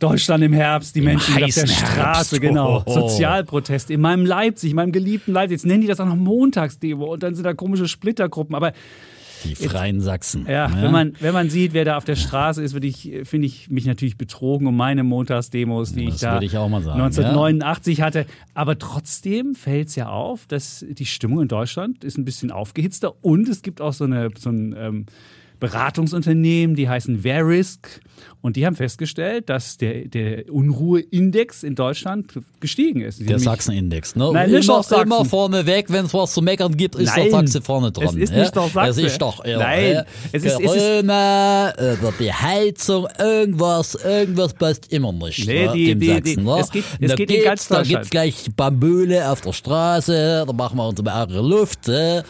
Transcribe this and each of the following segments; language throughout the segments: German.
Deutschland im Herbst, die Menschen sind auf der Straße, Herbst. genau. Oh. Sozialproteste in meinem Leipzig, meinem geliebten Leipzig. Jetzt nennen die das auch noch Montagsdemo und dann sind da komische Splittergruppen. Aber Die Freien Sachsen. ja, ne? wenn man, wenn man sieht, wer da auf der Straße ist, ich, finde ich mich natürlich betrogen um meine Montagsdemos, die Das ich da ich auch mal sagen, 1989 hatte. Aber trotzdem fällt es ja auf, dass die Stimmung in Deutschland ist ein bisschen aufgehitzter und es gibt auch so, eine, so ein ähm, Beratungsunternehmen, die heißen Verisk und die haben festgestellt, dass der, der Unruheindex in Deutschland gestiegen ist. Sie der Sachsen-Index. Ne? Nein, nicht immer, doch Sachsen. immer vorne weg, wenn es was zu meckern gibt, ist Nein, der Sachse vorne dran. es ist nicht doch Sachse. Es ist doch, ja, Nein, es ist- es ist- oder die Heizung, irgendwas, irgendwas passt immer nicht Nee, ne, die- dem die- die- Sachsen. ne? es geht- es da geht in ganz Da Deutschland. gibt's gleich Bambule auf der Straße, da machen wir uns eine Luft. Äh.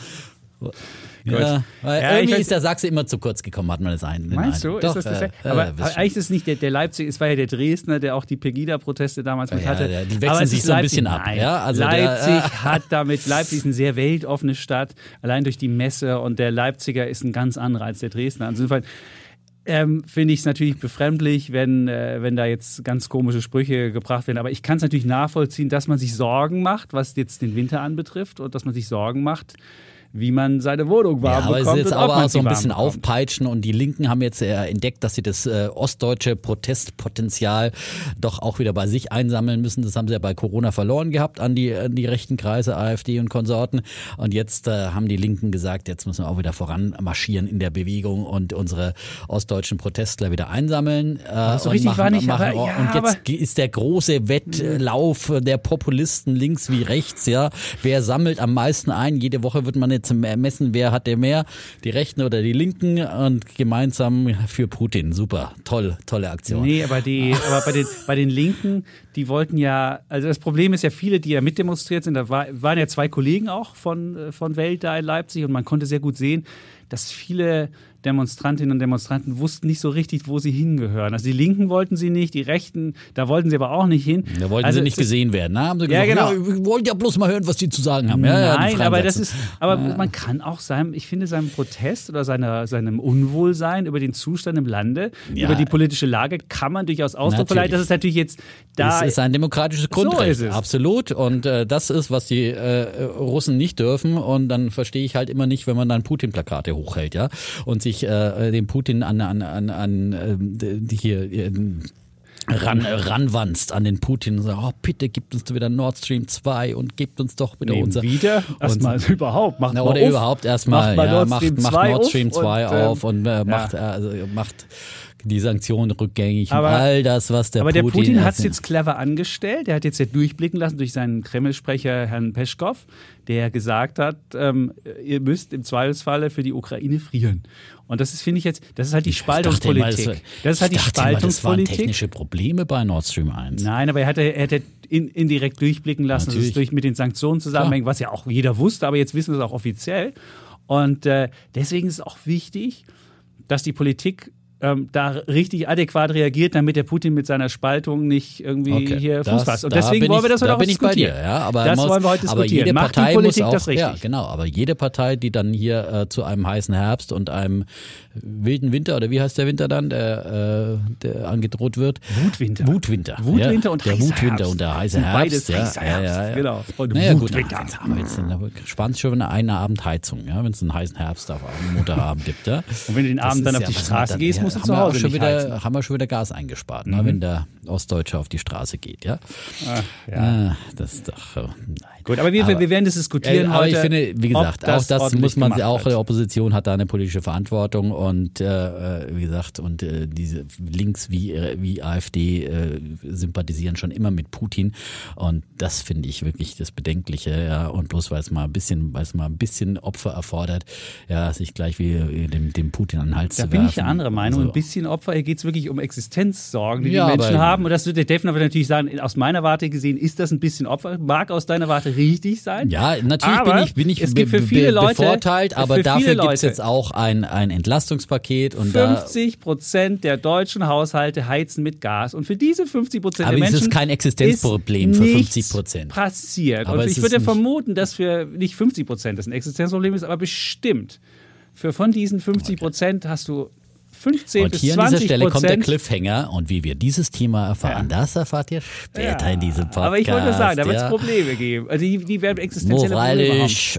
Ja, weil Ja, irgendwie weiß- ist der Sachse immer zu kurz gekommen, hat man das ein. den Meinst du? Eindruck. ist das Doch, das äh, aber äh, eigentlich ist es nicht der, der Leipzig, es war ja der Dresdner, der auch die Pegida-Proteste damals mit Ja, hatte. ja, die wechseln sich so ein Leipzig. bisschen ab, ja, also der- Leipzig hat damit, Leipzig ist eine sehr weltoffene Stadt, allein durch die Messe und der Leipziger ist ein ganz anderer als der Dresdner. Insofern ähm, finde ich es natürlich befremdlich, wenn, äh, wenn da jetzt ganz komische Sprüche gebracht werden. Aber ich kann es natürlich nachvollziehen, dass man sich Sorgen macht, was jetzt den Winter anbetrifft und dass man sich Sorgen macht, wie man seine Wohnung warm Ja, aber es bekommt. ist jetzt aber auch so ein bisschen bekommt. aufpeitschen und die Linken haben jetzt äh, entdeckt, dass sie das äh, ostdeutsche Protestpotenzial doch auch wieder bei sich einsammeln müssen. Das haben sie ja bei Corona verloren gehabt an die, an die rechten Kreise, AfD und Konsorten. Und jetzt äh, haben die Linken gesagt, jetzt müssen wir auch wieder voranmarschieren in der Bewegung und unsere ostdeutschen Protestler wieder einsammeln. Äh, so und richtig machen, war nicht, machen, aber- ja, und jetzt ist der große Wettlauf der Populisten links wie rechts, ja. Wer sammelt am meisten ein? Jede Woche wird man jetzt messen, wer hat der mehr? Die Rechten oder die Linken und gemeinsam für Putin. Super, toll, tolle Aktion. Nee, aber, die, aber bei, den, bei den Linken, die wollten ja, also das Problem ist ja, viele, die ja mitdemonstriert sind, da war, waren ja zwei Kollegen auch von, äh, von Welt da in Leipzig und man konnte sehr gut sehen, dass viele Demonstrantinnen und Demonstranten wussten nicht so richtig, wo sie hingehören. Also die Linken wollten sie nicht, die Rechten, da wollten sie aber auch nicht hin. Da wollten also sie nicht gesehen werden. Na, haben sie Ja, gesagt, genau. ja, wir wollen ja bloß mal hören, was die zu sagen haben. Ja, ja, Nein, Freien aber das ist, aber man kann auch seinem, ich finde, seinem Protest oder seiner, seinem Unwohlsein über den Zustand im Lande, Ja. über die politische Lage, kann man durchaus Ausdruck verleihen. Das ist natürlich jetzt da. Das ist ein demokratisches Grundrecht. ist es. Absolut. Und äh, das ist, was die äh, Russen nicht dürfen. Und dann verstehe ich halt immer nicht, wenn man dann Putin-Plakate hochhält, ja, und sich äh, dem Putin an, an, an, an äh, hier. Äh, Ran, ranwanzt an den Putin und sagt, oh, bitte gibt uns wieder Nord Stream 2 und gebt uns doch wieder Nee, unser. wieder? Erstmal überhaupt. Macht Na, oder auf. überhaupt erstmal Macht ja, Nord macht, Stream macht 2 Nord Stream auf 2 und, ähm, auf und äh, macht, äh, also, macht die Sanktionen rückgängig Aber- und all das, was der Aber der Putin Putin hat es jetzt clever angestellt. Er hat jetzt ja durchblicken lassen durch seinen Kreml-Sprecher Herrn Peschkov, der gesagt hat, ähm, ihr müsst im Zweifelsfalle für die Ukraine frieren. Und das ist, finde ich jetzt, das ist halt die Spaltungspolitik. das- Das ist halt die dachte immer, Das waren Spaltungspolitik. technische Probleme bei Nord Stream 1. Nein, aber er hatte, er hätte in, indirekt durchblicken lassen, dass es durch mit den Sanktionen zusammenhängt, was ja auch jeder wusste, aber jetzt wissen wir es auch offiziell. Und äh, deswegen ist es auch wichtig, dass die Politik ähm, da richtig adäquat reagiert, damit der Putin mit seiner Spaltung nicht irgendwie Okay, hier Fuß fasst. Und deswegen wollen wir das heute da auch bin ich bei diskutieren. dir, ja, aber das muss, wollen wir heute diskutieren. jede Macht Partei die Politik auch, das richtig? Ja, genau, aber jede Partei, die dann hier äh, zu einem heißen Herbst und einem wilden Winter oder wie heißt der Winter dann, der, äh, der angedroht wird? Wutwinter. Wutwinter. Wutwinter ja, und der Wutwinter Herbst. und der heiße Herbst. beides ja, heißer ja, Herbst, ja, ja. genau. Und naja, gut, Wutwinter. da spannt schon wieder eine Abendheizung, ja, wenn es einen heißen Herbst auf einem Montagabend gibt. Ja. Und wenn du den Abend dann auf die Straße gehst, ja, musst du haben zu Hause schon wieder, heizen. Mhm. Haben wir schon wieder Gas eingespart, ne, wenn der Ostdeutsche auf die Straße geht, ja. ja. Ah, das ist doch. äh, Nein. Gut, aber wir, wir werden das diskutieren Äh, aber heute. ich finde, wie gesagt, ob auch das muss man auch, die Opposition hat da eine politische Verantwortung und äh, wie gesagt, und äh, diese links wie, äh, wie AfD äh, sympathisieren schon immer mit Putin und das finde ich wirklich das Bedenkliche, ja, und bloß weil es mal ein bisschen, weil es mal ein bisschen Opfer erfordert, ja, sich gleich wie dem, dem Putin an den Hals Da zu bin werfen. ich ja anderer Meinung. um ein bisschen Opfer, hier geht es wirklich um Existenzsorgen, die Ja, die Menschen aber- haben. Und das wird der Defner natürlich sagen, aus meiner Warte gesehen, ist das ein bisschen Opfer? Mag aus deiner Warte richtig sein. Ja, natürlich Aber bin ich, bin ich es gibt für viele Leute- bevorteilt, aber für dafür gibt es jetzt auch ein, ein Entlastungspaket und da. 50 Prozent der deutschen Haushalte heizen mit Gas. Und für diese 50 Prozent Aber der es ist Menschen kein Existenzproblem ist für nichts 50%. passiert. Aber und ich würde vermuten, dass für nicht 50 Prozent das ein Existenzproblem ist, aber bestimmt. Für von diesen 50 Prozent hast du 15 Und bis hier an 20 dieser Stelle kommt der. Cliffhanger und wie wir dieses Thema erfahren, das erfahrt ihr später in diesem Podcast. Aber ich wollte nur sagen, da wird es ja. Probleme geben. Also die, die werden existenzielle Probleme haben. Moralisch,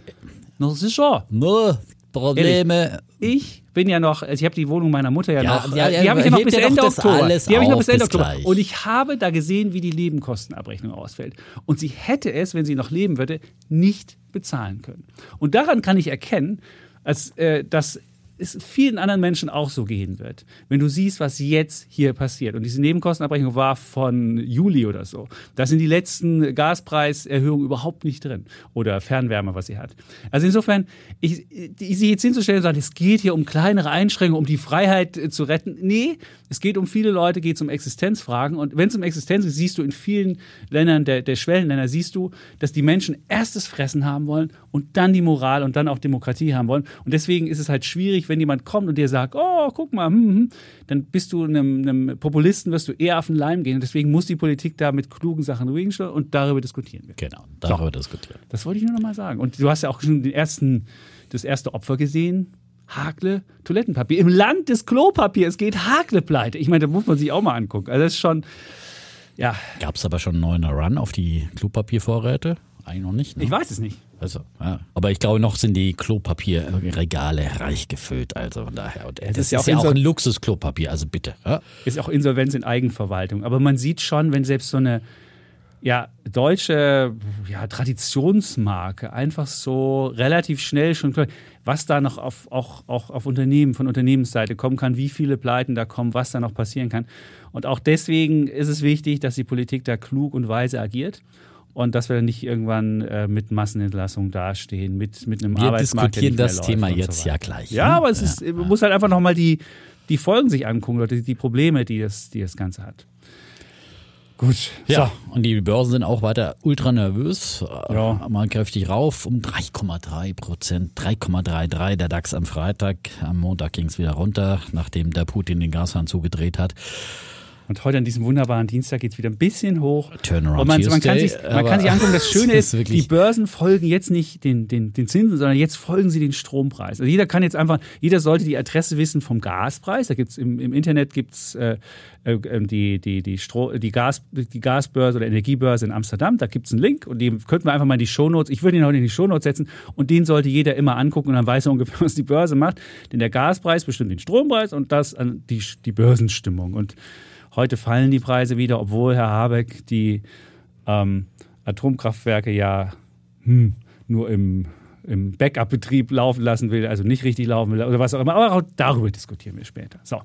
Das ist schon. nur Probleme. Ich bin ja noch, also ich habe die Wohnung meiner Mutter ja, Ja, noch, ja, die ja, habe ich ja noch bis ja Ende Oktober. die habe ich noch bis Ende Oktober. gleich. Und ich habe da gesehen, wie die Nebenkostenabrechnung ausfällt. Und sie hätte es, wenn sie noch leben würde, nicht bezahlen können. Und daran kann ich erkennen, als, äh, dass es vielen anderen Menschen auch so gehen wird. Wenn du siehst, was jetzt hier passiert. Und diese Nebenkostenabrechnung war von Juli oder so. Da sind die letzten Gaspreiserhöhungen überhaupt nicht drin. Oder Fernwärme, was sie hat. Also insofern, ich, sie jetzt hinzustellen und sagen, es geht hier um kleinere Einschränkungen, um die Freiheit äh, zu retten. Nee, es geht um viele Leute, geht es um Existenzfragen. Und wenn es um Existenz geht, siehst du in vielen Ländern, der, der Schwellenländer, siehst du, dass die Menschen erst das Fressen haben wollen und dann die Moral und dann auch Demokratie haben wollen. Und deswegen ist es halt schwierig, wenn jemand kommt und dir sagt, oh, guck mal, hm, hm, dann bist du einem, einem Populisten, wirst du eher auf den Leim gehen. Und deswegen muss die Politik da mit klugen Sachen stellen und darüber diskutieren wir. Genau, darüber diskutieren. Das wollte ich nur noch mal sagen. Und du hast ja auch schon den ersten, das erste Opfer gesehen. Hakle Toilettenpapier. Im Land des Klopapiers geht Hakle pleite. Ich meine, da muss man sich auch mal angucken. Also das ist schon, ja, Gab es aber schon einen neuen Run auf die Klopapiervorräte? Eigentlich noch nicht. Ne? ich weiß es nicht. Also, ja. Aber ich glaube, noch sind die Klopapierregale reich gefüllt. Also von daher. Und, das, ist ja auch, in so- ein Luxusklopapier, also bitte. Ja? Ist auch Insolvenz in Eigenverwaltung. Aber man sieht schon, wenn selbst so eine ja, deutsche ja, Traditionsmarke einfach so relativ schnell schon, was da noch auf, auch, auch auf Unternehmen, von Unternehmensseite kommen kann, wie viele Pleiten da kommen, was da noch passieren kann. Und auch deswegen ist es wichtig, dass die Politik da klug und weise agiert. Und dass wir dann nicht irgendwann äh, mit Massenentlassung dastehen, mit, mit einem Wir Arbeitsmarkt, der diskutieren das Thema jetzt so ja gleich. Ja, ne? aber es ist, man muss halt einfach nochmal die, die Folgen sich angucken, oder die, die Probleme, die das, die das Ganze hat. Gut. Ja, und die Börsen sind auch weiter ultra nervös. Ja. Mal kräftig rauf um 3,3 Prozent, 3,33 der DAX am Freitag. Am Montag ging es wieder runter, nachdem der Putin den Gashahn zugedreht hat. Und heute an diesem wunderbaren Dienstag geht es wieder ein bisschen hoch. Turnaround Und man, man, kann Tuesday, sich, man kann sich angucken, das Schöne es ist, ist die Börsen folgen jetzt nicht den, den, den Zinsen, sondern jetzt folgen sie den Strompreis. Also jeder kann jetzt einfach, jeder sollte die Adresse wissen vom Gaspreis. Da gibt's im, im Internet gibt's äh, äh, die, die, die, Stro die, Gas, die Gasbörse oder Energiebörse in Amsterdam. Da gibt's einen Link und den könnten wir einfach mal in die Shownotes, ich würde ihn heute in die Shownotes setzen und den sollte jeder immer angucken und dann weiß er ungefähr, was die Börse macht. Denn der Gaspreis bestimmt den Strompreis und das an die, die Börsenstimmung. Und Heute fallen die Preise wieder, obwohl Herr Habeck die ähm, Atomkraftwerke ja hm, nur im, im Backup-Betrieb laufen lassen will, also nicht richtig laufen will oder was auch immer. Aber auch darüber diskutieren wir später. So.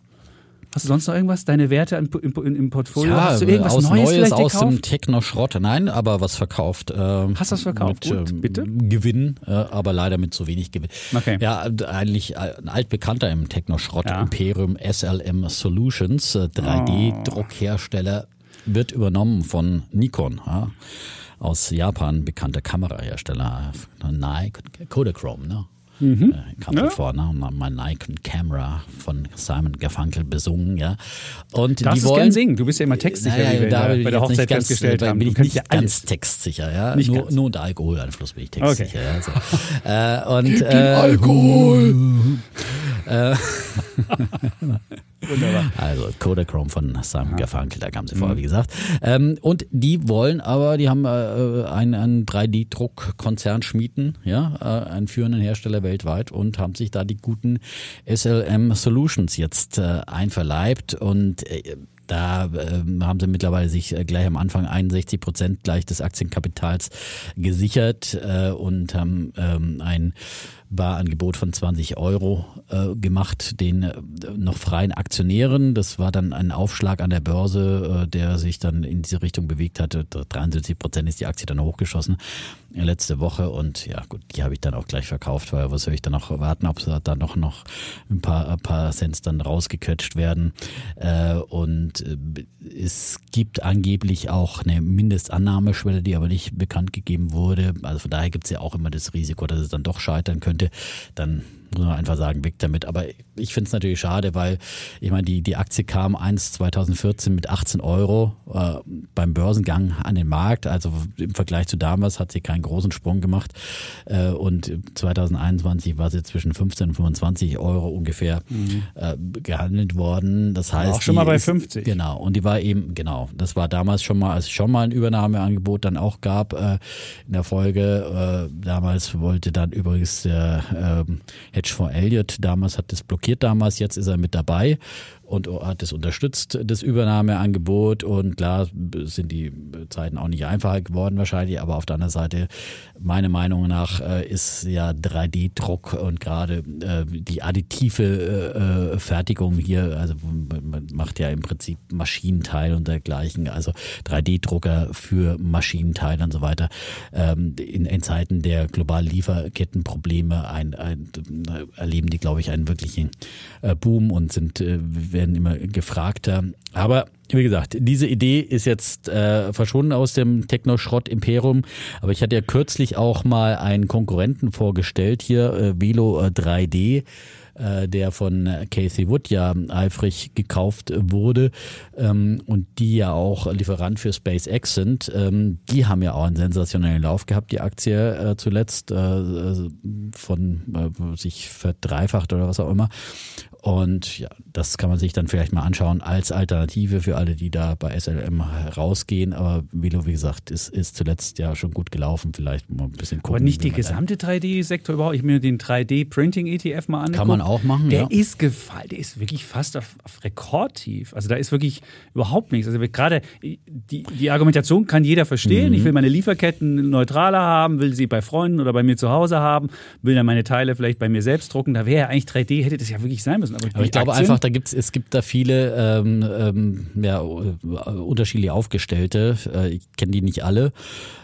Hast du sonst noch irgendwas? Deine Werte im, im, im Portfolio? Ja, Hast du irgendwas aus Neues, Neues aus dem gekauft? Techno-Schrott. Nein, aber was verkauft. Ähm, Hast du was verkauft? Mit, Und? ähm, Bitte? Gewinn, äh, aber leider mit zu wenig Gewinn. Okay. Ja, eigentlich ein altbekannter im Techno-Schrott. Ja. Imperium SLM Solutions, äh, Oh. 3D-Druckhersteller, wird übernommen von Nikon. Ja. Aus Japan bekannter Kamerahersteller. Nikon, Kodachrome, ne? Mhm. Äh, kam ja. vor, ne? Mein Nikon Camera von Simon Garfunkel besungen, ja. Und Darfst die wollen gern singen. Du bist ja immer textsicher, naja, wie wir da bei der Hochzeit ganz, festgestellt da haben. bin ich nicht ja ganz textsicher, ja. Nicht nur, ganz. nur unter Alkoholeinfluss bin ich Okay. textsicher, ja. So. äh, und, äh, Alkohol! Also Kodachrome von Simon Garfunkel, da kamen sie vor, wie gesagt. Ähm, und die wollen aber, die haben äh, einen, einen 3D-Druckkonzern schmieden, ja, äh, einen führenden Hersteller weltweit und haben sich da die guten SLM Solutions jetzt äh, einverleibt. Und äh, da ähm, haben sie mittlerweile sich äh, gleich am Anfang 61 Prozent gleich des Aktienkapitals gesichert äh, und haben ähm, ein Barangebot von 20 Euro äh, gemacht, den äh, noch freien Aktionären. Das war dann ein Aufschlag an der Börse, äh, der sich dann in diese Richtung bewegt hatte. 73 Prozent ist die Aktie dann hochgeschossen äh, letzte Woche und ja gut, die habe ich dann auch gleich verkauft, weil was soll ich dann noch warten, ob da noch, noch ein paar, ein paar Cents dann rausgequetscht werden. Äh, und äh, es gibt angeblich auch eine Mindestannahmeschwelle, die aber nicht bekannt gegeben wurde. Also von daher gibt es ja auch immer das Risiko, dass es dann doch scheitern könnte. Dann muss man einfach sagen, weg damit. Aber ich finde es natürlich schade, weil ich meine, die, die Aktie kam 1 2014 mit 18 Euro äh, beim Börsengang an den Markt. Also im Vergleich zu damals hat sie keinen großen Sprung gemacht. Äh, und 2021 war sie zwischen 15 und 25 Euro ungefähr mhm. äh, gehandelt worden. Das heißt, auch schon mal bei 50. Ist, genau. Und die war eben, genau, das war damals schon mal, als es schon mal ein Übernahmeangebot dann auch gab äh, in der Folge. Äh, damals wollte dann übrigens der äh, Hedgefonds Elliott damals hat das blockiert damals, jetzt ist er mit dabei und hat es unterstützt, das Übernahmeangebot. Und klar sind die Zeiten auch nicht einfacher geworden wahrscheinlich, aber auf der anderen Seite, meiner Meinung nach, äh, ist ja 3D-Druck und gerade äh, die additive äh, Fertigung hier, also man macht ja im Prinzip Maschinenteile und dergleichen, also 3D-Drucker für Maschinenteile und so weiter, ähm, in, in Zeiten der globalen Lieferkettenprobleme ein, ein, erleben die, glaube ich, einen wirklichen Boom und sind werden immer gefragter. Aber wie gesagt, diese Idee ist jetzt äh, verschwunden aus dem Techno-Schrott-Imperium. Aber ich hatte ja kürzlich auch mal einen Konkurrenten vorgestellt, hier äh, Velo 3D äh, der von Casey Wood ja eifrig gekauft wurde ähm, und die ja auch Lieferant für SpaceX sind. Ähm, die haben ja auch einen sensationellen Lauf gehabt, die Aktie äh, zuletzt äh, von äh, sich verdreifacht oder was auch immer. Und ja, das kann man sich dann vielleicht mal anschauen als Alternative für alle, die da bei SLM rausgehen. Aber Velo, wie gesagt, ist, ist zuletzt ja schon gut gelaufen. Vielleicht mal ein bisschen gucken. Aber nicht die gesamte 3D-Sektor überhaupt. Ich mir den 3D-Printing-ETF mal angeguckt. Kann man auch machen, Der ja. ist gefallen. Der ist wirklich fast auf, auf Rekordtief. Also da ist wirklich überhaupt nichts. Also gerade die, die Argumentation kann jeder verstehen. Mhm. Ich will meine Lieferketten neutraler haben, will sie bei Freunden oder bei mir zu Hause haben, will dann meine Teile vielleicht bei mir selbst drucken. Da wäre ja eigentlich 3D, hätte das ja wirklich sein müssen. Aber, aber ich glaube Aktien? einfach, da gibt's, es gibt da viele ähm, ähm, ja, unterschiedlich aufgestellte. Äh, ich kenne die nicht alle.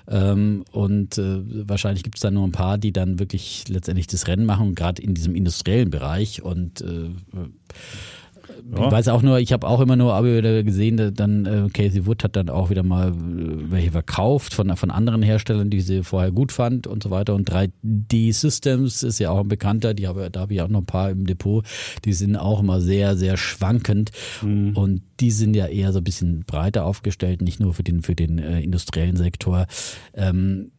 Ähm, und äh, wahrscheinlich gibt es da nur ein paar, die dann wirklich letztendlich das Rennen machen, gerade in diesem industriellen Bereich. Und äh, ja. Ich weiß auch nur, ich habe auch immer nur wieder gesehen, dann äh, Casey Wood hat dann auch wieder mal äh, welche verkauft von, von anderen Herstellern, die sie vorher gut fand und so weiter. Und 3D Systems ist ja auch ein bekannter, die habe, da habe ich auch noch ein paar im Depot, die sind auch immer sehr, sehr schwankend. Mhm. Und die sind ja eher so ein bisschen breiter aufgestellt, nicht nur für den, für den äh, industriellen Sektor. Ähm,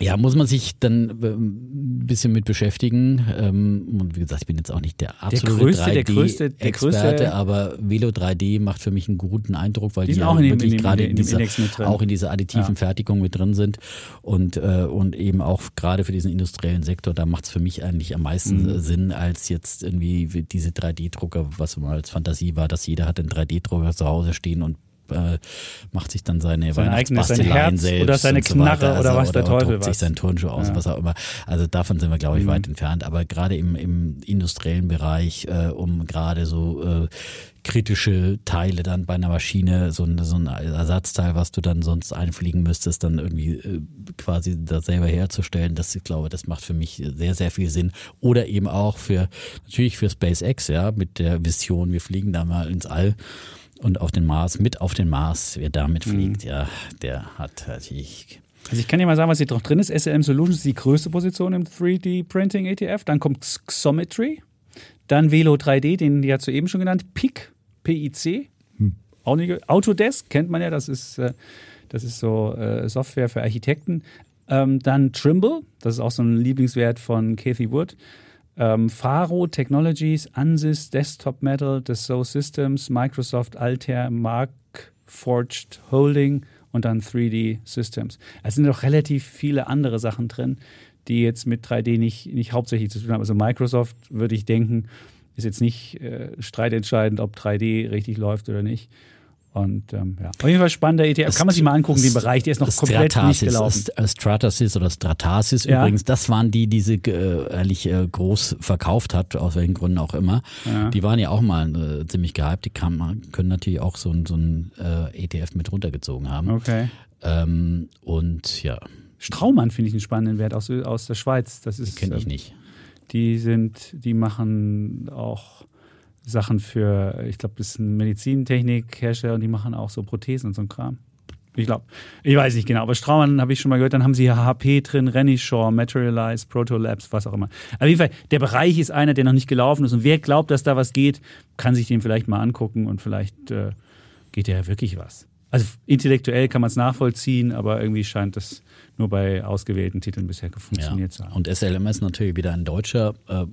ja, muss man sich dann äh, ein bisschen mit beschäftigen. Ähm, und wie gesagt, ich bin jetzt auch nicht der absolute 3D-Experte, aber Velo 3D macht für mich einen guten Eindruck, weil die, die ja wirklich gerade in, dieser, auch in dieser additiven ja. Fertigung mit drin sind und, äh, und eben auch gerade für diesen industriellen Sektor, da macht es für mich eigentlich am meisten mhm. Sinn, als jetzt irgendwie diese 3D-Drucker, was mal als Fantasie war, dass jeder hat einen 3D-Drucker zu Hause stehen und äh, macht sich dann seine sein Weihnachtsbasteleien selbst. Oder seine so Knarre oder was der Teufel was. sich seinen Turnschuh aus, ja. was auch immer. Also davon sind wir, glaube ich, mhm. weit entfernt. Aber gerade im, im industriellen Bereich, äh, um gerade so äh, kritische Teile dann bei einer Maschine, so ein, so ein Ersatzteil, was du dann sonst einfliegen müsstest, dann irgendwie äh, quasi da selber herzustellen, das, ich glaube, das macht für mich sehr, sehr viel Sinn. Oder eben auch für, natürlich für SpaceX, ja, mit der Vision, wir fliegen da mal ins All und auf den Mars, mit auf den Mars, wer damit fliegt, mhm. ja, der hat natürlich. Also ich kann dir mal sagen, was hier drauf drin ist. SLM Solutions ist die größte Position im 3D-Printing ETF. Dann kommt Xometry, dann Velo 3D, den die hat du eben schon genannt, PIC, PIC, hm. Autodesk kennt man ja, das ist, äh, das ist so äh, Software für Architekten. Ähm, dann Trimble, das ist auch so ein Lieblingswert von Kathy Wood ähm, Faro Technologies, Ansys, Desktop Metal, Dassault Systems, Microsoft Altair, Mark Forged Holding und dann 3D Systems. Es sind noch relativ viele andere Sachen drin, die jetzt mit 3D nicht, nicht hauptsächlich zu tun haben. Also Microsoft, würde ich denken, ist jetzt nicht äh, streitentscheidend, ob 3D richtig läuft oder nicht. Und ähm, ja, auf jeden Fall spannender ETF. Kann man sich mal angucken, den Bereich, der ist noch komplett nicht gelaufen. Stratasis oder Stratasis Ja. übrigens, das waren die, die sie äh, ehrlich äh, groß verkauft hat, aus welchen Gründen auch immer. Ja. Die waren ja auch mal äh, ziemlich gehypt. Die kann, können natürlich auch so, ein- so ein äh, ETF mit runtergezogen haben. Okay. Ähm, und ja, Straumann finde ich einen spannenden Wert aus, aus der Schweiz. Das ist, kenne ich ähm, nicht. Die sind, die machen auch Sachen für, ich glaube, das ist ein Medizintechnikhersteller und die machen auch so Prothesen und so ein Kram. Ich glaube, ich weiß nicht genau, aber Straumann habe ich schon mal gehört. Dann haben sie hier HP drin, Renishaw, Materialize, Protolabs, was auch immer. Auf jeden Fall, der Bereich ist einer, der noch nicht gelaufen ist. Und wer glaubt, dass da was geht, kann sich den vielleicht mal angucken und vielleicht äh, geht ja wirklich was. Also intellektuell kann man es nachvollziehen, aber irgendwie scheint das nur bei ausgewählten Titeln bisher funktioniert zu haben. Und SLM ist natürlich wieder ein deutscher äh,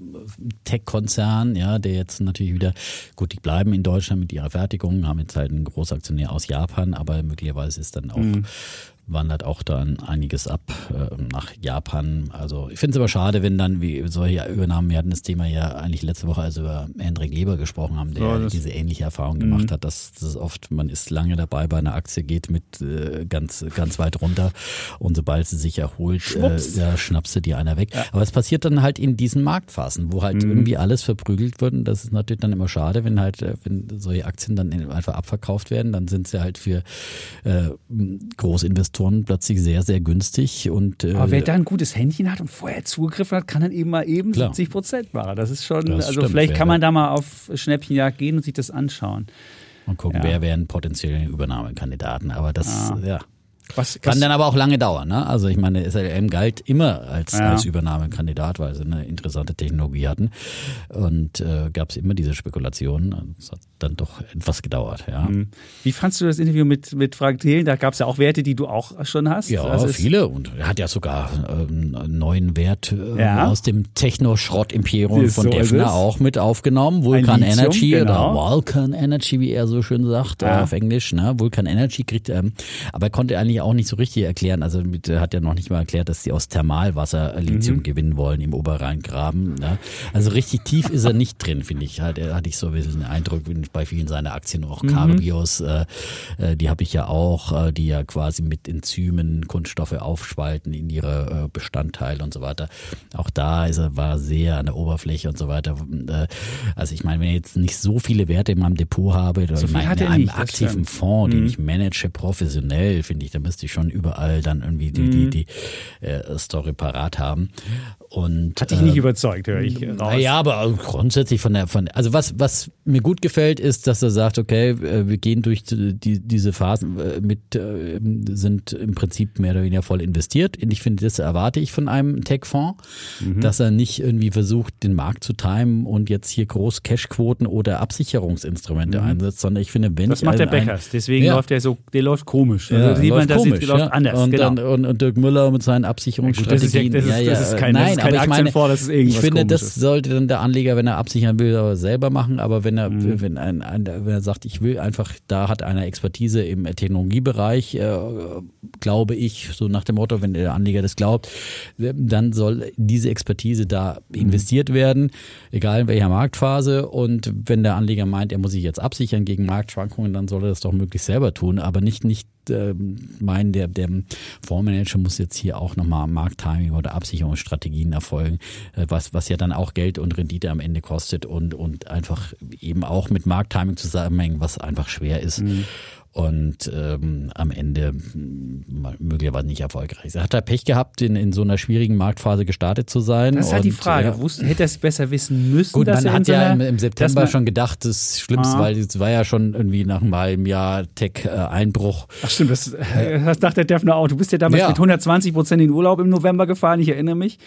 Tech-Konzern, ja, der jetzt natürlich wieder, gut, die bleiben in Deutschland mit ihrer Fertigung, haben jetzt halt einen Großaktionär aus Japan, aber möglicherweise ist dann auch Mhm. Wandert auch dann einiges ab äh, nach Japan. Also ich finde es aber schade, wenn dann wie solche Übernahmen, wir hatten das Thema ja eigentlich letzte Woche, als wir über Hendrik Leber gesprochen haben, der Ja, das- diese ähnliche Erfahrung gemacht hat, dass das oft, man ist lange dabei bei einer Aktie, geht mit äh, ganz, ganz weit runter und sobald sie sich erholt, äh, ja, schnappst du dir einer weg. Aber es passiert dann halt in diesen Marktphasen, wo halt irgendwie alles verprügelt wird und das ist natürlich dann immer schade, wenn halt, äh, wenn solche Aktien dann einfach abverkauft werden, dann sind sie halt für äh, Großinvestoren plötzlich sehr, sehr günstig und äh, Aber wer da ein gutes Händchen hat und vorher zugegriffen hat, kann dann eben mal eben Klar. 70 Prozent machen. Das ist schon, Das also stimmt, vielleicht kann man da mal auf Schnäppchenjagd gehen und sich das anschauen. mal gucken, Ja. wer wären potenzielle Übernahmekandidaten. Aber das, ja. Was, Kann was, dann aber auch lange dauern. Ne? Also ich meine, SLM galt immer als, Ja. als Übernahmekandidat, weil sie eine interessante Technologie hatten. Und äh, gab es immer diese Spekulationen. Es hat dann doch etwas gedauert. Ja, Hm. wie fandst du das Interview mit, mit Frank Thelen? Da gab es ja auch Werte, die du auch schon hast. ja Also viele. Und er hat ja sogar ähm, einen neuen Wert äh, Ja. aus dem Techno-Schrott-Imperium von so Defner auch mit aufgenommen. Vulkan Lithium, Energy genau. oder Vulcan Energy, wie er so schön sagt Ja. äh, auf Englisch. Ne? Vulcan Energy kriegt, ähm, aber er konnte eigentlich auch nicht so richtig erklären. Also mit, er hat ja noch nicht mal erklärt, dass sie aus Thermalwasser äh, Lithium Mhm. gewinnen wollen im Oberrheingraben. Ne? Also richtig tief ist er nicht drin, finde ich. Hat, hatte ich so ein bisschen den Eindruck bei vielen seiner Aktien, auch Mhm. Carbios, äh, äh, die habe ich ja auch, äh, die ja quasi mit Enzymen Kunststoffe aufspalten in ihre äh, Bestandteile und so weiter. Auch da ist er, war er sehr an der Oberfläche und so weiter. Äh, also ich meine, wenn ich jetzt nicht so viele Werte in meinem Depot habe, oder So in meinem- einem nicht, aktiven. Fonds, Mhm. den ich manage professionell, finde ich, da müsste ich schon überall dann irgendwie die, die, die äh, Story parat haben. Und, Hat dich äh, nicht überzeugt, höre ich raus. naja, aber grundsätzlich von der, von, also was, was mir gut gefällt, ist, dass er sagt, okay, äh, wir gehen durch die, diese Phasen äh, mit, äh, sind im Prinzip mehr oder weniger voll investiert. Und ich finde, das erwarte ich von einem Tech-Fonds, Mhm. dass er nicht irgendwie versucht, den Markt zu timen und jetzt hier groß Cashquoten oder Absicherungsinstrumente einsetzt, sondern ich finde, wenn Mhm. das ich macht der ein- ein- Beckers. Deswegen Ja. läuft der so, der läuft komisch. ja, Also sieht man, läuft das komisch, läuft ja. anders. Und, genau. und, und Dirk Müller mit seinen Absicherungsstrategien. das ist ja- das ist- das ist kein- Nein, das ist kein aber ich meine, Aktienfonds, das ist irgendwas ich finde, das Komisches. sollte dann der Anleger, wenn er absichern will, selber machen. Aber wenn er, Mhm. wenn, ein, ein, wenn er sagt, ich will einfach, da hat einer Expertise im Technologiebereich, äh, glaube ich, so nach dem Motto, wenn der Anleger das glaubt, dann soll diese Expertise da Mhm. investiert werden, egal in welcher Marktphase. Und wenn der Anleger meint, er muss sich jetzt absichern gegen Marktschwankungen, dann soll er das doch möglichst selber tun, aber nicht, nicht ähm, meinen, der, der Fondsmanager muss jetzt hier auch nochmal Markttiming oder Absicherungsstrategien erfolgen, äh, was, was ja dann auch Geld und Rendite am Ende kostet und, und einfach eben auch mit Markttiming zusammenhängen, was einfach schwer ist. Und ähm, am Ende mh, möglicherweise nicht erfolgreich. Er hat da Pech gehabt, in, in so einer schwierigen Marktphase gestartet zu sein. das ist halt die und, Frage. ja, Wusste, hätte er es besser wissen müssen, Gut, dass man er hat ja im, im September schon gedacht, das ist Schlimmste, Ah. weil es war ja schon irgendwie nach einem halben Jahr Tech-Einbruch. Ach stimmt, das, das dachte der Defner auch. Du bist ja damals Ja. mit 120 Prozent in Urlaub im November gefahren, ich erinnere mich.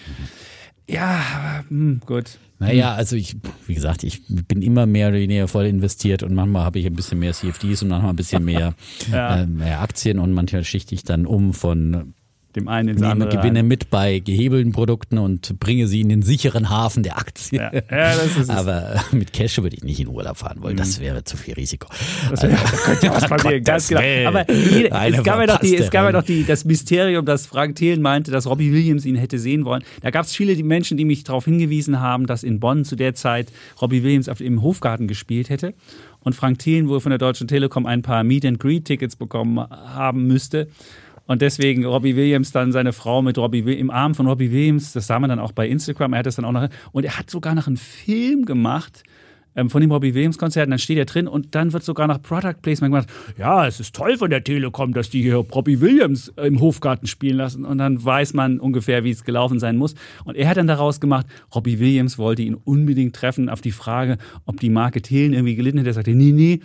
Ja, hm, gut. Naja, also ich, wie gesagt, ich bin immer mehr oder weniger voll investiert und manchmal habe ich ein bisschen mehr CFDs und manchmal ein bisschen mehr, Ja. äh, mehr Aktien und manchmal schichte ich dann um von Dem einen ins nehme andere. Gewinne rein. mit bei gehebelten Produkten und bringe sie in den sicheren Hafen der Aktien. Ja, ja das ist es. Aber mit Cash würde ich nicht in Urlaub fahren wollen. Das wäre zu viel Risiko. Das wär- da könnte ja was passieren, ganz genau. Aber jede, es gab ja doch, die, es gab ja die, das Mysterium, dass Frank Thelen meinte, dass Robbie Williams ihn hätte sehen wollen. Da gab es viele die Menschen, die mich darauf hingewiesen haben, dass in Bonn zu der Zeit Robbie Williams auf, im Hofgarten gespielt hätte. und Frank Thelen wohl von der Deutschen Telekom ein paar Meet-and-Greet-Tickets bekommen haben müsste. Und deswegen Robbie Williams dann seine Frau mit Robbie im Arm von Robbie Williams, das sah man dann auch bei Instagram, er hat das dann auch noch und er hat sogar noch einen Film gemacht ähm, von dem Robbie Williams Konzert, und dann steht er drin und dann wird sogar noch Product Placement gemacht. Ja, es ist toll von der Telekom, dass die hier Robbie Williams im Hofgarten spielen lassen und dann weiß man ungefähr, wie es gelaufen sein muss. Und er hat dann daraus gemacht, Robbie Williams wollte ihn unbedingt treffen auf die Frage, ob die Marke Thelen irgendwie gelitten hätte. Er sagte, nee, nee,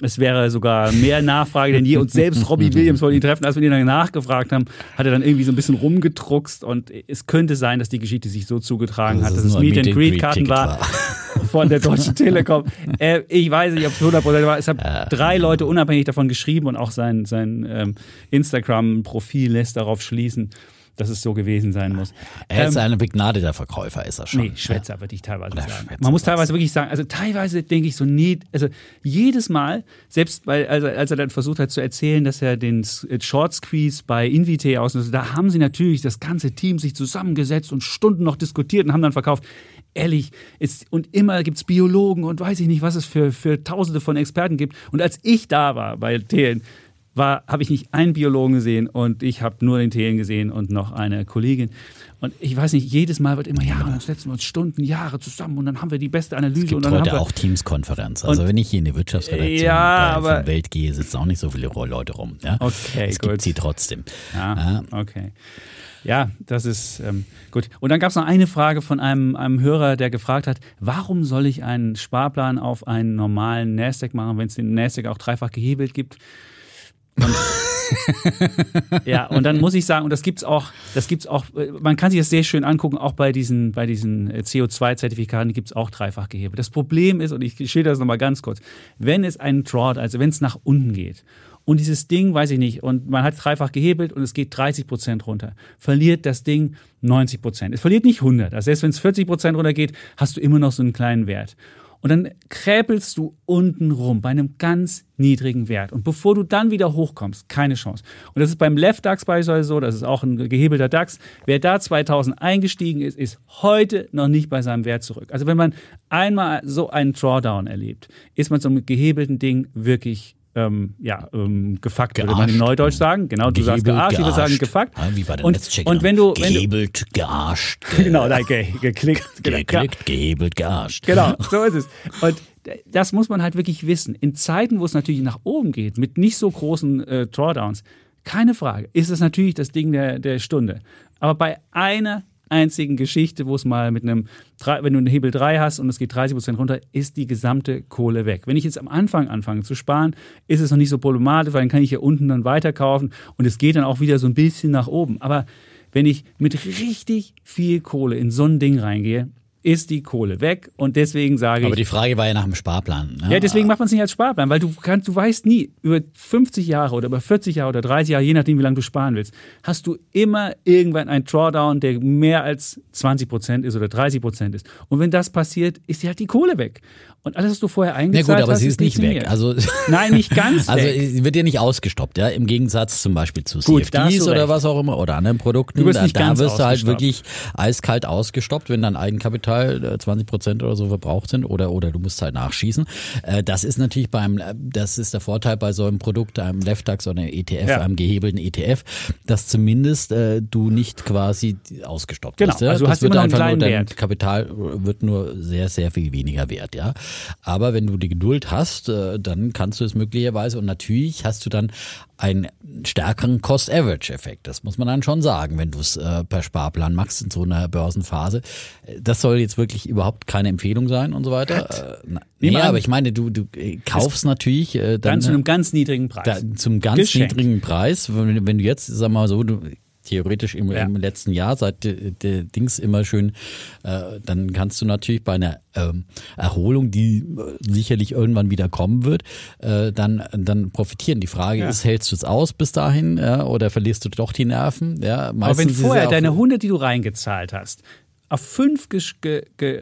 es wäre sogar mehr Nachfrage denn je. Und selbst Robbie Williams wollte ihn treffen. Als wir ihn dann nachgefragt haben, hat er dann irgendwie so ein bisschen rumgedruckst. Und es könnte sein, dass die Geschichte sich so zugetragen Das hat, dass es Meet and Greet Meet-and-Greet-Ticket Karten war von der Deutschen Telekom. Äh, ich weiß nicht, ob es 100% war. Es haben drei Leute unabhängig davon geschrieben und auch sein, sein ähm, Instagram-Profil lässt darauf schließen, dass es so gewesen sein muss. Er ist Ähm, ein begnadeter Verkäufer, ist er schon. Nee, Schwätzer würde ich teilweise Oder sagen. Schwätzer, Man muss teilweise wirklich sagen, also teilweise denke ich so, nee, also jedes Mal, selbst bei, also als er dann versucht hat zu erzählen, dass er den äh, Short Squeeze bei Invite aus, also da haben sie natürlich das ganze Team sich zusammengesetzt und Stunden noch diskutiert und haben dann verkauft. Ehrlich, ist, und immer gibt es Biologen und weiß ich nicht, was es für, für tausende von Experten gibt. Und als ich da war bei Thelen, war, habe ich nicht einen Biologen gesehen und ich habe nur den Thelen gesehen und noch eine Kollegin. Und ich weiß nicht, jedes Mal wird immer, ja, und dann setzen wir uns Stunden, Jahre zusammen und dann haben wir die beste Analyse. Es gibt und dann haben heute wir, auch Teams-Konferenz. Also wenn ich hier in die Wirtschaftsredaktion Ja, der- Welt gehe, sitzen auch nicht so viele Leute rum. Ja? Okay, es gut. gibt sie trotzdem. Ja, okay. Ja, das ist ähm, gut. Und dann gab es noch eine Frage von einem, einem Hörer, der gefragt hat, warum soll ich einen Sparplan auf einen normalen Nasdaq machen, wenn es den Nasdaq auch dreifach gehebelt gibt? Und, ja, und dann muss ich sagen, und das gibt's auch, das gibt's auch, man kann sich das sehr schön angucken, auch bei diesen, bei diesen äh, CO2-Zertifikaten, die gibt's auch dreifach gehebelt. Das Problem ist, und ich schilder das nochmal ganz kurz, wenn es einen Drawdown, also wenn es nach unten geht, und dieses Ding, weiß ich nicht, und man hat dreifach gehebelt und es geht 30 Prozent runter, verliert das Ding 90 Prozent. Es verliert nicht 100. Also selbst wenn es 40 Prozent runtergeht, hast du immer noch so einen kleinen Wert. Und dann kräpelst du unten rum bei einem ganz niedrigen Wert. Und bevor du dann wieder hochkommst, keine Chance. Und das ist beim Left DAX beispielsweise so, das ist auch ein gehebelter DAX. Wer da 2000 eingestiegen ist, ist heute noch nicht bei seinem Wert zurück. Also wenn man einmal so einen Drawdown erlebt, ist man so einem gehebelten Ding wirklich ähm, ja, ähm, gefuckt, würde man im Gearscht. Neudeutsch sagen. Genau, du sagst Gehebelt, gearscht, ich würde sagen gearscht. gefuckt. Ja, wie bei den und, und wenn du, wenn du Gehebelt, gearscht, ge genau, da, ge, geklickt, genau, geklickt, gehebelt, gearscht. Genau, so ist es. Und das muss man halt wirklich wissen. In Zeiten, wo es natürlich nach oben geht, mit nicht so großen äh, Drawdowns, keine Frage, ist es natürlich das Ding der, der Stunde. Aber bei einer einzigen Geschichte, wo es mal mit einem, wenn du einen Hebel 3 hast und es geht 30 Prozent runter, ist die gesamte Kohle weg. Wenn ich jetzt am Anfang anfange zu sparen, ist es noch nicht so problematisch, weil dann kann ich hier unten dann weiterkaufen und es geht dann auch wieder so ein bisschen nach oben. Aber wenn ich mit richtig viel Kohle in so ein Ding reingehe, ist die Kohle weg und deswegen sage Aber ich, die Frage war ja nach dem Sparplan. ne? ja, deswegen macht man es nicht als Sparplan, weil du kannst, du weißt nie, über 50 Jahre oder über 40 Jahre oder 30 Jahre, je nachdem, wie lange du sparen willst, hast du immer irgendwann einen Drawdown, der mehr als 20 Prozent ist oder 30 Prozent ist. Und wenn das passiert, ist dir halt die Kohle weg. Und alles, was du vorher eingezahlt gut, aber hast, sie ist nicht weg. Also Nein, nicht ganz Also weg. sie wird ja nicht ausgestoppt, ja, im Gegensatz zum Beispiel zu Gut, hast CFDs oder was auch immer oder anderen Produkten. Du wirst da nicht da ganz wirst du halt wirklich eiskalt ausgestoppt, wenn dein Eigenkapital äh, 20 Prozent oder so verbraucht sind oder oder du musst halt nachschießen. Äh, Das ist natürlich beim, äh, das ist der Vorteil bei so einem Produkt, einem Leftax oder einem ETF, Ja. einem gehebelten ETF, dass zumindest äh, du nicht quasi ausgestoppt Genau, bist. Ja? also du das hast wird einfach nur, dein Wert. Kapital wird nur sehr, sehr viel weniger wert, ja. Aber wenn du die Geduld hast, äh, dann kannst du es möglicherweise und natürlich hast du dann einen stärkeren Cost-Average-Effekt. Das muss man dann schon sagen, wenn du es äh, per Sparplan machst in so einer Börsenphase. Das soll jetzt wirklich überhaupt keine Empfehlung sein und so weiter. Äh, nee, aber ich meine, du, du kaufst natürlich äh, dann, Dann zu einem ganz niedrigen Preis. da, zum ganz Geschenkt. niedrigen Preis. Wenn, wenn du jetzt, sag mal so, du theoretisch im, Ja. im letzten Jahr, seit der, Dings immer schön, äh, dann kannst du natürlich bei einer ähm, Erholung, die äh, sicherlich irgendwann wieder kommen wird, äh, dann, dann profitieren. Die Frage Ja. ist, hältst du es aus bis dahin ja, oder verlierst du doch die Nerven? Ja, Aber wenn vorher deine 100, die du reingezahlt hast, auf fünf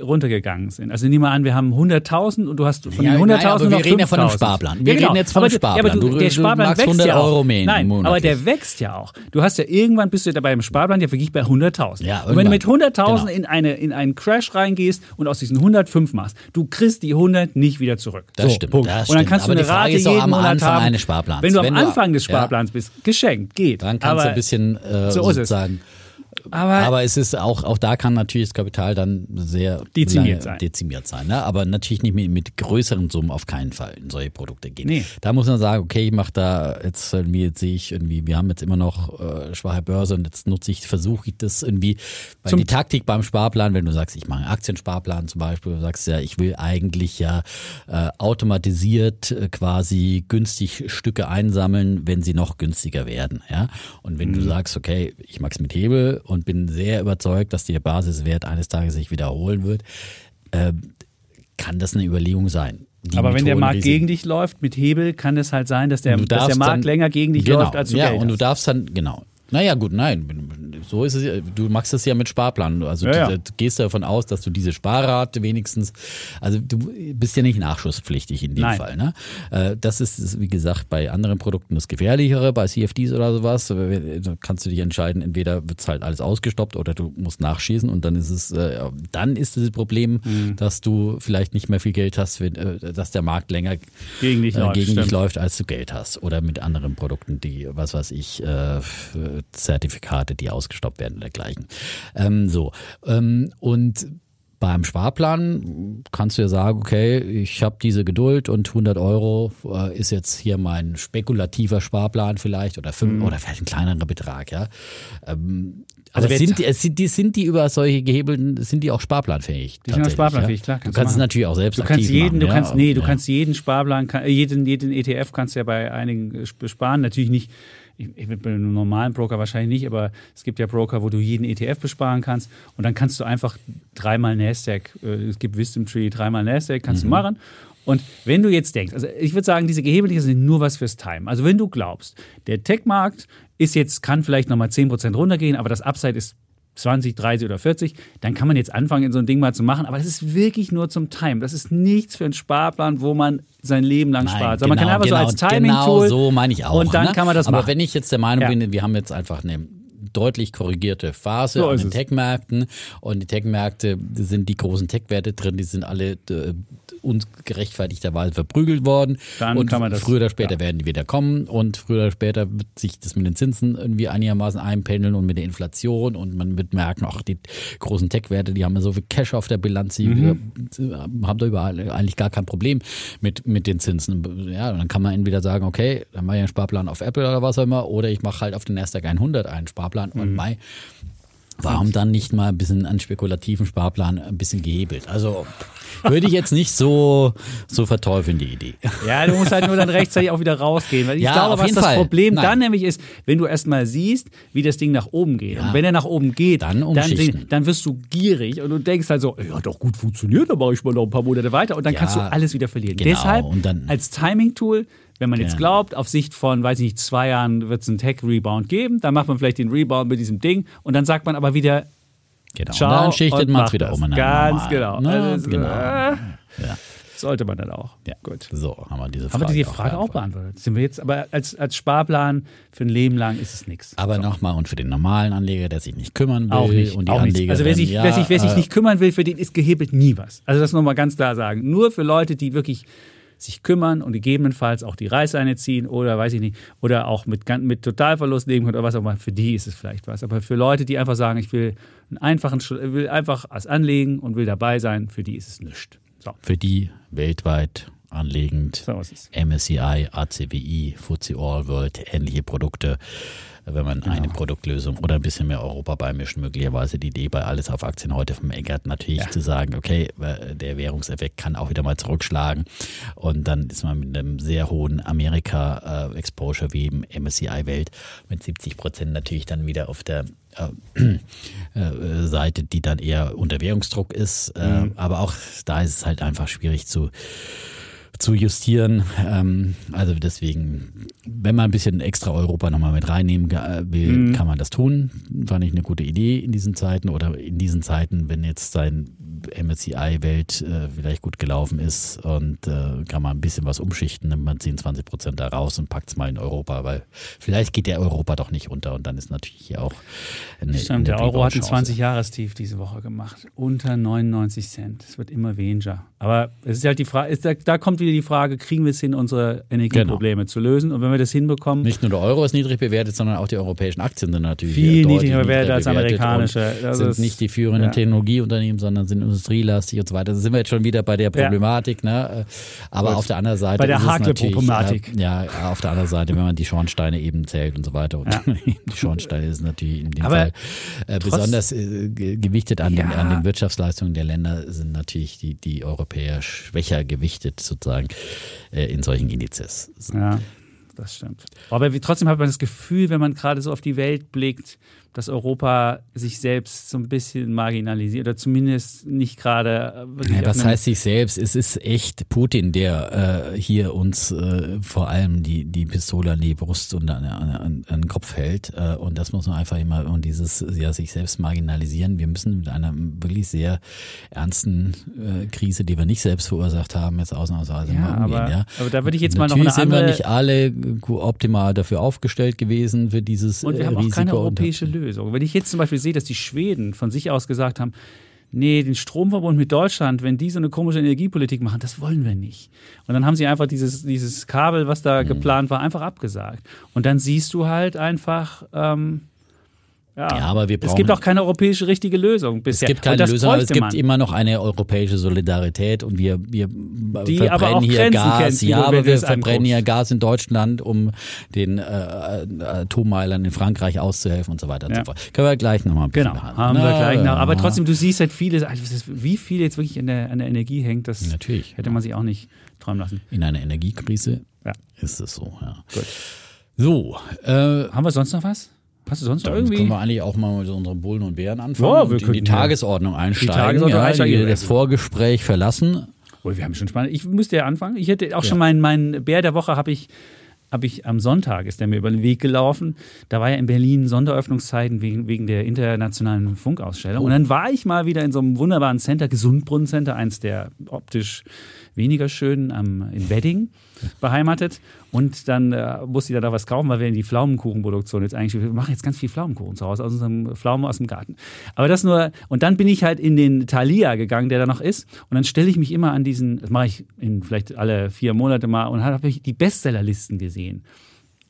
runtergegangen sind. Also nehmen wir an, wir haben 100.000 und du hast von ja, den 100.000 aber wir reden ja von einem Sparplan. Wir ja, genau. reden jetzt von einem Sparplan. Ja, aber du, der Sparplan wächst 100 ja auch. Euro mehr Nein, aber der wächst ja auch. Du hast ja irgendwann bist du dabei im Sparplan ja wirklich bei 100.000. Ja, und wenn du mit 100.000 genau. in, eine, in einen Crash reingehst und aus diesen 105 machst, du kriegst die 100 nicht wieder zurück. Das so, stimmt. Das und dann kannst stimmt. du eine Rate jeden Monat haben. Eines Sparplans. Wenn du am Anfang des Sparplans bist, geschenkt, geht. Dann kannst du ein bisschen äh, so sozusagen aber, aber es ist auch, auch da kann natürlich das Kapital dann sehr dezimiert sein. Dezimiert sein ne? Aber natürlich nicht mit, mit größeren Summen auf keinen Fall in solche Produkte gehen. Nee. Da muss man sagen, okay, ich mache da jetzt irgendwie, jetzt sehe ich irgendwie, wir haben jetzt immer noch äh, schwache Börse und jetzt nutze ich, versuche ich das irgendwie, weil zum die Taktik beim Sparplan, wenn du sagst, ich mache einen Aktiensparplan zum Beispiel, du sagst ja, ich will eigentlich ja äh, automatisiert äh, quasi günstig Stücke einsammeln, wenn sie noch günstiger werden. Ja? Und wenn mhm. du sagst, okay, ich mache es mit Hebel und bin sehr überzeugt, dass der Basiswert eines Tages sich wiederholen wird, äh, kann das eine Überlegung sein. Die Aber wenn der Markt Risiken. gegen dich läuft mit Hebel, kann es halt sein, dass der, dass der Markt dann, länger gegen dich genau, läuft, als du ja, Geld und hast. du darfst dann, genau, naja, gut, nein. So ist es. Du machst es ja mit Sparplan. Also ja, du, gehst davon aus, dass du diese Sparrate wenigstens, also du bist ja nicht nachschusspflichtig in dem nein. Fall. Ne? Äh, das ist, wie gesagt, bei anderen Produkten das Gefährlichere, bei CFDs oder sowas. Da kannst du dich entscheiden, entweder wird es halt alles ausgestoppt oder du musst nachschießen und dann ist es, äh, dann ist das Problem, mhm. dass du vielleicht nicht mehr viel Geld hast, äh, dass der Markt länger gegen dich, läuft, gegen dich läuft, als du Geld hast. Oder mit anderen Produkten, die, was weiß ich, Zertifikate, die ausgestoppt werden und dergleichen. Ähm, so. Ähm, und beim Sparplan kannst du ja sagen, okay, ich habe diese Geduld und 100 Euro äh, ist jetzt hier mein spekulativer Sparplan vielleicht oder fünf, mhm. oder vielleicht ein kleinerer Betrag, ja. Ähm, also sind die, sind die, sind die über solche gehebelten, sind die auch sparplanfähig? Die sind auch sparplanfähig, ja? klar. Kannst du kannst es natürlich auch selbst du kannst jeden, machen, du ja? kannst, nee, du ja. kannst jeden Sparplan, jeden, jeden ETF kannst du ja bei einigen besparen. Natürlich nicht ich, ich bei einem normalen Broker wahrscheinlich nicht, aber es gibt ja Broker, wo du jeden ETF besparen kannst und dann kannst du einfach dreimal Nasdaq, äh, es gibt Wisdom Tree, dreimal Nasdaq, kannst mhm. du machen. Und wenn du jetzt denkst, also ich würde sagen, diese Gehebelchen sind nur was fürs Time. Also wenn du glaubst, der Tech-Markt ist jetzt, kann vielleicht nochmal 10% runtergehen, aber das Upside ist 20, 30 oder 40, dann kann man jetzt anfangen, in so ein Ding mal zu machen. Aber das ist wirklich nur zum Time. Das ist nichts für einen Sparplan, wo man sein Leben lang Nein, spart. Genau, man kann einfach genau, so als Timing-Tool. Genau so meine ich auch. Und dann ne? kann man das Aber machen. wenn ich jetzt der Meinung Ja. bin, wir haben jetzt einfach eine deutlich korrigierte Phase So an den. Tech-Märkten und die Tech-Märkte sind die großen Tech-Werte drin, die sind alle äh, ungerechtfertigterweise verprügelt worden Dann und kann man das- früher oder später ja. werden die wieder kommen und früher oder später wird sich das mit den Zinsen irgendwie einigermaßen einpendeln und mit der Inflation und man wird merken, ach die großen Tech-Werte, die haben ja so viel Cash auf der Bilanz, die Mhm. äh, haben da überall eigentlich gar kein Problem mit, mit den Zinsen. Ja, und dann kann man entweder sagen, okay, dann mache ich einen Sparplan auf Apple oder was auch immer, oder ich mache halt auf den Nasdaq 100 einen Sparplan Mhm. und Mai. Warum dann nicht mal ein bisschen an spekulativen Sparplan ein bisschen gehebelt? Also würde ich jetzt nicht so, so verteufeln, die Idee. Ja, du musst halt nur dann rechtzeitig auch wieder rausgehen. Weil ich Ja, glaube, was das Fall. Problem Nein. dann nämlich ist, wenn du erstmal siehst, wie das Ding nach oben geht. Ja. Und wenn er nach oben geht, Dann dann, dann wirst du gierig und du denkst halt so, ja, doch gut funktioniert, dann mache ich mal noch ein paar Monate weiter und dann Ja, kannst du alles wieder verlieren. genau. Deshalb Und dann- als Timing-Tool, wenn man jetzt glaubt, auf Sicht von, weiß ich nicht, zwei Jahren wird es einen Tech-Rebound geben, dann macht man vielleicht den Rebound mit diesem Ding und dann sagt man aber wieder, Genau. Ciao und dann schichtet man es wieder um. Ganz normalen, genau. Ne? Also genau. äh, Ja. sollte man dann auch. Ja. Gut. So, haben wir diese Haben Frage, wir die Frage auch, beantwortet? Sind wir jetzt, aber als, als Sparplan für ein Leben lang ist es nichts. Aber nochmal, und für den normalen Anleger, der sich nicht kümmern will, Auch nicht. und die auch. Anleger, Also wer sich, ja, wer, sich, wer sich äh, nicht kümmern will, für den ist gehebelt nie was. Also das nochmal ganz klar sagen. Nur für Leute, die wirklich sich kümmern und gegebenenfalls auch die Reißleine ziehen oder weiß ich nicht, oder auch mit, mit Totalverlust leben können oder was auch immer, für die ist es vielleicht was. Aber für Leute, die einfach sagen, ich will einen einfachen, will einfach was anlegen und will dabei sein, für die ist es nichts. So, für die weltweit anlegend so. MSCI, ACWI, FTSE All World, ähnliche Produkte. Wenn man Genau. eine Produktlösung oder ein bisschen mehr Europa beimischen, möglicherweise die Idee bei Alles auf Aktien heute vom Eckert natürlich Ja. zu sagen, okay, äh, der Währungseffekt kann auch wieder mal zurückschlagen und dann ist man mit einem sehr hohen Amerika-Exposure wie im MSCI Welt mit 70 Prozent natürlich dann wieder auf der äh, äh, Seite, die dann eher unter Währungsdruck ist. Äh, Mhm. Aber auch da ist es halt einfach schwierig zu zu justieren. Ähm, also deswegen, wenn man ein bisschen extra Europa nochmal mit reinnehmen will, mhm. kann man das tun. Fand ich eine gute Idee in diesen Zeiten oder in diesen Zeiten, wenn jetzt sein MSCI-Welt äh, vielleicht gut gelaufen ist und äh, kann man ein bisschen was umschichten, nimmt man 10, 20 Prozent da raus und packt es mal in Europa, weil vielleicht geht der Europa doch nicht unter und dann ist natürlich hier auch eine, Stimmt, der Euro hat ein 20-Jahres-Tief diese Woche gemacht. Unter 99 Cent. Es wird immer weniger. Aber es ist halt die Frage, da, da, kommt wieder die Frage, kriegen wir es hin, unsere Energieprobleme genau. zu lösen? Und wenn wir das hinbekommen. Nicht nur der Euro ist niedrig bewertet, sondern auch die europäischen Aktien sind natürlich viel niedriger bewertet als amerikanische. Das sind nicht die führenden ja. Technologieunternehmen, sondern sind industrielastig und so weiter. Da sind wir jetzt schon wieder bei der Problematik. Ja. Ne? Aber Gut. auf der anderen Seite. Bei der Hakle-Problematik. Äh, ja, auf der anderen Seite, wenn man die Schornsteine eben zählt und so weiter. Und ja. die Schornsteine ist natürlich in dem Aber Fall äh, besonders äh, gewichtet an, ja. den, an den Wirtschaftsleistungen der Länder sind natürlich die, die Europäer schwächer gewichtet sozusagen äh, in solchen Indizes. Ja, das stimmt. Aber trotzdem hat man das Gefühl, wenn man gerade so auf die Welt blickt, dass Europa sich selbst so ein bisschen marginalisiert oder zumindest nicht gerade. Äh, ja, was heißt sich selbst? Es ist echt Putin, der äh, hier uns äh, vor allem die, die Pistole an die Brust und an, an, an den Kopf hält. Äh, und das muss man einfach immer und dieses ja sich selbst marginalisieren. Wir müssen mit einer wirklich sehr ernsten äh, Krise, die wir nicht selbst verursacht haben, jetzt ausnahmsweise ja, mal umgehen. Aber, ja. aber da würde ich jetzt mal noch eine andere. sind wir nicht alle optimal dafür aufgestellt gewesen für dieses und wir haben Risiko. Auch keine europäische Lösung. Lösung. Wenn ich jetzt zum Beispiel sehe, dass die Schweden von sich aus gesagt haben, nee, den Stromverbund mit Deutschland, wenn die so eine komische Energiepolitik machen, das wollen wir nicht. Und dann haben sie einfach dieses, dieses Kabel, was da mhm. geplant war, einfach abgesagt. Und dann siehst du halt einfach, ähm, ja. ja, aber wir brauchen, es gibt auch keine europäische richtige Lösung bisher. Es gibt keine Lösung, aber es gibt man. immer noch eine europäische Solidarität und wir, wir Die verbrennen hier Grenzen Gas. Kennt, ja, aber wir verbrennen hier Gas in Deutschland, um den äh, Atommeilern in Frankreich auszuhelfen und so weiter und so fort. Können wir gleich nochmal ein bisschen Genau, haben Na, wir gleich noch. Aber trotzdem, du siehst halt vieles, also wie viel jetzt wirklich an der, an der Energie hängt, das Natürlich, hätte man sich auch nicht träumen lassen. In einer Energiekrise ja. ist es so, ja. Gut. So. Äh, haben wir sonst noch was? Hast du sonst Dann irgendwie? können wir eigentlich auch mal mit unseren Bullen und Bären anfangen ja, und in die Tagesordnung einsteigen. Die Tagesordnung ja, einsteigen. das Vorgespräch verlassen. Oh, wir haben schon spannend. Ich müsste ja anfangen. Ich hätte auch ja. schon meinen mein Bär der Woche habe ich habe ich am Sonntag ist der mir über den Weg gelaufen. Da war ja in Berlin Sonderöffnungszeiten wegen, wegen der internationalen Funkausstellung. Oh. Und dann war ich mal wieder in so einem wunderbaren Center, Gesundbrunnen Center, eins der optisch weniger schönen am, in Wedding beheimatet. Und dann äh, musste ich da was kaufen, weil wir in die Pflaumenkuchenproduktion jetzt eigentlich, wir machen jetzt ganz viel Pflaumenkuchen zu Hause, aus unserem Pflaumen aus dem Garten. Aber das nur, und dann bin ich halt in den Thalia gegangen, der da noch ist. Und dann stelle ich mich immer an diesen, das mache ich in vielleicht alle vier Monate mal, und habe ich die Bestsellerlisten gesehen.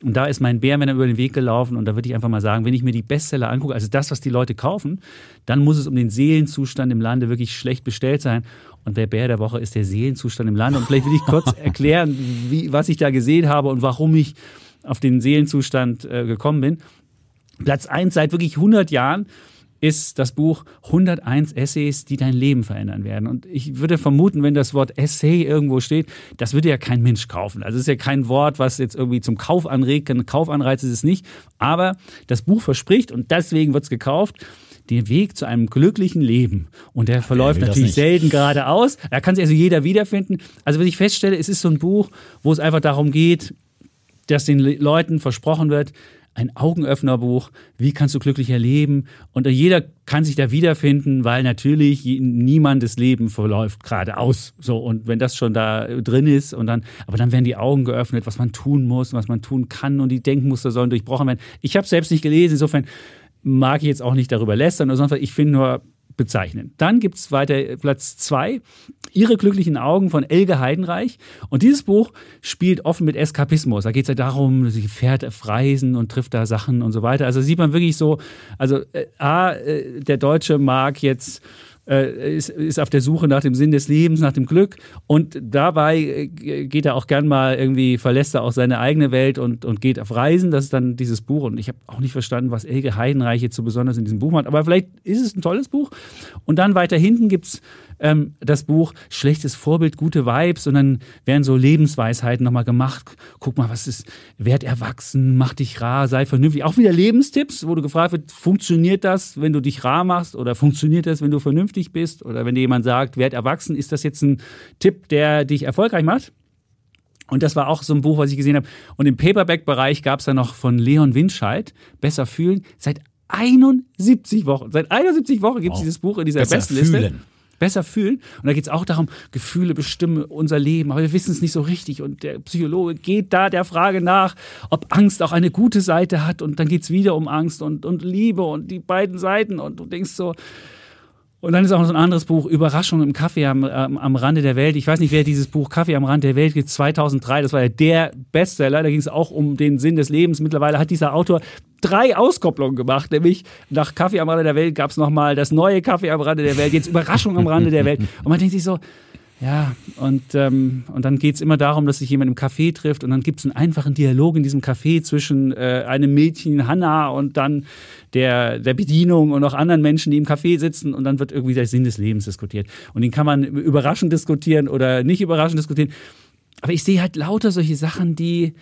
Und da ist mein Bär mir dann über den Weg gelaufen und da würde ich einfach mal sagen, wenn ich mir die Bestseller angucke, also das, was die Leute kaufen, dann muss es um den Seelenzustand im Lande wirklich schlecht bestellt sein. Und der Bär der Woche ist der Seelenzustand im Lande. Und vielleicht will ich kurz erklären, wie, was ich da gesehen habe und warum ich auf den Seelenzustand äh, gekommen bin. Platz 1 seit wirklich 100 Jahren ist das Buch 101 Essays, die dein Leben verändern werden. Und ich würde vermuten, wenn das Wort Essay irgendwo steht, das würde ja kein Mensch kaufen. Also es ist ja kein Wort, was jetzt irgendwie zum Kauf anregt. Ein Kaufanreiz ist es nicht. Aber das Buch verspricht, und deswegen wird es gekauft, den Weg zu einem glücklichen Leben. Und der verläuft natürlich selten geradeaus. Da kann sich also jeder wiederfinden. Also, was ich feststelle, es ist so ein Buch, wo es einfach darum geht, dass den Leuten versprochen wird, ein Augenöffnerbuch, wie kannst du glücklicher leben? Und jeder kann sich da wiederfinden, weil natürlich niemandes Leben verläuft geradeaus. So, und wenn das schon da drin ist und dann, aber dann werden die Augen geöffnet, was man tun muss, was man tun kann und die Denkmuster sollen durchbrochen werden. Ich habe selbst nicht gelesen, insofern mag ich jetzt auch nicht darüber lästern oder sonst was. Ich finde nur, bezeichnen. Dann gibt es weiter Platz zwei, Ihre glücklichen Augen von Elge Heidenreich. Und dieses Buch spielt offen mit Eskapismus. Da geht es ja darum, sie fährt auf Reisen und trifft da Sachen und so weiter. Also sieht man wirklich so, also äh, A, äh, der Deutsche mag jetzt äh, ist, ist auf der Suche nach dem Sinn des Lebens, nach dem Glück. Und dabei äh, geht er auch gern mal irgendwie, verlässt er auch seine eigene Welt und, und geht auf Reisen. Das ist dann dieses Buch. Und ich habe auch nicht verstanden, was Elke Heidenreich jetzt so besonders in diesem Buch macht. Aber vielleicht ist es ein tolles Buch. Und dann weiter hinten gibt es ähm, das Buch Schlechtes Vorbild, gute Vibes und dann werden so Lebensweisheiten nochmal gemacht. Guck mal, was ist, werd erwachsen, mach dich rar, sei vernünftig. Auch wieder Lebenstipps, wo du gefragt wird, funktioniert das, wenn du dich rar machst oder funktioniert das, wenn du vernünftig bist oder wenn dir jemand sagt, werd erwachsen, ist das jetzt ein Tipp, der dich erfolgreich macht? Und das war auch so ein Buch, was ich gesehen habe. Und im Paperback-Bereich gab es dann noch von Leon Winscheid, Besser fühlen, seit 71 Wochen. Seit 71 Wochen gibt es Wow. dieses Buch in dieser Besser Bestenliste. fühlen. Besser fühlen. Und da geht es auch darum, Gefühle bestimmen unser Leben, aber wir wissen es nicht so richtig. Und der Psychologe geht da der Frage nach, ob Angst auch eine gute Seite hat. Und dann geht es wieder um Angst und, und Liebe und die beiden Seiten. Und du denkst so, und dann ist auch noch so ein anderes Buch, Überraschung im Kaffee am, am, am Rande der Welt. Ich weiß nicht, wer dieses Buch Kaffee am Rande der Welt gibt, 2003, das war ja der Bestseller. Da ging es auch um den Sinn des Lebens. Mittlerweile hat dieser Autor drei Auskopplungen gemacht, nämlich nach Kaffee am Rande der Welt gab es nochmal das neue Kaffee am Rande der Welt, jetzt Überraschung am Rande der Welt. Und man denkt sich so, ja, und, ähm, und dann geht es immer darum, dass sich jemand im Café trifft und dann gibt es einen einfachen Dialog in diesem Café zwischen äh, einem Mädchen, Hannah, und dann der, der Bedienung und auch anderen Menschen, die im Café sitzen und dann wird irgendwie der Sinn des Lebens diskutiert. Und den kann man überraschend diskutieren oder nicht überraschend diskutieren. Aber ich sehe halt lauter solche Sachen, die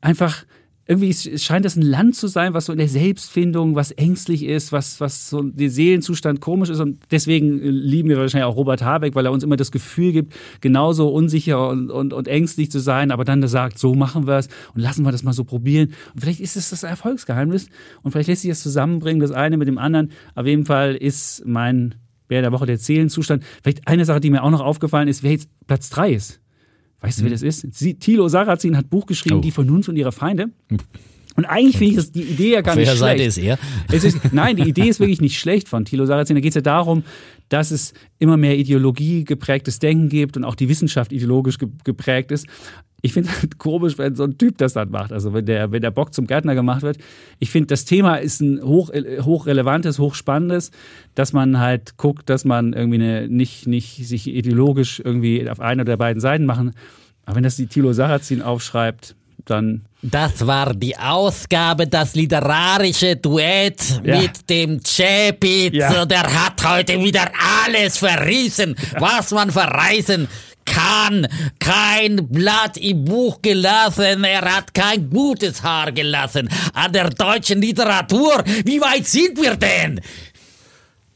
einfach irgendwie scheint das ein Land zu sein, was so in der Selbstfindung, was ängstlich ist, was, was so der Seelenzustand komisch ist. Und deswegen äh, lieben wir wahrscheinlich auch Robert Habeck, weil er uns immer das Gefühl gibt, genauso unsicher und, und, und ängstlich zu sein, aber dann sagt, so machen wir es und lassen wir das mal so probieren. Und vielleicht ist es das Erfolgsgeheimnis und vielleicht lässt sich das zusammenbringen, das eine mit dem anderen. Auf jeden Fall ist mein Bär der Woche der Seelenzustand. Vielleicht eine Sache, die mir auch noch aufgefallen ist, wer jetzt Platz drei ist. Weißt du, wer das ist? Sie, Thilo Sarrazin hat Buch geschrieben, Oh. Die Vernunft und ihre Feinde. Und eigentlich finde ich das, die Idee ja gar Auf nicht welcher schlecht. Seite ist er? Es ist, nein, die Idee ist wirklich nicht schlecht von Thilo Sarrazin. Da geht es ja darum, dass es immer mehr Ideologie geprägtes Denken gibt und auch die Wissenschaft ideologisch ge geprägt ist. Ich finde es halt komisch, wenn so ein Typ das dann macht. Also wenn der, wenn der Bock zum Gärtner gemacht wird. Ich finde, das Thema ist ein hoch, äh, hochrelevantes, hochspannendes, dass man halt guckt, dass man irgendwie eine, nicht, nicht sich ideologisch irgendwie auf eine oder beiden Seiten machen. Aber wenn das die Thilo Sarrazin aufschreibt, dann Das war die Ausgabe, das literarische Duett Ja. mit dem Chapitz. Ja. Der hat heute wieder alles verrissen, was man verreißen kann. Kein Blatt im Buch gelassen. Er hat kein gutes Haar gelassen an der deutschen Literatur. Wie weit sind wir denn?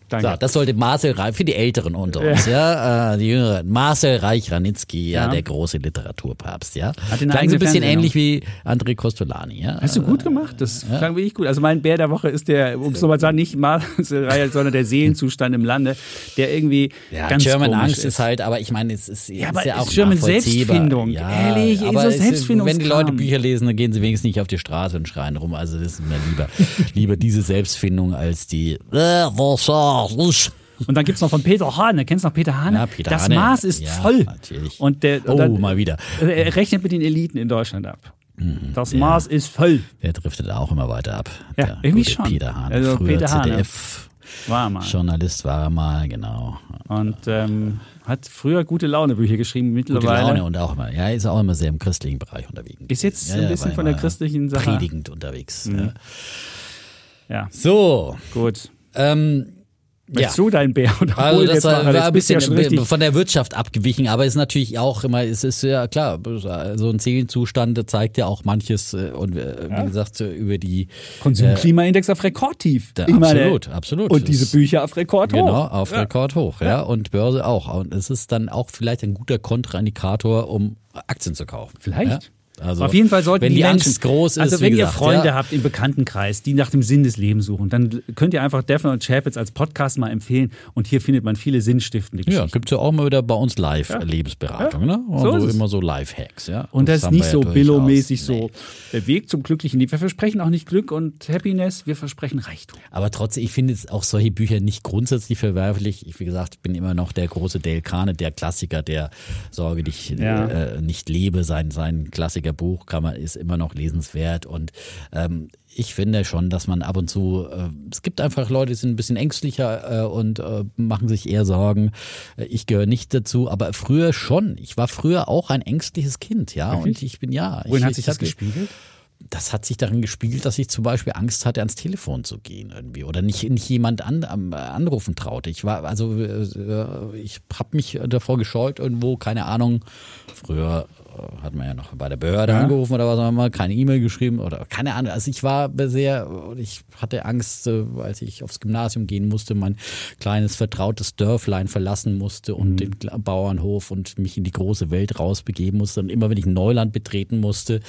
Danke. So, das sollte Marcel Reich, für die Älteren unter uns, ja, äh, die Jüngeren. Marcel Reich-Ranitzky, ja, Ja. der große Literaturpapst, ja. Hat eine Klang so ein bisschen ähnlich wie André Costolani, ja. Hast du gut gemacht? Das klang wirklich gut. Also mein Bär der Woche ist der, um es nochmal zu sagen, nicht Marcel Reich, sondern der Seelenzustand im Lande, der irgendwie Ja, ganz German Angst ist. halt, aber ich meine, es ist, Ja, ist ja auch ist German. Selbstfindung. Ja, Ehrlich, aber so es ist- Selbstfindungskram. wenn die Leute Bücher lesen, dann gehen sie wenigstens nicht auf die Straße und schreien rum. Also das ist mir lieber, lieber diese Selbstfindung als die. Äh, was ist? Und dann gibt's noch von Peter Hahn, kennst du noch Peter Hahn? Ja, Peter das Hahn, Maß ist ja, voll. natürlich. Und der, Oh, dann, mal wieder. Er rechnet mit den Eliten in Deutschland ab. Mhm. Das Maß ist voll. Der driftet auch immer weiter ab. Ja, der irgendwie gute schon. Peter Hahn. Also Früher Peter Hahn, ja. ZDF. War mal. Journalist war er mal, genau. Und ähm, hat früher gute Laune-Bücher geschrieben, Gute mittlerweile. Laune und auch immer. Ja, ist auch immer sehr im christlichen Bereich unterwegs. Ist jetzt Ja, ein ja, bisschen von der christlichen Sache. Predigend unterwegs. Ja. Ja, So, gut. ähm, ja. Möchtest du dein Bär oder Also das war, war ein bisschen ja von der Wirtschaft abgewichen, aber ist natürlich auch immer, es ist ja klar, so ein Seelenzustand zeigt ja auch manches äh, und äh, wie gesagt über die Konsumklimaindex auf Rekordtief. Da, meine, absolut, absolut. Und diese Bücher auf Rekord Genau, hoch. auf Ja. Rekord hoch, ja. Und Börse auch. Und es ist dann auch vielleicht ein guter Kontraindikator, um Aktien zu kaufen. Vielleicht. Ja? Also, Auf jeden Fall sollten wenn die, die Menschen, Angst groß ist, also wenn ihr gesagt, Freunde ja, habt im Bekanntenkreis, die nach dem Sinn des Lebens suchen, dann könnt ihr einfach Defner und Chapitz als Podcast mal empfehlen und hier findet man viele sinnstiftende Ja, Geschichten. gibt's ja auch mal wieder bei uns Live-Lebensberatung, ne? So Also ist es. immer so Live-Hacks, ja. Und das ist haben nicht so ja Billo-mäßig durchaus. so Nee. der Weg zum glücklichen Leben. Wir versprechen auch nicht Glück und Happiness, wir versprechen Reichtum. Aber trotzdem, ich finde jetzt auch solche Bücher nicht grundsätzlich verwerflich. Ich, wie gesagt, bin immer noch der große Dale Kahne, der Klassiker, der Sorge dich Ja. äh, nicht lebe. Sein, sein Klassikerbuch kann man, ist immer noch lesenswert. Und ähm, ich finde schon, dass man ab und zu, äh, es gibt einfach Leute, die sind ein bisschen ängstlicher äh, und äh, machen sich eher Sorgen. Äh, Ich gehöre nicht dazu, aber früher schon. Ich war früher auch ein ängstliches Kind, ja. Und ich bin ja. Wohin ich, hat sich ich das gespiegelt? das hat sich darin gespiegelt, dass ich zum Beispiel Angst hatte, ans Telefon zu gehen irgendwie oder nicht, nicht jemand an, am- anrufen traute. Ich war, also äh, ich habe mich davor gescheut, irgendwo, keine Ahnung, früher hat man ja noch bei der Behörde ja. angerufen oder was auch immer, keine E-Mail geschrieben oder keine Ahnung. Also ich war sehr, ich hatte Angst, äh, als ich aufs Gymnasium gehen musste, mein kleines vertrautes Dörflein verlassen musste und mhm. den Bauernhof und mich in die große Welt rausbegeben musste. Und immer wenn ich Neuland betreten musste,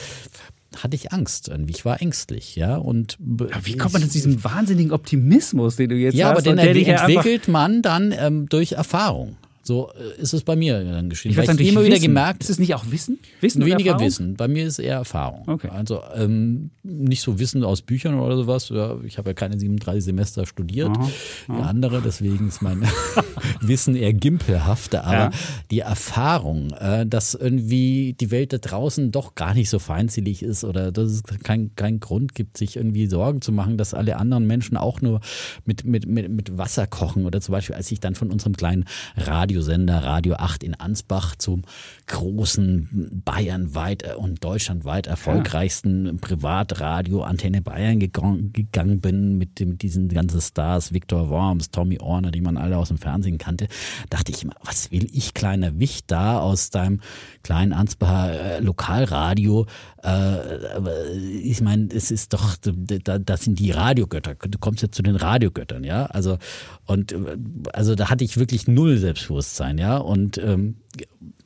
hatte ich Angst irgendwie. Ich war ängstlich, ja. Und aber wie kommt man zu diesem wahnsinnigen Optimismus, den du jetzt ja, hast? Ja, aber den entwickelt man dann ähm, durch Erfahrung. So äh, ist es bei mir dann geschehen. Ich Weil ich immer wieder gemerkt, ist es nicht auch Wissen? Wissen weniger Erfahrung? Wissen. Bei mir ist es eher Erfahrung. Okay. Also ähm, nicht so Wissen aus Büchern oder sowas. Ich habe ja keine 37 Semester studiert, aha, aha. wie andere. Deswegen ist mein Wissen eher gimpelhafter. Aber ja. die Erfahrung, äh, dass irgendwie die Welt da draußen doch gar nicht so feindselig ist oder dass es keinen kein Grund gibt, sich irgendwie Sorgen zu machen, dass alle anderen Menschen auch nur mit, mit, mit, mit Wasser kochen. Oder zum Beispiel, als ich dann von unserem kleinen Radio Radiosender Radio 8 in Ansbach zum großen bayernweit äh, und deutschlandweit erfolgreichsten ja. Privatradio Antenne Bayern gegangen, bin mit, mit diesen ganzen Stars, Viktor Worms, Tommy Orner, die man alle aus dem Fernsehen kannte, dachte ich immer, was will ich kleiner Wicht da aus deinem kleinen Ansbacher äh, Lokalradio? Äh, ich meine, es ist doch, da, das sind die Radiogötter. Du kommst jetzt zu den Radiogöttern, ja? Also und äh, also da hatte ich wirklich null Selbstbewusstsein, ja. Und ähm,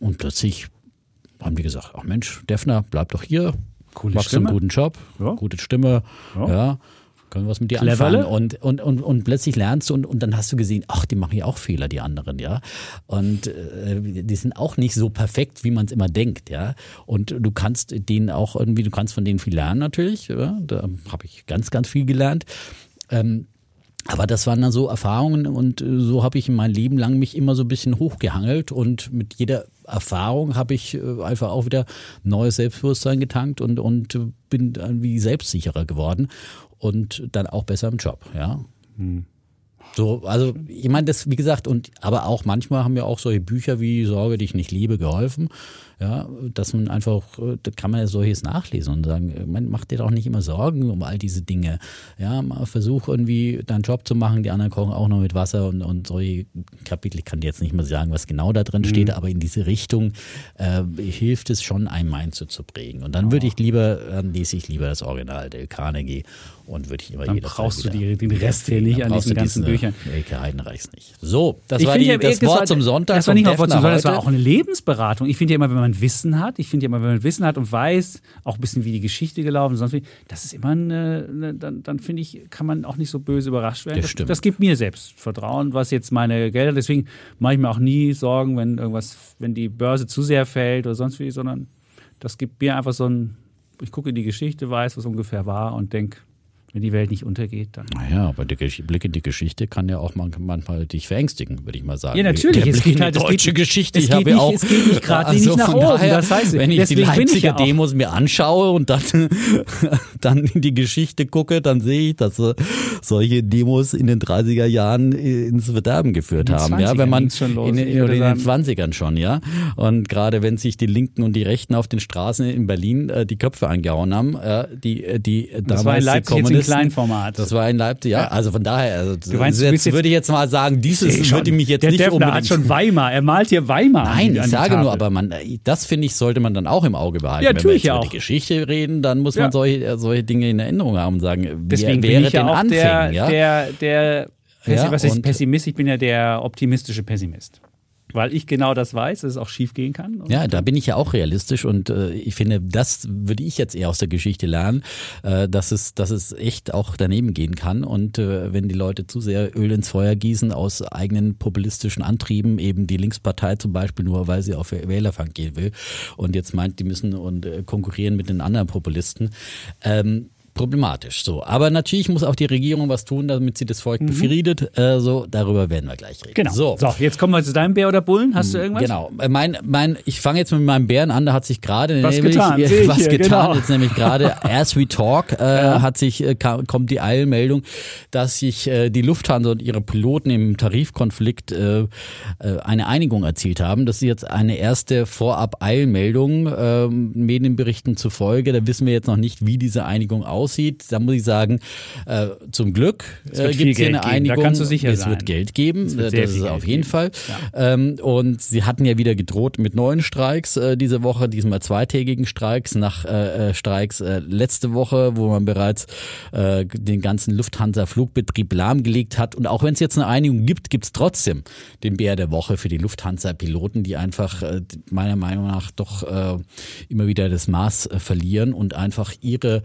und plötzlich haben die gesagt, ach Mensch, Defner, bleib doch hier, Coole machst Stimme. einen guten Job, ja. gute Stimme, ja. ja. Können wir was mit dir Cleverle. anfangen? Und, und, und, und plötzlich lernst du und, und dann hast du gesehen, ach, die machen ja auch Fehler, die anderen, ja. Und äh, die sind auch nicht so perfekt, wie man es immer denkt, ja. Und du kannst denen auch irgendwie, du kannst von denen viel lernen natürlich. Ja? Da habe ich ganz, ganz viel gelernt. Ähm, aber das waren dann so Erfahrungen und äh, so habe ich mein Leben lang mich immer so ein bisschen hochgehangelt und mit jeder Erfahrung habe ich äh, einfach auch wieder neues Selbstbewusstsein getankt und, und bin irgendwie selbstsicherer geworden und dann auch besser im Job, ja. Hm. So, also ich meine, das, wie gesagt, und aber auch manchmal haben ja auch solche Bücher wie Sorge dich nicht liebe geholfen. Ja, dass man einfach, da kann man ja solches nachlesen und sagen, man macht dir doch nicht immer Sorgen um all diese Dinge. Ja, mal versuch irgendwie deinen Job zu machen, die anderen kochen auch noch mit Wasser und, und solche Kapitel, ich kann dir jetzt nicht mal sagen, was genau da drin steht, mhm. aber in diese Richtung äh, hilft es schon, ein Mindset zu prägen. Und dann würde ich lieber, dann lese ich lieber das Original Del Carnegie und würde ich immer Dann brauchst du die, den Rest hier nicht an diesen ganzen Büchern. Elke Heidenreichs nicht. So, das ich war die, das Wort gesagt, zum Sonntag. Das war nicht Wort zum Sonntag, das war auch eine Lebensberatung. Ich finde ja immer, wenn man Wissen hat, ich finde ja immer, wenn man Wissen hat und weiß, auch ein bisschen wie die Geschichte gelaufen ist, sonst wie, das ist immer eine, eine dann, dann finde ich, kann man auch nicht so böse überrascht werden. Das, stimmt. das gibt mir Selbstvertrauen, was jetzt meine Gelder, deswegen mache ich mir auch nie Sorgen, wenn irgendwas, wenn die Börse zu sehr fällt oder sonst wie, sondern das gibt mir einfach so ein, ich gucke in die Geschichte, weiß, was ungefähr war und denke, wenn die Welt nicht untergeht, dann. Naja, aber der Blick in die Geschichte kann ja auch manchmal dich verängstigen, würde ich mal sagen. Ja, natürlich. Der es geht halt, deutsche geht, Geschichte. ich habe nicht, auch. Es geht nicht gerade also nicht nach oben. Daher, das heißt, wenn ich die Leipziger ja Demos mir anschaue und dann, dann in die Geschichte gucke, dann sehe ich, dass äh, solche Demos in den 30er Jahren ins Verderben geführt haben. Ja, wenn man schon los, in, in, in den 20ern schon, ja. Und gerade wenn sich die Linken und die Rechten auf den Straßen in Berlin äh, die Köpfe angehauen haben, äh, die, die das damals war in Kleinformat. Das war in Leipzig, ja. Also von daher, also du meinst, du jetzt, würde ich jetzt mal sagen, dieses würde mich jetzt der nicht Defner unbedingt. hat schon Weimar. Er malt hier Weimar. Nein, ich sage nur, aber man, das finde ich, sollte man dann auch im Auge behalten. Ja, Wenn wir jetzt über auch. die Geschichte reden, dann muss man ja. solche, solche Dinge in Erinnerung haben und sagen, Deswegen wer, wäre denn Anfängen, der, ja? der, der, der was ist Pessimist? Ich bin ja der optimistische Pessimist weil ich genau das weiß, dass es auch schief gehen kann. Ja, da bin ich ja auch realistisch und äh, ich finde, das würde ich jetzt eher aus der Geschichte lernen, äh, dass es, dass es echt auch daneben gehen kann und äh, wenn die Leute zu sehr Öl ins Feuer gießen aus eigenen populistischen Antrieben, eben die Linkspartei zum Beispiel nur, weil sie auf Wählerfang gehen will und jetzt meint, die müssen und äh, konkurrieren mit den anderen Populisten. Ähm, problematisch. So, aber natürlich muss auch die Regierung was tun, damit sie das Volk mhm. befriedet. Äh, so, darüber werden wir gleich reden. Genau. So. so, jetzt kommen wir zu deinem Bär oder Bullen. Hast du hm, irgendwas? Genau. Äh, mein, mein, ich fange jetzt mit meinem Bären an. Da hat sich gerade was nämlich, getan. Äh, was hier, getan. Genau. Jetzt nämlich gerade as we talk äh, ja. hat sich äh, kommt die Eilmeldung, dass sich äh, die Lufthansa und ihre Piloten im Tarifkonflikt eine Einigung erzielt haben. Das ist jetzt eine erste Vorab Eilmeldung äh, Medienberichten zufolge. Da wissen wir jetzt noch nicht, wie diese Einigung aussieht aussieht, da muss ich sagen, äh, zum Glück äh, gibt es hier eine geben, da Einigung. kannst du sicher es sein. wird Geld geben, äh, das ist Geld auf jeden geben. Fall. Ähm, und sie hatten ja wieder gedroht mit neuen Streiks äh, diese Woche, diesmal zweitägigen Streiks nach äh, äh, Streiks äh, letzte Woche, wo man bereits äh, den ganzen Lufthansa-Flugbetrieb lahmgelegt hat. Und auch wenn es jetzt eine Einigung gibt, gibt es trotzdem den Bär der Woche für die Lufthansa-Piloten, die einfach äh, meiner Meinung nach doch äh, immer wieder das Maß äh, verlieren und einfach ihre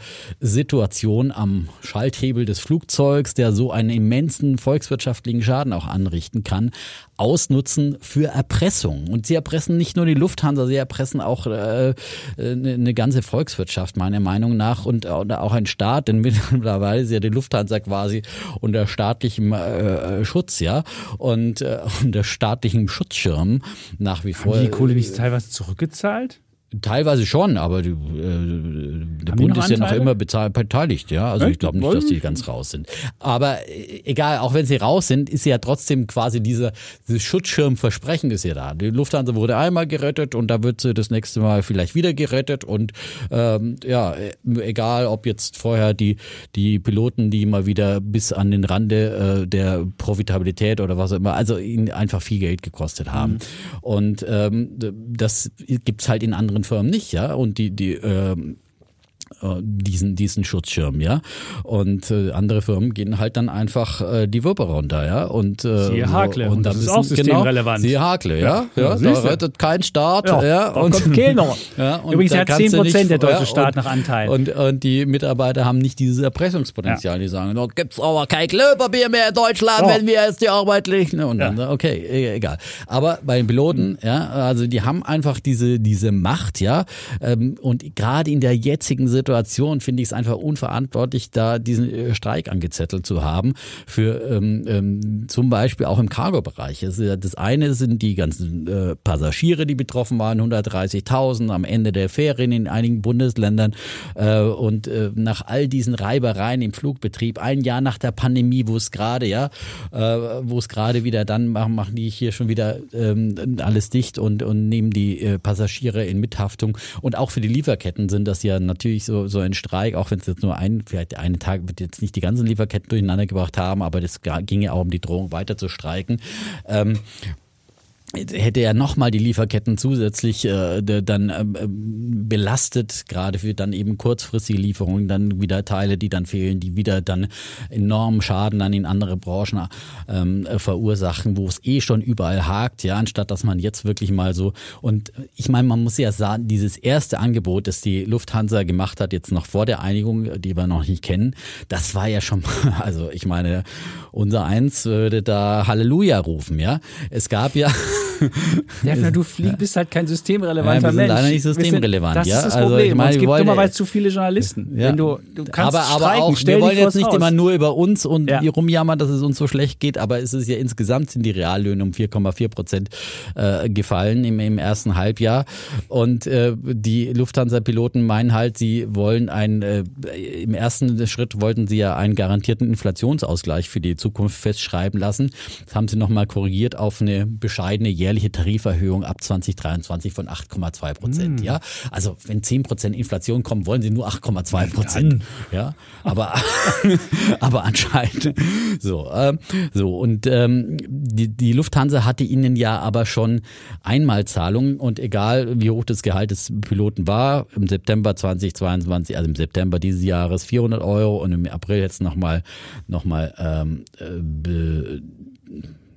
Situation am Schalthebel des Flugzeugs, der so einen immensen volkswirtschaftlichen Schaden auch anrichten kann, ausnutzen für Erpressung. Und sie erpressen nicht nur die Lufthansa, sie erpressen auch äh, eine, eine ganze Volkswirtschaft meiner Meinung nach und, und auch ein Staat, denn mittlerweile ist ja die Lufthansa quasi unter staatlichem äh, Schutz, ja, und äh, unter staatlichem Schutzschirm nach wie vor. Haben die Kohle nicht teilweise zurückgezahlt? Teilweise schon, aber die, äh, der Bund ist ja noch immer bezahl- beteiligt, ja. Also Echt? ich glaube nicht, dass die ganz raus sind. Aber äh, egal, auch wenn sie raus sind, ist ja trotzdem quasi dieser, dieses Schutzschirmversprechen ist ja da. Die Lufthansa wurde einmal gerettet und da wird sie das nächste Mal vielleicht wieder gerettet und ähm, ja, äh, egal ob jetzt vorher die die Piloten, die mal wieder bis an den Rande äh, der Profitabilität oder was auch immer, also ihnen einfach viel Geld gekostet haben. Und ähm, das gibt's halt in anderen Firmen nicht, ja. Und die die ähm, äh, diesen diesen Schutzschirm, ja. Und äh, andere Firmen gehen halt dann einfach äh, die Wippe runter, ja. Und äh, Siehe Hakle. und Das ist auch systemrelevant. Genau, siehe Hakle, ja. Ja, Ja, da siehst du. rettet kein Staat, Ja, ja. da kommt keiner. Ja, und Übrigens da hat kannst du 10% nicht- der deutsche ja, Staat und, nach Anteil. Und, und die Mitarbeiter haben nicht dieses Erpressungspotenzial. Die sagen, da gibt's aber kein Klopapier mehr in Deutschland, Ja. wenn wir jetzt die Arbeit liegen. Und dann, okay, e- egal. Aber bei den Piloten, ja, also die haben einfach diese, diese Macht, ja. Ähm, Und gerade in der jetzigen Situation finde ich es einfach unverantwortlich, da diesen äh, Streik angezettelt zu haben. Für ähm, ähm, zum Beispiel auch im Cargo-Bereich. Ja- Das eine sind die ganzen äh, Passagiere, die betroffen waren, 130.000 am Ende der Ferien in einigen Bundesländern. Äh, und äh, nach all diesen Reibereien im Flugbetrieb, ein Jahr nach der Pandemie, wo es gerade, ja, äh, wo es gerade wieder dann machen, machen die hier schon wieder ähm, alles dicht und, und nehmen die äh, Passagiere in Mithaftung. Und auch für die Lieferketten sind das ja natürlich so, so ein Streik, auch wenn es jetzt nur ein, vielleicht der eine Tag wird jetzt nicht die ganzen Lieferketten durcheinander gebracht haben, aber das ging ja auch um die Drohung weiter zu streiken. Ähm, hätte er nochmal die Lieferketten zusätzlich äh, dann ähm, belastet, gerade für dann eben kurzfristige Lieferungen, dann wieder Teile, die dann fehlen, die wieder dann enormen Schaden dann in andere Branchen ähm, äh, verursachen, wo es eh schon überall hakt, ja, anstatt dass man jetzt wirklich mal so und ich meine, man muss ja sagen, dieses erste Angebot, das die Lufthansa gemacht hat, jetzt noch vor der Einigung, die wir noch nicht kennen, das war ja schon, also ich meine, unser Eins würde da Halleluja rufen, ja. Es gab ja Ja, du flieg, bist halt kein systemrelevanter Ja, wir sind Mensch. leider nicht systemrelevant, Das ja. ist das Also, Problem. ich meine, es gibt dummerweise zu viele Journalisten. Ja. Wenn du, du kannst aber, aber streiken, auch, wir wollen jetzt nicht Haus. immer nur über uns und Ja. rumjammern, dass es uns so schlecht geht, aber es ist ja insgesamt sind die Reallöhne um 4,4 Prozent äh, gefallen im, im ersten Halbjahr. Und äh, die Lufthansa-Piloten meinen halt, sie wollen ein, äh, im ersten Schritt wollten sie ja einen garantierten Inflationsausgleich für die Zukunft festschreiben lassen. Das haben sie nochmal korrigiert auf eine bescheidene jährliche Tariferhöhung ab 2023 von 8,2 Prozent. Ja, also wenn 10 Prozent Inflation kommen, wollen sie nur 8,2 Prozent. Ja, aber aber anscheinend so ähm, so und ähm, die, die Lufthansa hatte ihnen ja aber schon Einmalzahlungen und egal wie hoch das Gehalt des Piloten war im September 2022 also im September dieses Jahres 400 Euro und im April jetzt noch mal noch mal ähm, äh,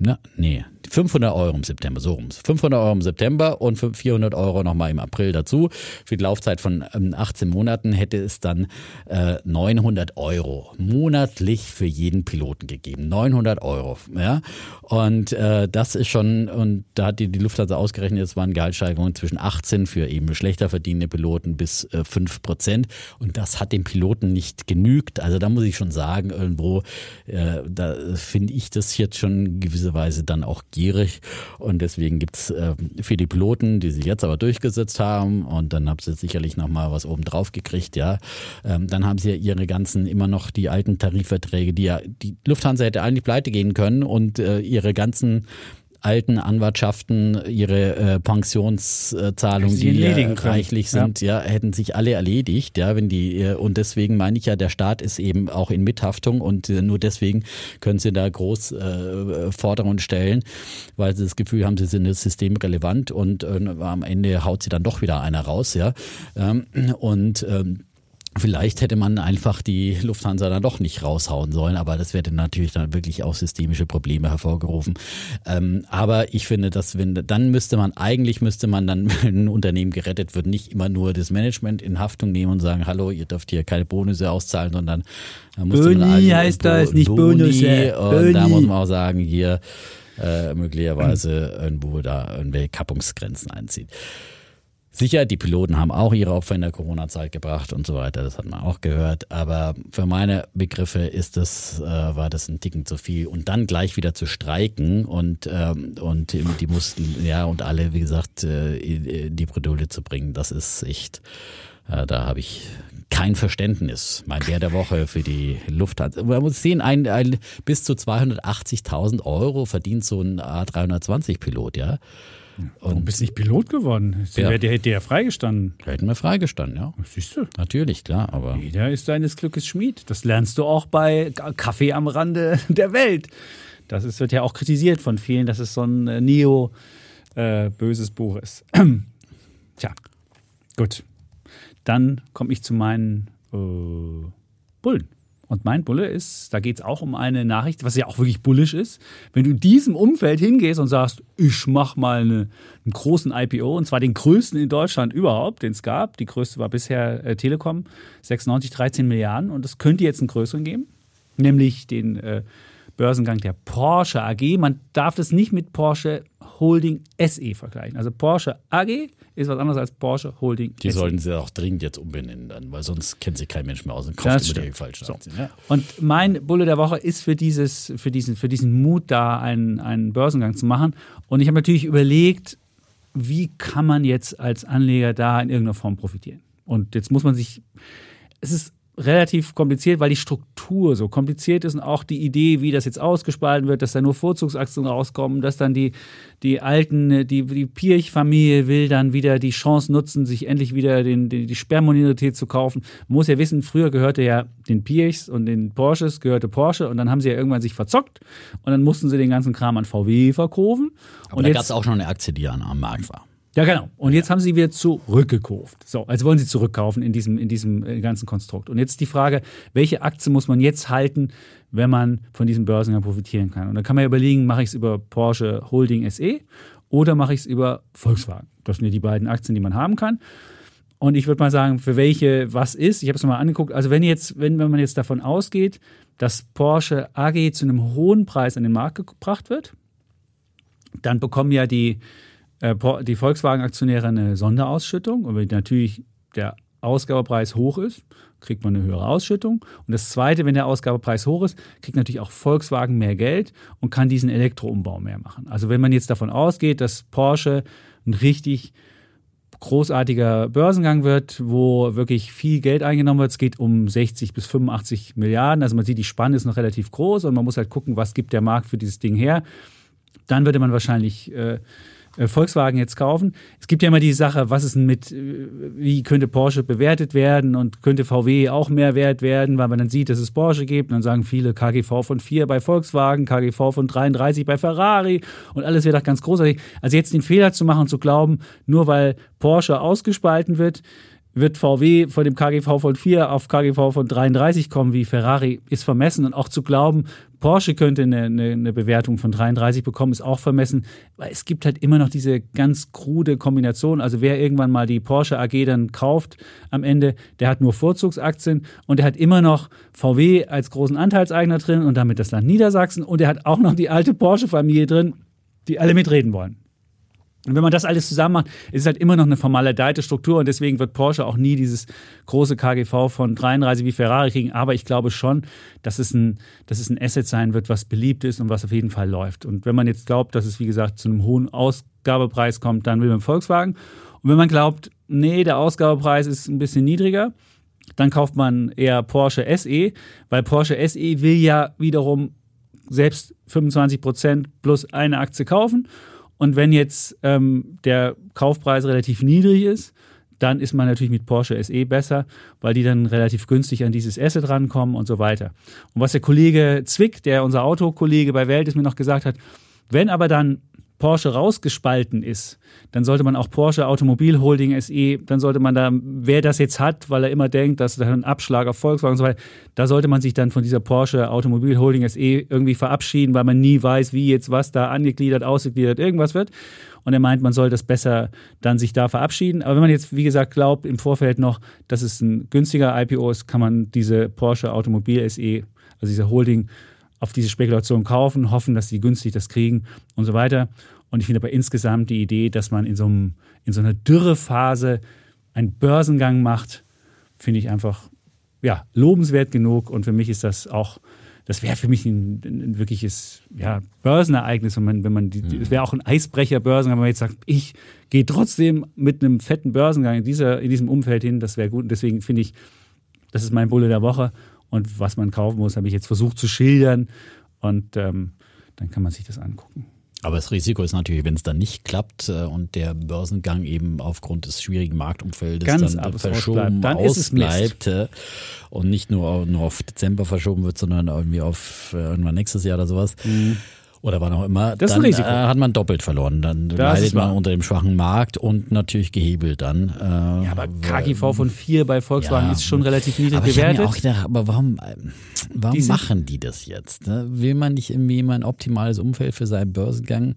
na, nee, 500 Euro im September, so rum. 500 Euro im September und 400 Euro nochmal im April dazu. Für die Laufzeit von ähm, 18 Monaten hätte es dann äh, 900 Euro monatlich für jeden Piloten gegeben. 900 Euro, ja. Und äh, das ist schon, und da hat die, die Lufthansa ausgerechnet, es waren Gehaltssteigerungen zwischen 18 für eben schlechter verdienende Piloten bis äh, 5 Prozent. Und das hat den Piloten nicht genügt. Also da muss ich schon sagen, irgendwo, äh, da finde ich das jetzt schon in gewisser Weise dann auch gierig. Und deswegen gibt's äh, für die Piloten, die sich jetzt aber durchgesetzt haben, und dann haben sie sicherlich nochmal was oben drauf gekriegt, ja. Ähm, dann haben sie ja ihre ganzen, immer noch die alten Tarifverträge, die ja, die Lufthansa hätte eigentlich pleite gehen können und äh, ihre ganzen alten Anwartschaften ihre äh, Pensionszahlungen, die äh, reichlich sind, ja. ja. hätten sich alle erledigt, ja, wenn die äh, und deswegen meine ich ja, der Staat ist eben auch in Mithaftung und äh, nur deswegen können sie da groß äh, Forderungen stellen, weil sie das Gefühl haben, sie sind systemrelevant und äh, am Ende haut sie dann doch wieder einer raus, ja. Ähm, und ähm, Vielleicht hätte man einfach die Lufthansa dann doch nicht raushauen sollen, aber das hätte natürlich dann wirklich auch systemische Probleme hervorgerufen. Ähm, aber ich finde, dass wenn dann müsste man eigentlich müsste man dann, wenn ein Unternehmen gerettet wird, nicht immer nur das Management in Haftung nehmen und sagen, hallo, ihr dürft hier keine Bonusse auszahlen, sondern da musste Boni man heißt das, nicht Bonusse. Und Boni. da muss man auch sagen, hier äh, möglicherweise irgendwo da irgendwelche Kappungsgrenzen einziehen. Sicher, die Piloten haben auch ihre Opfer in der Corona-Zeit gebracht und so weiter, das hat man auch gehört. Aber für meine Begriffe ist das, äh, war das ein Ticken zu viel. Und dann gleich wieder zu streiken und, ähm, und die mussten, ja, und alle, wie gesagt, äh, in die Bredouille zu bringen, das ist echt, äh, da habe ich kein Verständnis. Mein Wert der Woche für die Lufthansa. Man muss sehen, ein, ein bis zu 280.000 Euro verdient so ein A320-Pilot, ja. Und du bist nicht Pilot geworden. Der, der hätte ja freigestanden. Hätten wir freigestanden, ja. Siehst du? Natürlich, klar. Aber Jeder ist seines Glückes Schmied. Das lernst du auch bei Kaffee am Rande der Welt. Das ist, wird ja auch kritisiert von vielen, dass es so ein äh, Neo-böses äh, Buch ist. Tja, gut. Dann komme ich zu meinen äh, Bullen. Und mein Bulle ist, da geht es auch um eine Nachricht, was ja auch wirklich bullisch ist. Wenn du in diesem Umfeld hingehst und sagst, ich mache mal eine, einen großen IPO, und zwar den größten in Deutschland überhaupt, den es gab. Die größte war bisher äh, Telekom, 96, 13 Milliarden. Und es könnte jetzt einen größeren geben, nämlich den äh, Börsengang der Porsche AG. Man darf das nicht mit Porsche Holding SE vergleichen. Also Porsche AG ist was anderes als Porsche Holding. Die SE. sollten sie auch dringend jetzt umbenennen dann, weil sonst kennt sich kein Mensch mehr aus und kauft immer die falschen so. Ja. Und mein Bulle der Woche ist für, dieses, für, diesen, für diesen Mut da, einen, einen Börsengang zu machen. Und ich habe natürlich überlegt, wie kann man jetzt als Anleger da in irgendeiner Form profitieren? Und jetzt muss man sich, es ist relativ kompliziert, weil die Struktur so kompliziert ist und auch die Idee, wie das jetzt ausgespalten wird, dass da nur Vorzugsaktien rauskommen, dass dann die, die alten, die, die Pirch-Familie will dann wieder die Chance nutzen, sich endlich wieder den, die, die Sperrminorität zu kaufen. Man muss ja wissen, früher gehörte ja den Pirchs und den Porsches gehörte Porsche und dann haben sie ja irgendwann sich verzockt und dann mussten sie den ganzen Kram an VW verkaufen. Aber und da gab es auch schon eine Aktie, die am Markt war. Ja, genau. Und jetzt haben sie wieder zurückgekauft. So, also wollen sie zurückkaufen in diesem, in diesem äh, ganzen Konstrukt. Und jetzt die Frage, welche Aktie muss man jetzt halten, wenn man von diesem Börsengang profitieren kann? Und dann kann man ja überlegen, mache ich es über Porsche Holding SE oder mache ich es über Volkswagen? Das sind ja die beiden Aktien, die man haben kann. Und ich würde mal sagen, für welche was ist. Ich habe es mal angeguckt. Also wenn jetzt, wenn, wenn man jetzt davon ausgeht, dass Porsche AG zu einem hohen Preis an den Markt gebracht wird, dann bekommen ja die die Volkswagen-Aktionäre eine Sonderausschüttung. Und wenn natürlich der Ausgabepreis hoch ist, kriegt man eine höhere Ausschüttung. Und das Zweite, wenn der Ausgabepreis hoch ist, kriegt natürlich auch Volkswagen mehr Geld und kann diesen Elektroumbau mehr machen. Also wenn man jetzt davon ausgeht, dass Porsche ein richtig großartiger Börsengang wird, wo wirklich viel Geld eingenommen wird. Es geht um 60 bis 85 Milliarden. Also man sieht, die Spanne ist noch relativ groß und man muss halt gucken, was gibt der Markt für dieses Ding her. Dann würde man wahrscheinlich äh, äh, Volkswagen jetzt kaufen. Es gibt ja immer die Sache, was ist denn mit, äh, wie könnte Porsche bewertet werden und könnte VW auch mehr wert werden, weil man dann sieht, dass es Porsche gibt. Und dann sagen viele KGV von 4 bei Volkswagen, KGV von 33 bei Ferrari und alles wäre doch ganz großartig. Also jetzt den Fehler zu machen und zu glauben, nur weil Porsche ausgespalten wird, wird VW von dem KGV von 4 auf KGV von 33 kommen, wie Ferrari, ist vermessen. Und auch zu glauben, Porsche könnte eine, eine, eine, Bewertung von 33 bekommen, ist auch vermessen, weil es gibt halt immer noch diese ganz krude Kombination. Also wer irgendwann mal die Porsche AG dann kauft am Ende, der hat nur Vorzugsaktien und der hat immer noch VW als großen Anteilseigner drin und damit das Land Niedersachsen und er hat auch noch die alte Porsche-Familie drin, die alle mitreden wollen. Und wenn man das alles zusammen macht, ist es halt immer noch eine formale Struktur und deswegen wird Porsche auch nie dieses große KGV von 33 wie Ferrari kriegen. Aber ich glaube schon, dass es ein, dass es ein Asset sein wird, was beliebt ist und was auf jeden Fall läuft. Und wenn man jetzt glaubt, dass es, wie gesagt, zu einem hohen Ausgabepreis kommt, dann will man Volkswagen. Und wenn man glaubt, nee, der Ausgabepreis ist ein bisschen niedriger, dann kauft man eher Porsche SE, weil Porsche SE will ja wiederum selbst 25 Prozent plus eine Aktie kaufen. Und wenn jetzt ähm, der Kaufpreis relativ niedrig ist, dann ist man natürlich mit Porsche SE besser, weil die dann relativ günstig an dieses Asset rankommen und so weiter. Und was der Kollege Zwick, der unser Autokollege bei Welt ist, mir noch gesagt hat, wenn aber dann Porsche rausgespalten ist, dann sollte man auch Porsche Automobil Holding SE, dann sollte man da, wer das jetzt hat, weil er immer denkt, dass da ein Abschlag auf Volkswagen und so weiter, da sollte man sich dann von dieser Porsche Automobil Holding SE irgendwie verabschieden, weil man nie weiß, wie jetzt was da angegliedert, ausgegliedert, irgendwas wird. Und er meint, man soll das besser dann sich da verabschieden. Aber wenn man jetzt, wie gesagt, glaubt im Vorfeld noch, dass es ein günstiger IPO ist, kann man diese Porsche Automobil SE, also diese Holding, auf diese Spekulation kaufen, hoffen, dass sie günstig das kriegen und so weiter. Und ich finde aber insgesamt die Idee, dass man in so, einem, in so einer Dürrephase einen Börsengang macht, finde ich einfach ja, lobenswert genug. Und für mich ist das auch, das wäre für mich ein, ein, wirkliches ja, Börsenereignis, wenn man, wenn man die, es wäre auch ein Eisbrecher-Börsengang, wenn man jetzt sagt, ich gehe trotzdem mit einem fetten Börsengang in, dieser, in diesem Umfeld hin, das wäre gut. Und deswegen finde ich, das ist mein Bulle der Woche. Und was man kaufen muss, habe ich jetzt versucht zu schildern. Und ähm, dann kann man sich das angucken. Aber das Risiko ist natürlich, wenn es dann nicht klappt äh, und der Börsengang eben aufgrund des schwierigen Marktumfeldes Ganz dann verschoben dann ausbleibt äh, und nicht nur, nur auf Dezember verschoben wird, sondern irgendwie auf äh, irgendwann nächstes Jahr oder sowas. Mhm oder wann auch immer, das dann. Äh, hat man doppelt verloren. Dann Das leidet man unter dem schwachen Markt und natürlich gehebelt dann. Äh, Ja, aber KGV von 4 bei Volkswagen Ja. ist schon relativ niedrig aber ich bewertet. mir auch gedacht, aber warum, warum Die machen die das jetzt? Ne? Will man nicht irgendwie immer ein optimales Umfeld für seinen Börsengang?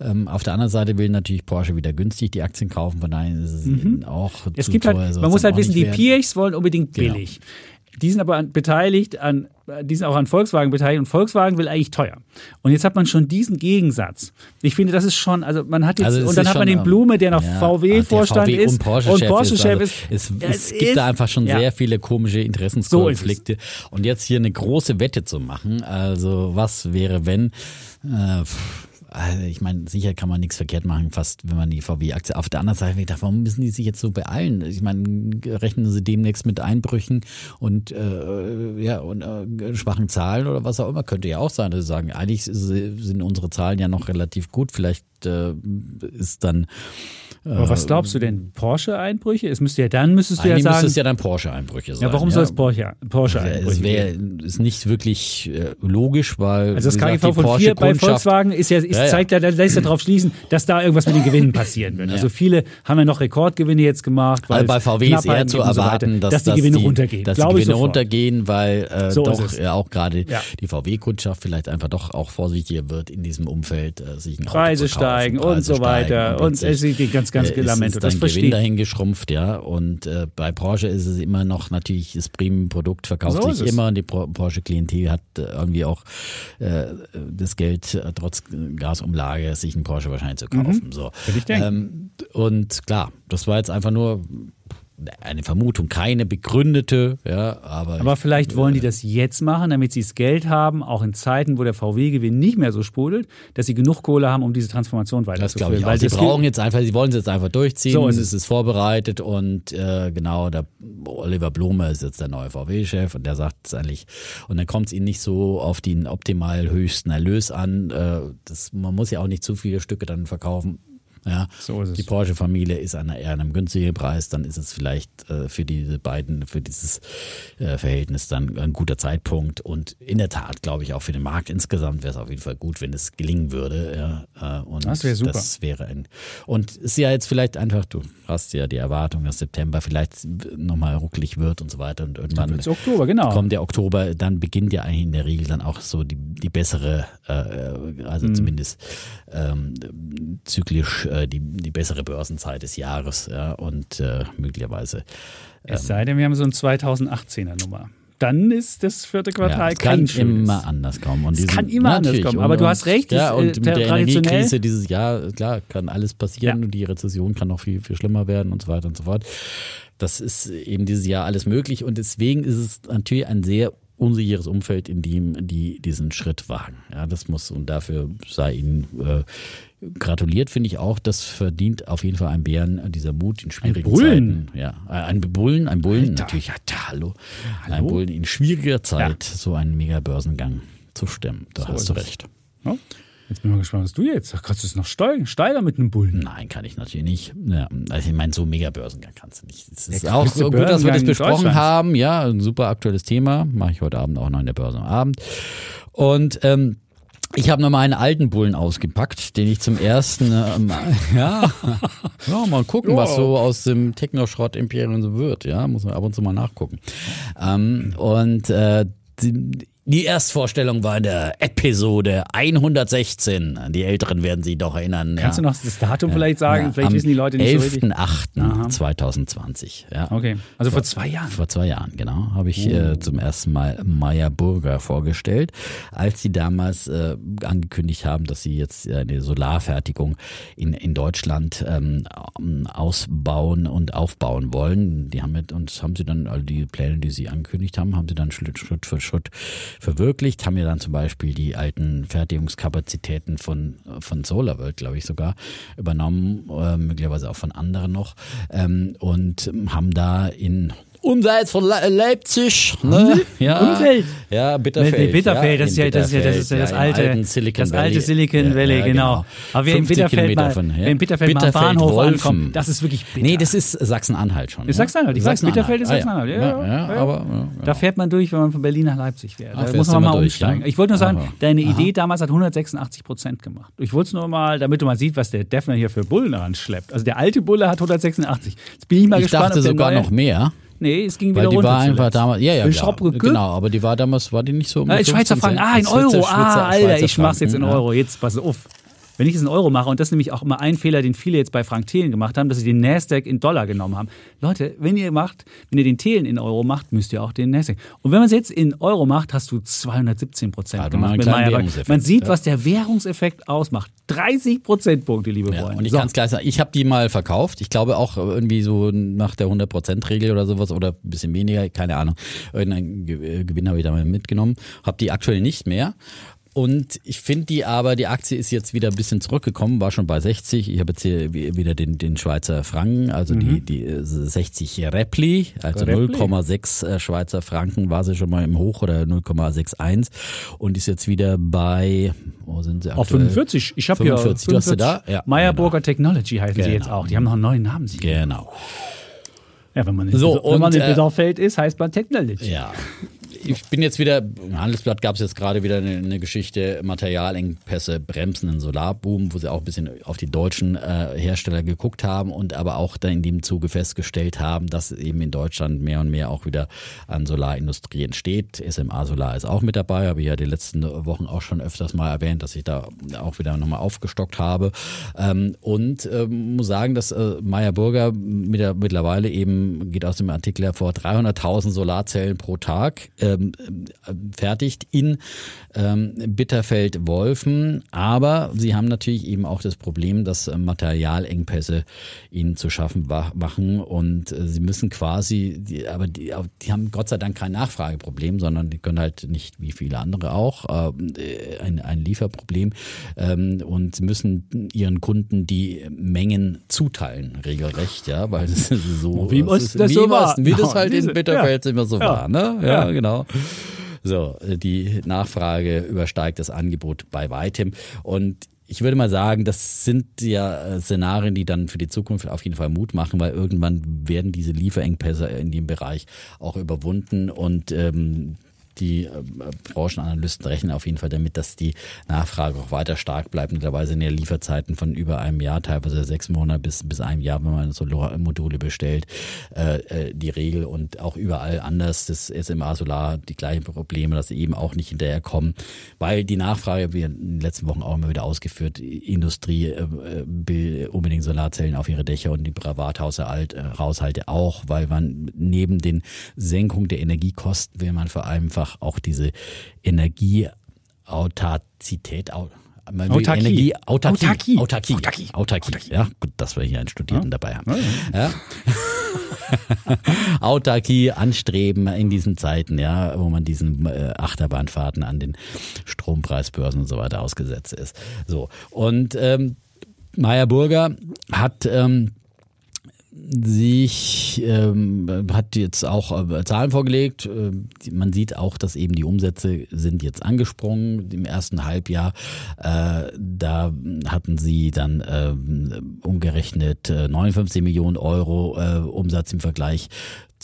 Ähm, auf der anderen Seite will natürlich Porsche wieder günstig die Aktien kaufen, von daher ist es ihnen auch Mhm. es zu gibt teuer, halt, man muss halt wissen, die. Piechs wollen unbedingt Genau. billig. Die sind aber an, beteiligt an, die sind auch an Volkswagen beteiligt und Volkswagen will eigentlich teuer. Und jetzt hat man schon diesen Gegensatz. Ich finde, das ist schon, also man hat jetzt, Also und ist dann hat man den Blume, der noch ja, VW-Vorstand VW ist und Porsche-Chef Porsche-Chef ist. ist. Also, Das es, es gibt ist- da einfach schon ja. sehr viele komische Interessenskonflikte. Und jetzt hier eine große Wette zu machen, also was wäre, wenn, äh, pff, ich meine, sicher kann man nichts verkehrt machen, fast wenn man die VW-Aktie. Auf der anderen Seite, ich dachte, warum müssen die sich jetzt so beeilen? Ich meine, rechnen sie demnächst mit Einbrüchen und äh, ja und äh, schwachen Zahlen oder was auch immer könnte ja auch sein, dass sie sagen, eigentlich sind unsere Zahlen ja noch relativ gut. Vielleicht äh, ist dann Aber was glaubst du denn? Porsche-Einbrüche? Es müsste ja dann, müsstest du ja sagen. müsste es ja dann Porsche-Einbrüche sein. ja, warum soll es Porsche, Porsche-Einbrüche es wäre ist nicht wirklich äh, logisch, weil Also das gesagt, KGV die von 4 bei Volkswagen ist ja, ist, Ja, ja. zeigt ja, lässt ja darauf schließen, dass da irgendwas mit den Gewinnen passieren wird. Also viele haben ja noch Rekordgewinne jetzt gemacht. Weil Also bei VW ist eher zu so erwarten, weiter, dass, dass die Gewinne runtergehen. Dass die Gewinne sofort. runtergehen, weil äh, So ist doch ja, auch gerade Ja. die VW-Kundschaft vielleicht einfach doch auch vorsichtiger wird in diesem Umfeld, äh, sich ein Preise steigen und so weiter. Und es sieht die ganz, ganz äh, Lamento. Das verstehe Gewinn ich. dahin geschrumpft, ja. Und äh, bei Porsche ist es immer noch natürlich das Premium-Produkt verkauft So sich immer und die Porsche-Klientel hat äh, irgendwie auch äh, das Geld äh, trotz Gasumlage sich einen Porsche wahrscheinlich zu kaufen. So. Mhm. Denken. Ähm, und klar, das war jetzt einfach nur eine Vermutung, keine begründete, ja, aber, Aber ich, vielleicht wollen die das jetzt machen, damit sie das Geld haben, auch in Zeiten, wo der VW-Gewinn nicht mehr so sprudelt, dass sie genug Kohle haben, um diese Transformation das weiterzuführen. glaube ich. Weil Sie das brauchen jetzt einfach, sie wollen es jetzt einfach durchziehen. So ist es es. ist vorbereitet und äh, genau, der Oliver Blume ist jetzt der neue VW-Chef und der sagt es eigentlich, und dann kommt es ihnen nicht so auf den optimal höchsten Erlös an. Äh, das, man muss ja auch nicht zu viele Stücke dann verkaufen. Ja, So ist es. die Porsche-Familie ist an eher einem günstigen Preis, dann ist es vielleicht äh, für diese beiden, für dieses äh, Verhältnis dann ein guter Zeitpunkt. Und in der Tat, glaube ich, auch für den Markt insgesamt wäre es auf jeden Fall gut, wenn es gelingen würde. Ja, äh, und Das wäre super. Das wäre ein. Und es ist ja jetzt vielleicht einfach, du hast ja die Erwartung, dass September vielleicht nochmal ruckelig wird und so weiter. Und irgendwann Oktober, genau. kommt der Oktober, dann beginnt ja eigentlich in der Regel dann auch so die, die bessere, äh, also Mhm. zumindest ähm, zyklisch äh, die, die bessere Börsenzeit des Jahres. Ja, und äh, möglicherweise Es sei denn, wir haben so eine 2018er Nummer. Dann ist das vierte Quartal ja, es kein kann schönes. immer anders kommen. Und Es kann immer anders kommen, und- aber du und- hast recht, Ja, es, und äh, mit der Energiekrise dieses Jahr, klar, kann alles passieren Ja. und die Rezession kann noch viel, viel schlimmer werden und so weiter und so fort. Das ist eben dieses Jahr alles möglich und deswegen ist es natürlich ein sehr unsicheres Umfeld, in dem die diesen Schritt wagen. Ja, das muss und dafür sei ihnen äh, gratuliert, finde ich auch. Das verdient auf jeden Fall ein Bären, dieser Mut in schwierigen Bullen. Zeiten. Ja, ein Bullen, ein Bullen Alter. natürlich. Ja, da, hallo. Ein Hallo? Bullen in schwieriger Zeit, so einen Mega-Börsengang zustimmen. Da So hast du recht. Ja? Jetzt bin ich mal gespannt, was du jetzt. Kannst du es noch steigern, steigern mit einem Bullen? Nein, kann ich natürlich nicht. Ja, also ich meine, so mega Börsengang kannst du nicht. Es ist auch größte gut, dass wir das besprochen haben. Ja, ein super aktuelles Thema. Mache ich heute Abend auch noch in der Börse am Abend. Und ähm, ich habe noch mal einen alten Bullen ausgepackt, den ich zum ersten ähm, ja, ja, mal gucken, was so aus dem Technoschrott-Imperium so wird. Ja, muss man ab und zu mal nachgucken. Ähm, und äh, die, die Erstvorstellung war in der Episode 116. Die Älteren werden sich doch erinnern. Kannst ja. du noch das Datum vielleicht sagen? Ja, vielleicht wissen die Leute nicht so richtig. 11.08.2020. Ja. Okay, also vor zwei Jahren. Vor zwei Jahren, genau, habe ich äh, zum ersten Mal Meyer Burger vorgestellt, als sie damals äh, angekündigt haben, dass sie jetzt eine Solarfertigung in, in Deutschland ähm, ausbauen und aufbauen wollen. Die haben mit uns haben sie dann, also die Pläne, die sie angekündigt haben, haben sie dann Schritt für Schritt verwirklicht, haben ja dann zum Beispiel die alten Fertigungskapazitäten von, von SolarWorld, glaube ich, sogar übernommen, äh, möglicherweise auch von anderen noch, ähm, und haben da in unseits von Le Leipzig, ne? Ja, Umfeld. Ja, Bitterfeld. Nee, Bitterfeld, ja, das ja das, ist ja, das, ist ja das alte, Silicon das alte Valley. Silicon Valley, ja, genau. Aber wer in 50 Bitterfeld, mal, von, ja. in Bitterfeld, mal am Bitterfeld, Bahnhof Wolfen. ankommt, das ist wirklich bitter. Nee, das ist Sachsen-Anhalt schon. Ist ja. Sachsen-Anhalt, ich weiß, Bitterfeld ist Sachsen-Anhalt. Sachsen-Anhalt. Ja, ja, aber Da fährt man durch, wenn man von Berlin nach Leipzig fährt. Da muss man mal umsteigen. Ich wollte nur sagen, deine Idee damals hat 186 Prozent gemacht. Ich wollte es nur mal, damit du mal siehst, was der Defner hier für Bullen anschleppt. Also der alte Bulle hat 186. Jetzt bin ich mal Ich gespannt, dachte ob der sogar noch mehr. Nee, es ging wieder Weil die runter war einfach zuletzt. damals, ja, ja, Schraubbrücke? genau, aber die war damals, war die nicht so. Ah, mit in Schweizer 15 Franken, ah, in Euro, Schweizer- ah, Alter, Schweizer ich mach's jetzt in ja. Euro. Jetzt pass auf. Wenn ich es in Euro mache, und das ist nämlich auch immer ein Fehler, den viele jetzt bei Frank Thelen gemacht haben, dass sie den Nasdaq in Dollar genommen haben. Leute, wenn ihr macht, wenn ihr den Thelen in Euro macht, müsst ihr auch den Nasdaq. Und wenn man es jetzt in Euro macht, hast du 217 Prozent man gemacht Man sieht, ja. was der Währungseffekt ausmacht. 30 Prozentpunkte, liebe Ja, Freunde. und ich So. kann es gleich sagen, ich habe die mal verkauft. Ich glaube auch irgendwie so nach der 100%-Regel oder sowas oder ein bisschen weniger, keine Ahnung. Irgendeinen Ge- äh, Gewinn habe ich da mal mitgenommen. Habe die aktuell nicht mehr. Und ich finde die aber, die Aktie ist jetzt wieder ein bisschen zurückgekommen, war schon bei 60. Ich habe jetzt hier wi- wieder den, den Schweizer Franken, also die, die äh, 60 Repli, also Repli. 0,6 äh, Schweizer Franken war sie schon mal im Hoch oder 0,61 und ist jetzt wieder bei, wo sind sie Auf aktuell? 45. Ich habe hier 45. Du hast sie da? Ja, Meyerburger Technology heißen sie Genau. jetzt auch. Die haben noch einen neuen Namen. sich Genau. Ja, wenn man in, So, wenn man und, in äh, Bitterfeld ist, heißt man Technology. Ja. Ich bin jetzt wieder, im Handelsblatt gab es jetzt gerade wieder eine, eine Geschichte, Materialengpässe bremsen einen Solarboom, wo sie auch ein bisschen auf die deutschen äh, Hersteller geguckt haben und aber auch dann in dem Zuge festgestellt haben, dass eben in Deutschland mehr und mehr auch wieder an Solarindustrie entsteht. SMA Solar ist auch mit dabei, habe ich ja die letzten Wochen auch schon öfters mal erwähnt, dass ich da auch wieder nochmal aufgestockt habe. Ähm, und ähm, muss sagen, dass äh, Meyer Burger mit der, mittlerweile eben, geht aus dem Artikel hervor, 300.000 Solarzellen pro Tag ähm, äh, fertigt in ähm, Bitterfeld-Wolfen. Aber sie haben natürlich eben auch das Problem, dass äh, Materialengpässe ihnen zu schaffen machen und äh, sie müssen quasi, die, aber die, die haben Gott sei Dank kein Nachfrageproblem, sondern die können halt nicht wie viele andere auch äh, ein, ein Lieferproblem ähm, und müssen ihren Kunden die Mengen zuteilen, regelrecht, ja, weil es ist so, Wie ist, das wie so was- war. wie das Ja, halt in Bitterfeld immer so Ja. war, ne? Ja, Ja. genau. So, die Nachfrage übersteigt das Angebot bei weitem. Und ich würde mal sagen, das sind ja äh, Szenarien, die dann für die Zukunft auf jeden Fall Mut machen, weil irgendwann werden diese Lieferengpässe in dem Bereich auch überwunden und ähm, die äh, Branchenanalysten rechnen auf jeden Fall damit, dass die Nachfrage auch weiter stark bleibt. Mittlerweile sind ja Lieferzeiten von über einem Jahr, teilweise sechs Monate bis, bis einem Jahr, wenn man Solarmodule bestellt, äh, äh, die Regel und auch überall anders. Das SMA Solar die gleichen Probleme, dass sie eben auch nicht hinterherkommen, weil die Nachfrage, wie in den letzten Wochen auch immer wieder ausgeführt, Industrie äh, äh, will unbedingt Solarzellen auf ihre Dächer und die Privathaushalte äh, auch, weil man neben den Senkungen der Energiekosten will man vor allem einfach auch diese Energieautarkität, au, man will Autarkie. Energie, Autarkie, Autarkie. Autarkie, Autarkie, Autarkie, Ja, gut, dass wir hier einen Studierten dabei haben. Ja. Autarkie anstreben in diesen Zeiten, ja, wo man diesen äh, Achterbahnfahrten an den Strompreisbörsen und so weiter ausgesetzt ist. So und ähm, Meyer Burger hat ähm, sich ähm, hat jetzt auch äh, Zahlen vorgelegt. Äh, man sieht auch, dass eben die Umsätze sind jetzt angesprungen im ersten Halbjahr. Äh, da hatten sie dann äh, umgerechnet 59 Millionen Euro äh, Umsatz im Vergleich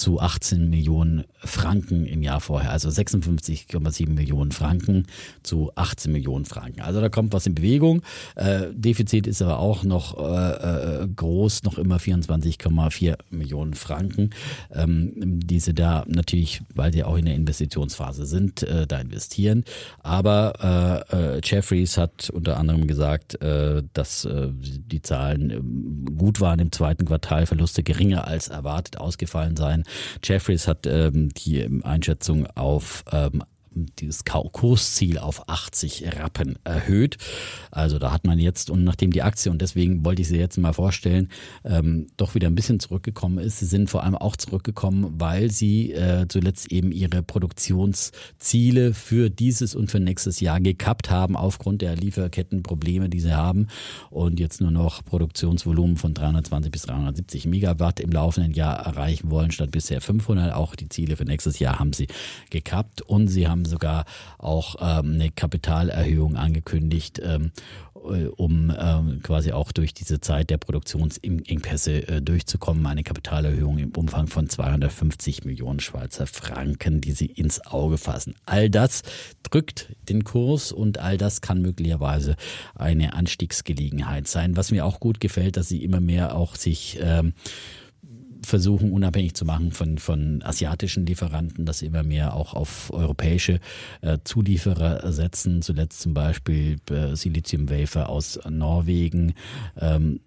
zu 18 Millionen Franken im Jahr vorher, also 56,7 Millionen Franken zu 18 Millionen Franken. Also da kommt was in Bewegung. Äh, Defizit ist aber auch noch äh, äh groß, noch immer 24,4 Millionen Franken. Ähm, diese da natürlich, weil sie auch in der Investitionsphase sind, äh, da investieren. Aber äh, äh, Jeffries hat unter anderem gesagt, dass die Zahlen äh, gut waren im zweiten Quartal, Verluste geringer als erwartet ausgefallen seien. Jeffries hat ähm, die Einschätzung auf ähm, dieses Kursziel auf 80 Rappen erhöht. Also da hat man jetzt, und nachdem die Aktie, und deswegen wollte ich sie jetzt mal vorstellen, ähm, doch wieder ein bisschen zurückgekommen ist, sie sind vor allem auch zurückgekommen, weil sie äh, zuletzt eben ihre Produktionsziele für dieses und für nächstes Jahr gekappt haben, aufgrund der Lieferkettenprobleme, die sie haben. Und jetzt nur noch Produktionsvolumen von 320 bis 370 Megawatt im laufenden Jahr erreichen wollen, statt bisher 500. Auch die Ziele für nächstes Jahr haben sie gekappt und sie haben sogar auch ähm, eine Kapitalerhöhung angekündigt, ähm, äh, um ähm, quasi auch durch diese Zeit der Produktionsengpässe äh, durchzukommen. Eine Kapitalerhöhung im Umfang von 250 Millionen Schweizer Franken, die sie ins Auge fassen. All das drückt den Kurs und all das kann möglicherweise eine Anstiegsgelegenheit sein. Was mir auch gut gefällt, dass sie immer mehr auch sich ähm, versuchen, unabhängig zu machen von, von asiatischen Lieferanten, dass sie immer mehr auch auf europäische äh, Zulieferer setzen. Zuletzt zum Beispiel äh, Silizium Wafer aus Norwegen ähm,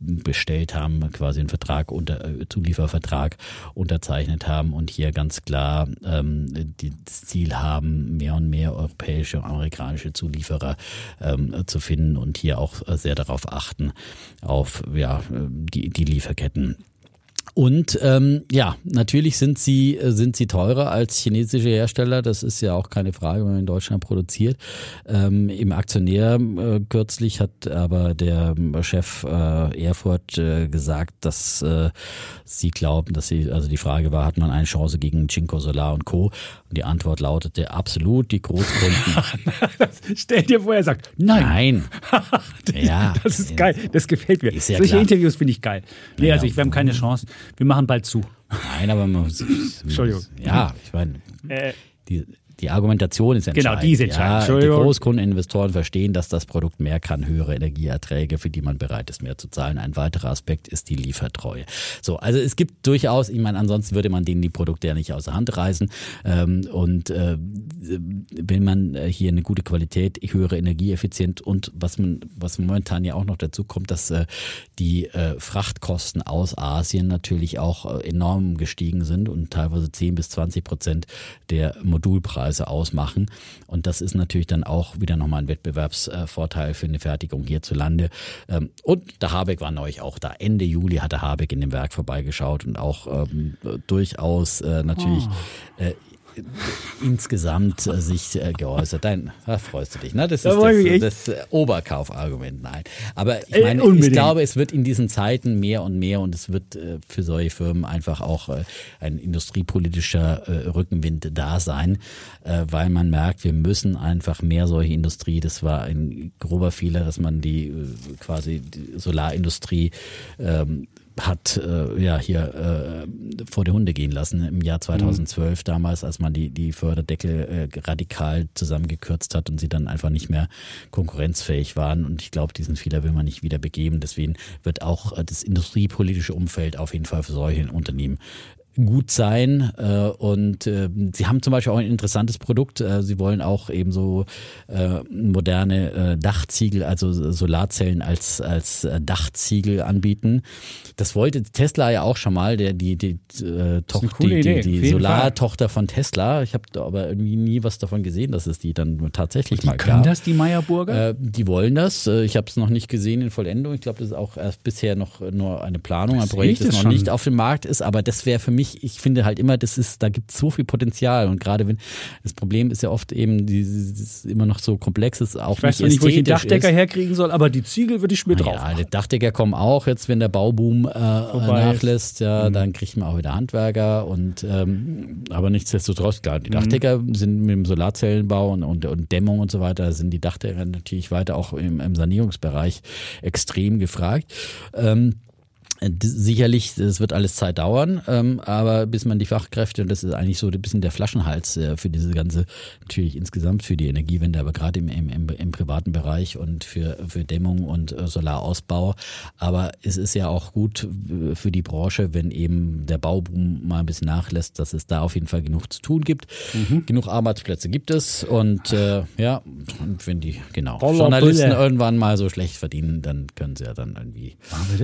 bestellt haben, quasi einen Vertrag unter äh, Zuliefervertrag unterzeichnet haben und hier ganz klar ähm, das Ziel haben, mehr und mehr europäische und amerikanische Zulieferer ähm, zu finden und hier auch sehr darauf achten, auf ja, die, die Lieferketten und ähm, ja, natürlich sind sie, äh, sind sie teurer als chinesische Hersteller. Das ist ja auch keine Frage, wenn man in Deutschland produziert. Ähm, Im Aktionär äh, kürzlich hat aber der Chef äh, Erfurt äh, gesagt, dass äh, sie glauben, dass sie, also die Frage war, hat man eine Chance gegen Cinco Solar und Co. Und die Antwort lautete absolut, die Großkunden. Stell dir vor, er sagt, nein. Nein. ja. Das ist geil. Das gefällt mir. Solche klar. Interviews finde ich geil. Nee, also ich, wir haben keine Chance. Wir machen bald zu. Nein, aber man muss. Entschuldigung. Ja, ich meine. Äh, die, die Argumentation ist entscheidend. Genau, die ist entscheidend. Ja, die Großkundeninvestoren verstehen, dass das Produkt mehr kann, höhere Energieerträge, für die man bereit ist, mehr zu zahlen. Ein weiterer Aspekt ist die Liefertreue. So, also es gibt durchaus, ich meine, ansonsten würde man denen die Produkte ja nicht aus der Hand reißen. Ähm, und äh, wenn man äh, hier eine gute Qualität, höhere Energieeffizienz und was man, was momentan ja auch noch dazu kommt, dass äh, die äh, Frachtkosten aus Asien natürlich auch äh, enorm gestiegen sind und teilweise 10 bis 20 Prozent der Modulpreise Preise ausmachen. Und das ist natürlich dann auch wieder nochmal ein Wettbewerbsvorteil für eine Fertigung hierzulande. Ähm, und der Habeck war neulich auch da. Ende Juli hat der Habeck in dem Werk vorbeigeschaut und auch ähm, durchaus äh, natürlich oh. äh, insgesamt äh, sich äh, geäußert. Nein, da freust du dich. Ne? Das ist das, das, äh, Oberkaufargument. Nein. Aber ich meine, äh, ich glaube, es wird in diesen Zeiten mehr und mehr und es wird äh, für solche Firmen einfach auch äh, ein industriepolitischer Rückenwind da sein, weil man merkt, wir müssen einfach mehr solche Industrie. Das war ein grober Fehler, dass man die quasi die Solarindustrie ähm, hat äh, ja hier äh, vor die Hunde gehen lassen im Jahr 2012 mhm. damals, als man die, die Förderdeckel äh, radikal zusammengekürzt hat und sie dann einfach nicht mehr konkurrenzfähig waren. Und ich glaube, diesen Fehler will man nicht wieder begeben. Deswegen wird auch äh, das industriepolitische Umfeld auf jeden Fall für solche Unternehmen gut sein. Äh, und äh, sie haben zum Beispiel auch ein interessantes Produkt. Äh, sie wollen auch eben so äh, moderne äh, Dachziegel, also Solarzellen als, als äh, Dachziegel anbieten. Das wollte Tesla ja auch schon mal, der die, die, äh, Tochter, die, die, die Solartochter von Tesla. Ich habe aber irgendwie nie was davon gesehen, dass es die dann tatsächlich die mal können das, die Meyerburger? Äh, die wollen das. Äh, ich habe es noch nicht gesehen in Vollendung. Ich glaube, das ist auch erst bisher noch nur eine Planung, ein Projekt, das noch schon. nicht auf dem Markt ist. Aber das wäre für mich ich, ich finde halt immer, das ist, da gibt es so viel Potenzial. Und gerade wenn, das Problem ist ja oft eben, dieses immer noch so komplex ist, auch ich weiß nicht nicht, wo ich den Dachdecker ist. herkriegen soll, aber die Ziegel würde ich mir drauf Ja, die Dachdecker kommen auch jetzt, wenn der Bauboom äh, nachlässt, ja, dann kriegt man auch wieder Handwerker und ähm, aber nichtsdestotrotz, klar, die Dachdecker sind mit dem Solarzellenbau und, und, und Dämmung und so weiter, sind die Dachdecker natürlich weiter auch im, im Sanierungsbereich extrem gefragt. Ähm, Sicherlich, das wird alles Zeit dauern, ähm, aber bis man die Fachkräfte, und das ist eigentlich so ein bisschen der Flaschenhals äh, für diese ganze, natürlich insgesamt für die Energiewende, aber gerade im, im, im, privaten Bereich und für, für Dämmung und äh, Solarausbau. Aber es ist ja auch gut äh, für die Branche, wenn eben der Bauboom mal ein bisschen nachlässt, dass es da auf jeden Fall genug zu tun gibt. Genug Arbeitsplätze gibt es und äh, ja, und wenn die, genau, Journalisten irgendwann mal so schlecht verdienen, dann können sie ja dann irgendwie?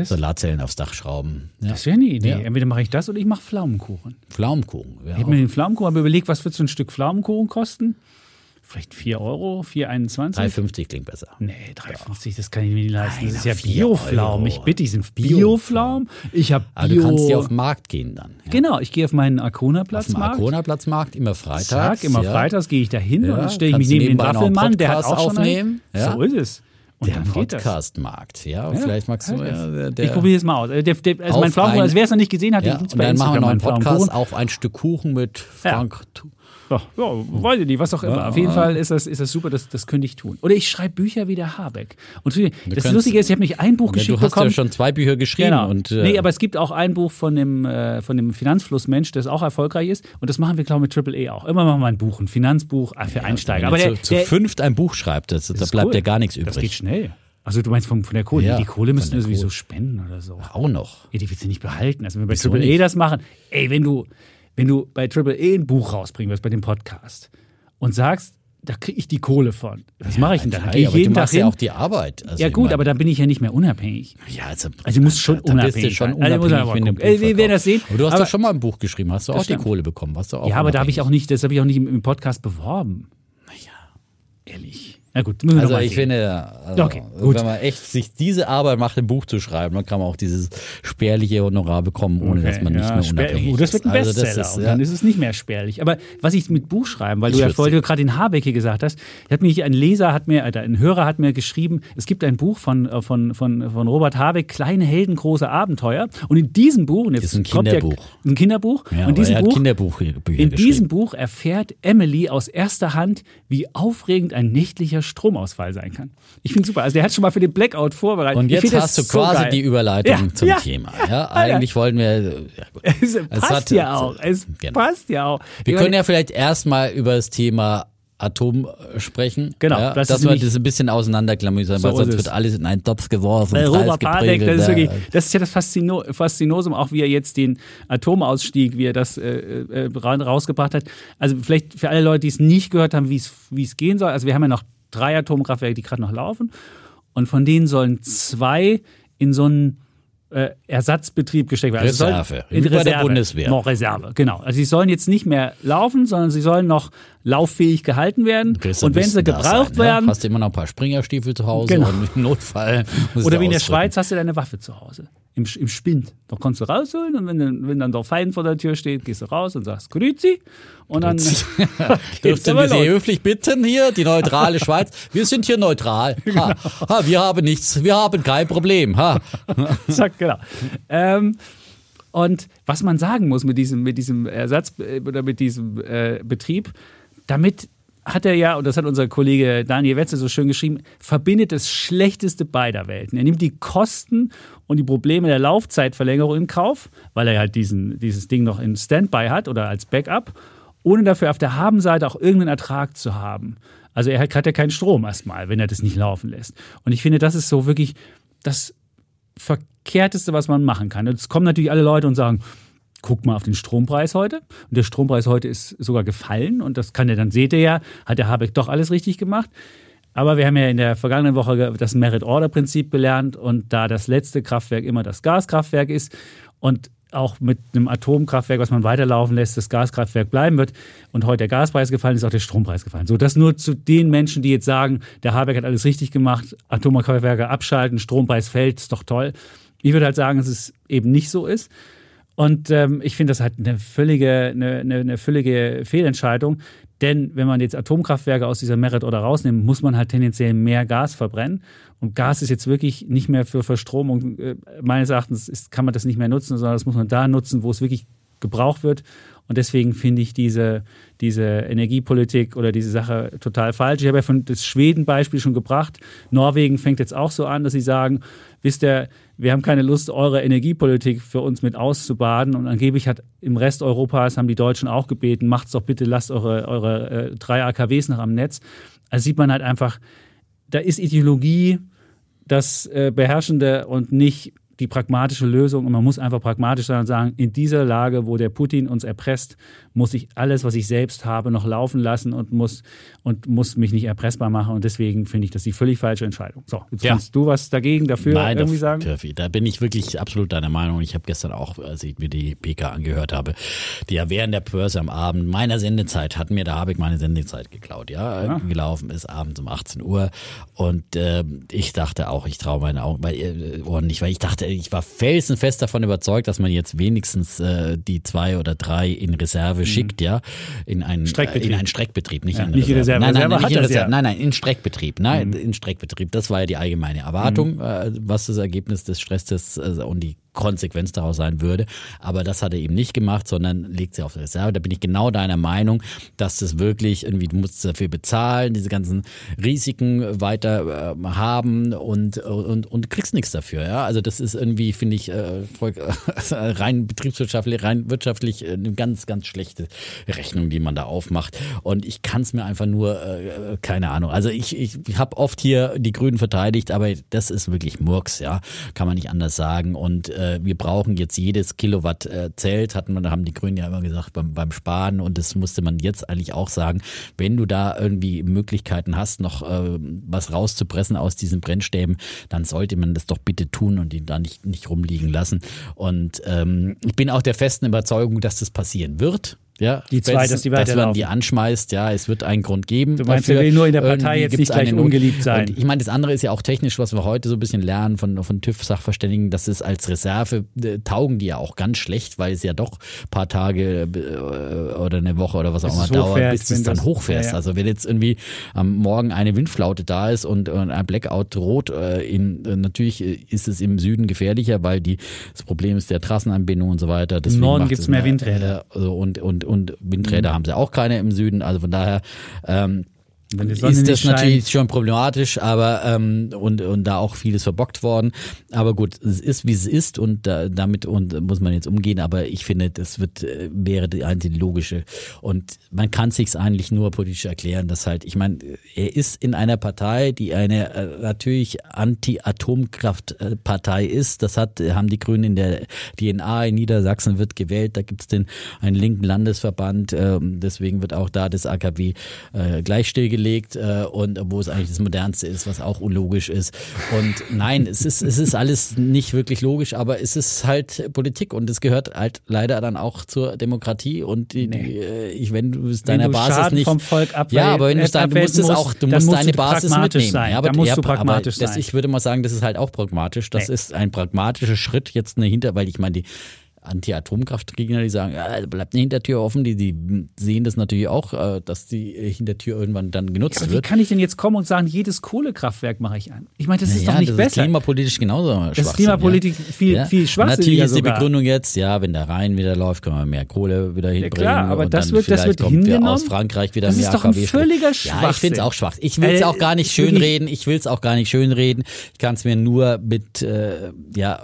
Solarzellen aufs Dach schrauben. Ja. Das wäre eine Idee. Ja. Entweder mache ich das oder ich mache Pflaumenkuchen. Pflaumenkuchen. Ja, Ich habe mir den Pflaumenkuchen aber überlegt, was wird so ein Stück Pflaumenkuchen kosten? Vielleicht 4 Euro, 4,21? 3,50 klingt besser. Nee, 3,50, das kann ich mir nicht leisten. das ist ja Biopflaumen. Ich bitte, die sind Biopflaumen. Ich habe Aber Bio. du kannst ja auf den Markt gehen dann. Ja. genau, ich gehe auf meinen Arkona-Platzmarkt. Arkona-Platzmarkt, immer freitags. Zack, immer ja. freitags gehe ich da hin Ja, und dann stelle ich mich neben den Waffelmann, der hat auch schon einen. aufnehmen. Ja. So ist es. Und Der. Podcast-Markt, ja. Und Ja, vielleicht magst du ja, ja, der, ich probiere es mal aus. Also, der, der, also mein Pflaumenkuchen, ein- also wer es noch nicht gesehen hat, ja, den gibt's und bei dann machen wir noch einen Podcast auf ein Stück Kuchen mit. Frank. Ja, ja, weiß ich nicht, was auch immer. Ja. Auf jeden Fall ist das, ist das super, das, das könnte ich tun. Oder ich schreibe Bücher wie der Habeck. Und das könntest- Lustige ist, ich habe nicht ein Buch Ja, geschickt du hast bekommen. ja schon zwei Bücher geschrieben. Genau. Und, äh, nee, aber es gibt auch ein Buch von dem, äh, von dem Finanzflussmensch, das auch erfolgreich ist. Und das machen wir, glaube ich, mit Triple E auch. Immer machen wir ein Buch, ein Finanzbuch äh, für Einsteiger. wenn Aber er der, zu, zu der, fünft ein Buch schreibt, das, da bleibt cool. ja gar nichts übrig. Das geht schnell. Also du meinst von, von der Kohle. Ja, die Kohle müssen wir sowieso spenden oder so. Auch noch. Ja, die willst du nicht behalten. Also wenn wir bei Wieso Triple E das machen, ey, wenn du, wenn du bei Triple E ein Buch rausbringen wirst, bei dem Podcast und sagst, da kriege ich die Kohle von. Was mache ich denn da? Dann Ja, ich aber jeden du Tag machst hin. ja auch die Arbeit. Also ja ich gut, meine- aber dann bin ich ja nicht mehr unabhängig. Ja, also, Also du musst schon da bist du unabhängig schon. Also muss unabhängig aber wenn du. Ey, Buch wir werden das sehen. Aber du hast Aber- doch schon mal ein Buch geschrieben, hast du auch die stimmt. Kohle bekommen. Warst du auch Ja, aber da habe ich auch unabhängig. nicht, das habe ich auch nicht im, im Podcast beworben. Ehrlich. Na gut, müssen wir Also mal ich sehen. finde, also, Okay, gut. wenn man echt sich diese Arbeit macht, ein Buch zu schreiben, dann kann man auch dieses spärliche Honorar bekommen, ohne dass man nicht ja, mehr unabhängig oh, das wird ein ist. Also Bestseller. das ist, und ja, dann ist es nicht mehr spärlich. Aber was ich mit Buch schreiben, weil Ich du ja vorhin gerade den Habeck hier gesagt hast, hat mich ein Leser hat mir, äh, ein Hörer hat mir geschrieben, es gibt ein Buch von, äh, von, von, von Robert Habeck, Kleine Helden, große Abenteuer. Und in diesem Buch, und jetzt Ist ein kommt der- Kinderbuch. ein Kinderbuch, ja, und aber diesem er hat Buch Kinderbücher in geschrieben. diesem Buch erfährt Emily aus erster Hand, wie aufregend ein nächtlicher Stromausfall sein kann. Ich finde super. Also der hat schon mal für den Blackout vorbereitet. Und jetzt hast du so quasi geil. die Überleitung Ja, zum ja. Thema. Ja, eigentlich wollten wir. Es Es passt hat- ja auch. Es Genau. passt ja auch. Wir Ich können meine, ja vielleicht erstmal über das Thema Atom äh, sprechen. Genau, ja, das dass wir das ein bisschen auseinanderklamüsern, So weil sonst wird alles in einen Topf geworfen, Äh, Robert geprägelt, das ist, ja. wirklich, das ist ja das Faszino Faszinosum, auch wie er jetzt den Atomausstieg, wie er das äh, äh, ra- rausgebracht hat. Also vielleicht für alle Leute, die es nicht gehört haben, wie es gehen soll. Also wir haben ja noch drei Atomkraftwerke, die gerade noch laufen. Und von denen sollen zwei in so einen äh, Ersatzbetrieb gesteckt werden. Also Reserve, in wie bei der Reserve. Bundeswehr. Noch Reserve, genau. Also sie sollen jetzt nicht mehr laufen, sondern sie sollen noch lauffähig gehalten werden. Und wenn sie gebraucht sein, werden, Ja? Hast du immer noch ein paar Springerstiefel zu Hause Genau. und im Notfall Oder wie in der. Schweiz hast du deine Waffe zu Hause. Im, im Spind. Da kannst du rausholen und wenn, dann- wenn dann der Feind vor der Tür steht, gehst du raus und sagst Grüezi. Und dann Dürften wir Sie höflich bitten hier, die neutrale Schweiz? Wir sind hier neutral. Genau. Ha, ha, wir haben nichts, wir haben kein Problem. Ha. Zack, genau. Ähm, und was man sagen muss mit diesem, mit diesem Ersatz äh, oder mit diesem äh, Betrieb, damit hat er ja, und das hat unser Kollege Daniel Wetzel so schön geschrieben, verbindet das Schlechteste beider Welten. Er nimmt die Kosten und die Probleme der Laufzeitverlängerung in Kauf, weil er halt diesen, dieses Ding noch in Standby hat oder als Backup, ohne dafür auf der Habenseite auch irgendeinen Ertrag zu haben. Also er hat, ja keinen Strom erstmal, wenn er das nicht laufen lässt. Und ich finde, das ist so wirklich das Verkehrteste, was man machen kann. Jetzt kommen natürlich alle Leute und sagen, guck mal auf den Strompreis heute. Und der Strompreis heute ist sogar gefallen. Und das kann ja, dann seht ihr ja, hat der Habeck doch alles richtig gemacht. Aber wir haben ja in der vergangenen Woche das Merit-Order-Prinzip gelernt. Und da das letzte Kraftwerk immer das Gaskraftwerk ist und auch mit einem Atomkraftwerk, was man weiterlaufen lässt, das Gaskraftwerk bleiben wird und heute der Gaspreis gefallen ist, auch der Strompreis gefallen. So, das nur zu den Menschen, die jetzt sagen, der Habeck hat alles richtig gemacht, Atomkraftwerke abschalten, Strompreis fällt, ist doch toll. Ich würde halt sagen, dass es eben nicht so ist. Und ähm, ich finde das halt eine völlige, eine, eine, eine völlige Fehlentscheidung. Denn wenn man jetzt Atomkraftwerke aus dieser Merit oder rausnimmt, muss man halt tendenziell mehr Gas verbrennen. Und Gas ist jetzt wirklich nicht mehr für Verstromung. Äh, meines Erachtens ist, kann man das nicht mehr nutzen, sondern das muss man da nutzen, wo es wirklich gebraucht wird. Und deswegen finde ich diese, diese Energiepolitik oder diese Sache total falsch. Ich habe ja von das Schweden-Beispiel schon gebracht. Norwegen fängt jetzt auch so an, dass sie sagen, wisst ihr, wir haben keine Lust, eure Energiepolitik für uns mit auszubaden. Und angeblich hat im Rest Europas haben die Deutschen auch gebeten, macht's doch bitte, lasst eure, eure äh, drei AKWs noch am Netz. Also sieht man halt einfach, da ist Ideologie das äh, Beherrschende und nicht die pragmatische Lösung und man muss einfach pragmatisch sein und sagen, in dieser Lage, wo der Putin uns erpresst, muss ich alles, was ich selbst habe, noch laufen lassen und muss, und muss mich nicht erpressbar machen. Und deswegen finde ich das die völlig falsche Entscheidung. So, jetzt ja. kannst du was dagegen dafür Nein, irgendwie sagen? Turfi, da bin ich wirklich absolut deiner Meinung. Ich habe gestern auch, als ich mir die PK angehört habe, die ja während der Börse am Abend meiner Sendezeit hat mir, da habe ich meine Sendezeit geklaut, ja, ja. gelaufen ist abends um 18 Uhr. Und äh, ich dachte auch, ich traue meine Augen, weil, äh, Ohren nicht, weil ich dachte, ich war felsenfest davon überzeugt, dass man jetzt wenigstens äh, die zwei oder drei in Reserve mhm. schickt, ja, in einen Streckbetrieb, in einen Streckbetrieb nicht, ja, in nicht in Reserve. Nein, nein, nicht in Reserve. Ja. nein, nein, in Streckbetrieb, nein, mhm. in Streckbetrieb. Das war ja die allgemeine Erwartung, mhm. äh, was das Ergebnis des Stresstests äh, und die Konsequenz daraus sein würde. Aber das hat er eben nicht gemacht, sondern legt sie auf Reserve. Da bin ich genau deiner Meinung, dass das wirklich irgendwie, du musst dafür bezahlen, diese ganzen Risiken weiter äh, haben und, und, und kriegst nichts dafür. Ja? Also das ist irgendwie, finde ich, äh, voll, äh, rein betriebswirtschaftlich, rein wirtschaftlich äh, eine ganz, ganz schlechte Rechnung, die man da aufmacht. Und ich kann es mir einfach nur, äh, keine Ahnung. Also ich, ich habe oft hier die Grünen verteidigt, aber das ist wirklich Murks, ja. Kann man nicht anders sagen. Und äh, wir brauchen jetzt jedes Kilowatt äh, zählt, hatten wir, haben die Grünen ja immer gesagt beim, beim Sparen und das musste man jetzt eigentlich auch sagen, wenn du da irgendwie Möglichkeiten hast, noch äh, was rauszupressen aus diesen Brennstäben, dann sollte man das doch bitte tun und ihn da nicht, nicht rumliegen lassen. Und ähm, ich bin auch der festen Überzeugung, dass das passieren wird. Ja, die zwei, dass die weiterlaufen. Dass man die anschmeißt, ja, es wird einen Grund geben. Du meinst, dafür. er will nur in der Partei jetzt nicht gleich ungeliebt sein. Und ich meine, das andere ist ja auch technisch, was wir heute so ein bisschen lernen von, von TÜV-Sachverständigen, dass es als Reserve äh, taugen die ja auch ganz schlecht, weil es ja doch ein paar Tage äh, oder eine Woche oder was auch immer dauert, bis du es dann hochfährst. Ja, ja. Also wenn jetzt irgendwie am Morgen eine Windflaute da ist und, und ein Blackout droht, äh, in, äh, natürlich ist es im Süden gefährlicher, weil die, das Problem ist der Trassenanbindung und so weiter. Deswegen Im Norden gibt es mehr Windräder. Äh, und, und, und Windräder mhm. haben sie auch keine im Süden. Also von daher ähm, ist das natürlich schon problematisch, aber ähm, und, und da auch vieles verbockt worden. Aber gut, es ist wie es ist und da, damit und muss man jetzt umgehen. Aber ich finde, das wird äh, wäre die einzige logische. Und man kann sich eigentlich nur politisch erklären, dass halt, ich meine, er ist in einer Partei, die eine äh, natürlich Anti-Atomkraft-Partei ist. Das hat haben die Grünen in der DNA in Niedersachsen wird gewählt. Da gibt es den einen linken Landesverband. Äh, deswegen wird auch da das AKW äh, gelegt äh, und wo es eigentlich das modernste ist, was auch unlogisch ist. Und nein, es ist es ist alles nicht wirklich logisch, aber es ist halt Politik und es gehört halt leider dann auch zur Demokratie und die, nee. äh, ich wenn du es deiner Basis Schaden nicht vom Volk ja, aber wenn du, dann, du musst es auch du musst deine Basis mitnehmen. Sein. Ja, aber, da musst ja, du pragmatisch aber das, sein. Ich würde mal sagen, das ist halt auch pragmatisch. Das nee. ist ein pragmatischer Schritt jetzt eine hinter, weil ich meine die Anti-Atomkraftgegner, die sagen, ja, bleibt eine Hintertür offen, die, die sehen das natürlich auch, äh, dass die Hintertür irgendwann dann genutzt ja, aber wird. Wie kann ich denn jetzt kommen und sagen, jedes Kohlekraftwerk mache ich an? Ich meine, das ist ja, doch nicht das besser. Das ist klimapolitisch genauso Das ist klimapolitisch ja. viel, ja. viel schwachsinniger Natürlich ist die Begründung jetzt, ja, wenn der Rhein wieder läuft, können wir mehr Kohle wieder hinbringen. Ja, klar, aber das wird, das wird hingenommen. aus Frankreich wieder das mehr Das ist doch ein völliger Schwachsinn. Ja, ich finde es auch schwach. Ich will es äh, auch gar nicht schönreden. Ich will es auch gar nicht schönreden. Ich kann es mir nur mit, äh, ja,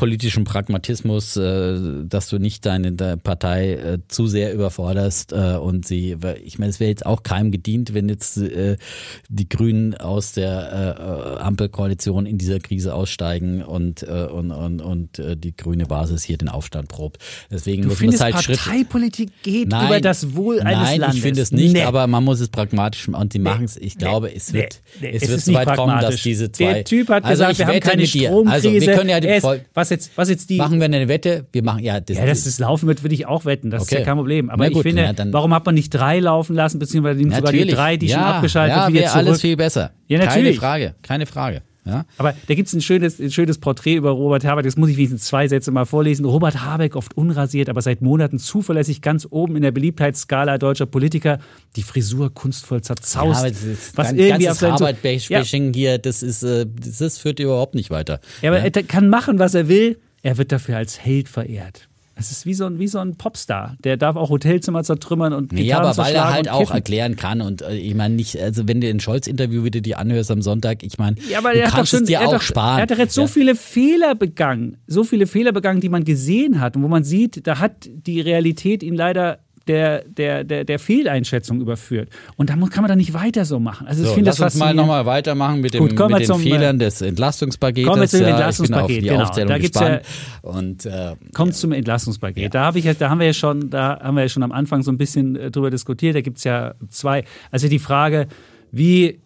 politischen Pragmatismus, äh, dass du nicht deine, Partei äh, zu sehr überforderst äh, und sie, ich meine, es wäre jetzt auch keinem gedient, wenn jetzt die Grünen aus der Ampelkoalition in dieser Krise aussteigen und, und, und, und die grüne Basis hier den Aufstand probt. Deswegen du muss man es halt Parteipolitik geht nein, über das Wohl eines nein, Landes. Nein, ich finde es nicht, nee. aber man muss es pragmatisch und sie nee. machen es. Ich glaube, nee. es wird, es, es wird so weit kommen, dass diese zwei. Der Typ hat also gesagt, wir haben keine Stromkrise. Also wir können ja die, was jetzt, was jetzt die machen wir eine Wette? Wir machen ja das. Ja, dass es laufen wird, würde ich auch wetten. Das okay. ist ja kein Problem. Aber gut, ich finde, ja, warum hat man nicht drei laufen lassen, beziehungsweise nimmt sogar die drei, die ja, schon abgeschaltet ja, wieder zurück? alles viel besser. Ja, natürlich. Keine Frage, keine Frage. Ja? Aber da gibt es ein schönes, ein schönes Porträt über Robert Habeck, das muss ich wenigstens zwei Sätze mal vorlesen. Robert Habeck, oft unrasiert, aber seit Monaten zuverlässig ganz oben in der Beliebtheitsskala deutscher Politiker. Die Frisur kunstvoll zerzaust. Ja, was ganz, irgendwie ganzes seinen- Arbeit-Bashing hier, das ist, äh, das, das führt überhaupt nicht weiter. Ja, aber er kann machen, was er will. Er wird dafür als Held verehrt. Es ist wie so, ein, wie so ein Popstar. Der darf auch Hotelzimmer zertrümmern und Ja, Gitarren aber weil er halt auch erklären kann und äh, ich meine nicht, also wenn du ein Scholz-Interview wieder dir anhörst am Sonntag, ich meine, Ja, aber du kannst schon, es dir auch doch, sparen. Er hat doch jetzt so ja. viele Fehler begangen, so viele Fehler begangen, die man gesehen hat und wo man sieht, da hat die Realität ihn leider der, der, der, der Fehleinschätzung überführt. Und da muss, kann man doch nicht weiter so machen. Also ich So, finde lass das uns mal nochmal weitermachen mit, dem, Gut, mit den zum, äh, Fehlern des Entlastungspaketes. kommen wir zum ja, Entlastungspaket, die genau. Da gibt's ja- gespannt. und äh, Kommt zum Entlastungspaket. Da, habe ich, ja- da haben wir ja schon, da haben wir ja schon am Anfang so ein bisschen äh, drüber diskutiert. Da gibt es ja zwei. Also die Frage, wie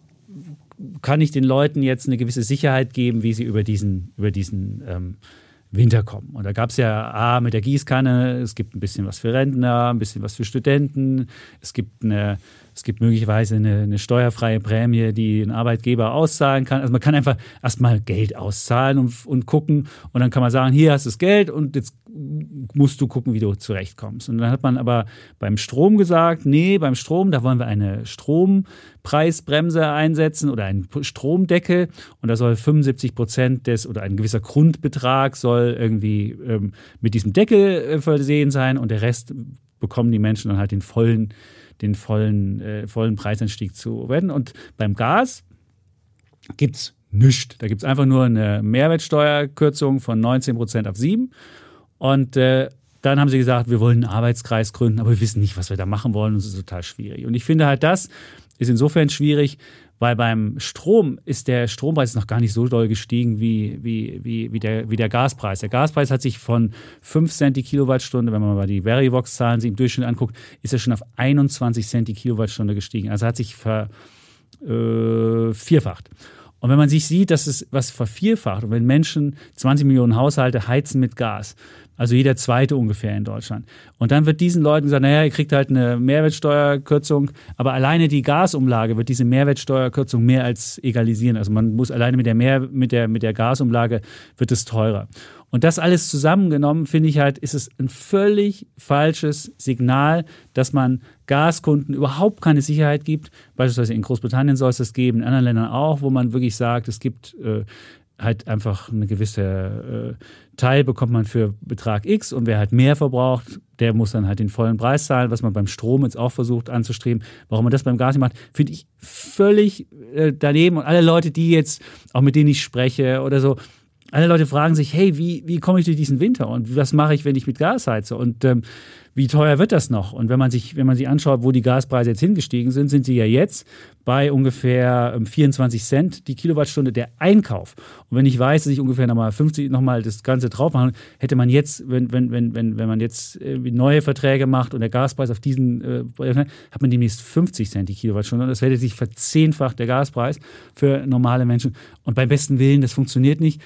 kann ich den Leuten jetzt eine gewisse Sicherheit geben, wie sie über diesen, über diesen ähm, Winter kommen. Und da gab es ja A mit der Gießkanne, es gibt ein bisschen was für Rentner, ein bisschen was für Studenten, es gibt eine es gibt möglicherweise eine, eine steuerfreie Prämie, die ein Arbeitgeber auszahlen kann. Also man kann einfach erstmal Geld auszahlen und, und gucken und dann kann man sagen, hier hast du das Geld und jetzt musst du gucken, wie du zurechtkommst. Und dann hat man aber beim Strom gesagt, nee, beim Strom, da wollen wir eine Strompreisbremse einsetzen oder einen Stromdeckel und da soll 75 Prozent des oder ein gewisser Grundbetrag soll irgendwie ähm, mit diesem Deckel äh, versehen sein und der Rest bekommen die Menschen dann halt den vollen, den vollen, äh, vollen Preisanstieg zu werden. Und beim Gas gibt es nichts. Da gibt es einfach nur eine Mehrwertsteuerkürzung von 19 Prozent auf 7. Und äh, dann haben sie gesagt, wir wollen einen Arbeitskreis gründen, aber wir wissen nicht, was wir da machen wollen. Und es ist total schwierig. Und ich finde halt, das ist insofern schwierig, weil beim Strom ist der Strompreis noch gar nicht so doll gestiegen wie, wie, wie, wie, der, wie der Gaspreis. Der Gaspreis hat sich von 5 Cent die Kilowattstunde, wenn man mal die Verivox-Zahlen sich im Durchschnitt anguckt, ist er schon auf 21 Cent die Kilowattstunde gestiegen. Also hat sich ver, äh. Und wenn man sich sieht, dass es was vervierfacht und wenn Menschen, 20 Millionen Haushalte heizen mit Gas, also jeder zweite ungefähr in Deutschland. Und dann wird diesen Leuten gesagt, naja, ihr kriegt halt eine Mehrwertsteuerkürzung, aber alleine die Gasumlage wird diese Mehrwertsteuerkürzung mehr als egalisieren. Also man muss alleine mit der, Mehr, mit der, mit der Gasumlage wird es teurer. Und das alles zusammengenommen, finde ich halt, ist es ein völlig falsches Signal, dass man Gaskunden überhaupt keine Sicherheit gibt. Beispielsweise in Großbritannien soll es das geben, in anderen Ländern auch, wo man wirklich sagt, es gibt äh, halt einfach eine gewisse äh, Teil bekommt man für Betrag X und wer halt mehr verbraucht, der muss dann halt den vollen Preis zahlen, was man beim Strom jetzt auch versucht anzustreben. Warum man das beim Gas nicht macht, finde ich völlig äh, daneben. Und alle Leute, die jetzt, auch mit denen ich spreche oder so, alle Leute fragen sich, hey, wie, wie komme ich durch diesen Winter und was mache ich, wenn ich mit Gas heize? Und ähm, wie teuer wird das noch? Und wenn man sich, wenn man sich anschaut, wo die Gaspreise jetzt hingestiegen sind, sind sie ja jetzt bei ungefähr ähm, 24 Cent die Kilowattstunde der Einkauf. Und wenn ich weiß, dass ich ungefähr nochmal 50 nochmal das Ganze drauf machen, hätte man jetzt, wenn, wenn, wenn, wenn, wenn man jetzt neue Verträge macht und der Gaspreis auf diesen, äh, hat man demnächst 50 Cent die Kilowattstunde. Und das hätte sich verzehnfacht der Gaspreis für normale Menschen. Und beim besten Willen, das funktioniert nicht.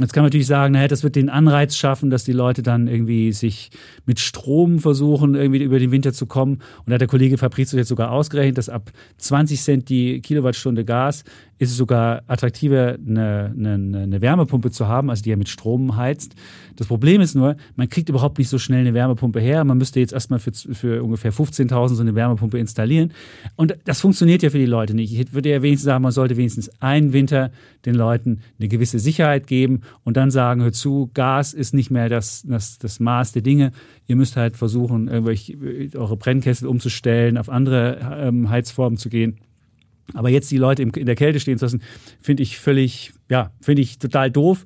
Jetzt kann man natürlich sagen, naja, das wird den Anreiz schaffen, dass die Leute dann irgendwie sich mit Strom versuchen, irgendwie über den Winter zu kommen. Und da hat der Kollege Fabrizio jetzt sogar ausgerechnet, dass ab 20 Cent die Kilowattstunde Gas ist es sogar attraktiver, eine, eine, eine Wärmepumpe zu haben, also die ja mit Strom heizt. Das Problem ist nur, man kriegt überhaupt nicht so schnell eine Wärmepumpe her. Man müsste jetzt erstmal für, für ungefähr 15.000 so eine Wärmepumpe installieren. Und das funktioniert ja für die Leute nicht. Ich würde ja wenigstens sagen, man sollte wenigstens einen Winter den Leuten eine gewisse Sicherheit geben und dann sagen, hör zu, Gas ist nicht mehr das, das, das Maß der Dinge. Ihr müsst halt versuchen, irgendwelche, eure Brennkessel umzustellen, auf andere ähm, Heizformen zu gehen. Aber jetzt die Leute in der Kälte stehen zu lassen, finde ich völlig, ja, finde ich total doof.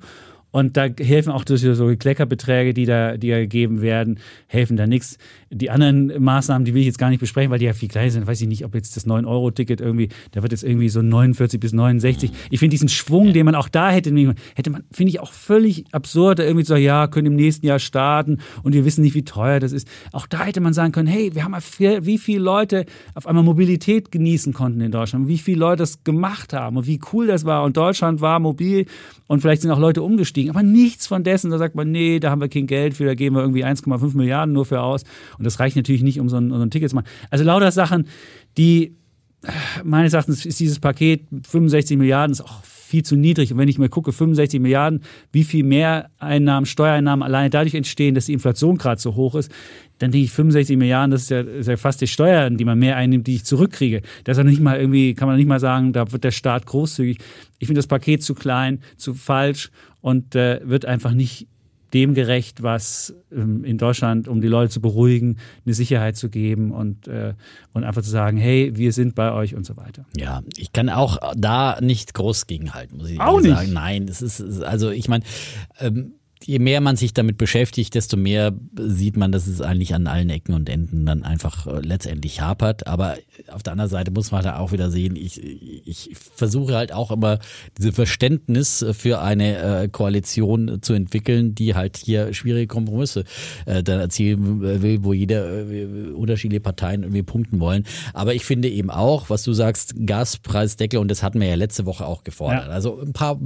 Und da helfen auch durch so Kleckerbeträge, die da, die da gegeben werden, helfen da nichts. Die anderen Maßnahmen, die will ich jetzt gar nicht besprechen, weil die ja viel kleiner sind. Weiß ich nicht, ob jetzt das 9-Euro-Ticket irgendwie, da wird jetzt irgendwie so 49 bis 69. Ich finde diesen Schwung, den man auch da hätte, hätte man, finde ich auch völlig absurd, da irgendwie zu sagen, ja, können im nächsten Jahr starten und wir wissen nicht, wie teuer das ist. Auch da hätte man sagen können, hey, wir haben wie viele Leute auf einmal Mobilität genießen konnten in Deutschland, wie viele Leute das gemacht haben und wie cool das war. Und Deutschland war mobil und vielleicht sind auch Leute umgestiegen aber nichts von dessen. Da sagt man, nee, da haben wir kein Geld für, da geben wir irgendwie 1,5 Milliarden nur für aus. Und das reicht natürlich nicht, um so ein, um so ein Ticket zu machen. Also lauter Sachen, die meines Erachtens ist dieses Paket 65 Milliarden ist auch viel zu niedrig. Und wenn ich mir gucke, 65 Milliarden, wie viel mehr Einnahmen, Steuereinnahmen alleine dadurch entstehen, dass die Inflation gerade so hoch ist, dann denke ich 65 Milliarden, das ist ja, ist ja fast die Steuern, die man mehr einnimmt, die ich zurückkriege. Das ist nicht mal irgendwie, kann man nicht mal sagen, da wird der Staat großzügig. Ich finde das Paket zu klein, zu falsch und äh, wird einfach nicht dem gerecht, was ähm, in Deutschland, um die Leute zu beruhigen, eine Sicherheit zu geben und, äh, und einfach zu sagen, hey, wir sind bei euch und so weiter. Ja, ich kann auch da nicht groß gegenhalten, muss ich auch sagen. Nicht. Nein, es ist, also ich meine, ähm, je mehr man sich damit beschäftigt, desto mehr sieht man, dass es eigentlich an allen Ecken und Enden dann einfach äh, letztendlich hapert. Aber auf der anderen Seite muss man da auch wieder sehen, ich, ich versuche halt auch immer diese Verständnis für eine äh, Koalition zu entwickeln, die halt hier schwierige Kompromisse äh, dann erzielen will, wo jeder unterschiedliche Parteien irgendwie punkten wollen. Aber ich finde eben auch, was du sagst, Gaspreisdeckel, und das hatten wir ja letzte Woche auch gefordert. Ja. Also ein paar,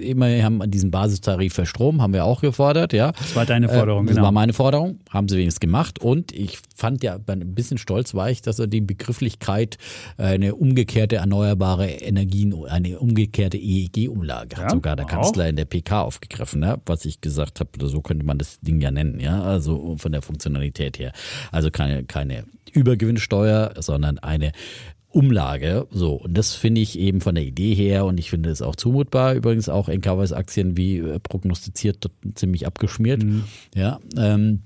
immer haben diesen Basistarif für Strom, haben wir auch gefordert, ja. Das war deine Forderung, äh, Das genau. war meine Forderung, haben sie wenigstens gemacht. Und ich fand ja, ein bisschen stolz war ich, dass er die Begrifflichkeit äh, eine umgekehrte erneuerbare Energien, eine umgekehrte EEG-Umlage hat Ja, sogar der auch. Kanzler in der PK aufgegriffen, ja, was ich gesagt habe, so könnte man das Ding ja nennen, ja, also von der Funktionalität her. Also keine, keine Übergewinnsteuer, sondern eine Umlage. So, und das finde ich eben von der Idee her und ich finde es auch zumutbar. Übrigens auch Encarvis Aktien wie äh, prognostiziert ziemlich abgeschmiert. Ja, ähm,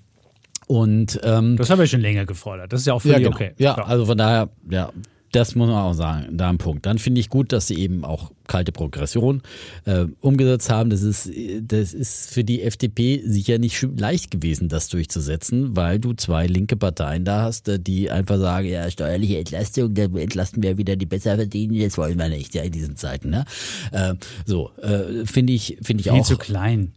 und ähm, Das habe ich schon länger gefordert. Das ist ja auch völlig ja, genau. okay. Ja, Klar. also von daher, ja, das muss man auch sagen, da ein Punkt. Dann finde ich gut, dass sie eben auch kalte Progression äh, umgesetzt haben. Das ist, das ist für die FDP sicher nicht leicht gewesen, das durchzusetzen, weil du zwei linke Parteien da hast, äh, die einfach sagen, ja, steuerliche Entlastung, da entlasten wir wieder die besser verdienen, das wollen wir nicht, ja, in diesen Zeiten. Ne? Äh, so, äh, finde ich, finde ich viel auch. zu klein.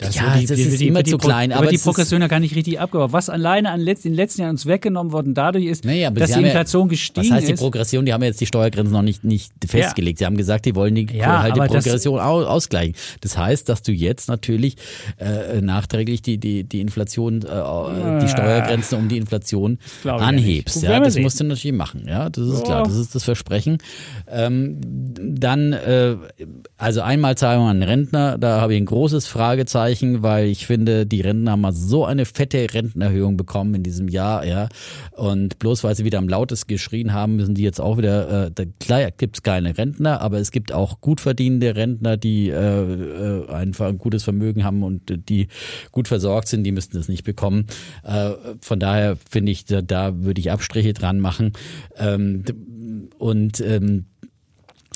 Das Ja, wird das ist immer wird zu klein, aber die es ist- Progression ja gar nicht richtig abgebaut. Was alleine an letzt, in den letzten Jahren uns weggenommen worden dadurch ist, Naja, dass die haben ja- Inflation gestiegen Was heißt die ist. Progression? Die haben ja jetzt die Steuergrenzen noch nicht, nicht festgelegt. Sie haben gesagt, die wollen die, Ja, halt die das- Progression au- ausgleichen. Das heißt, dass du jetzt natürlich äh, nachträglich die, die, die Inflation, äh, die Steuergrenzen um die Inflation ja anhebst. Ja, das musst du natürlich machen. Ja, das ist Ja. klar. Das ist das Versprechen. Ähm, dann, äh, also Einmalzahlung an Rentner, da habe ich ein großes Fragezeichen, weil ich finde, die Rentner haben mal so eine fette Rentenerhöhung bekommen in diesem Jahr, ja. Und bloß weil sie wieder am lautesten geschrien haben, müssen die jetzt auch wieder, äh, klar gibt es keine Rentner, aber es gibt auch gut verdienende Rentner, die äh, äh, einfach ein gutes Vermögen haben und die gut versorgt sind, die müssten das nicht bekommen. Äh, von daher finde ich, da, da würde ich Abstriche dran machen. Ähm, und ähm,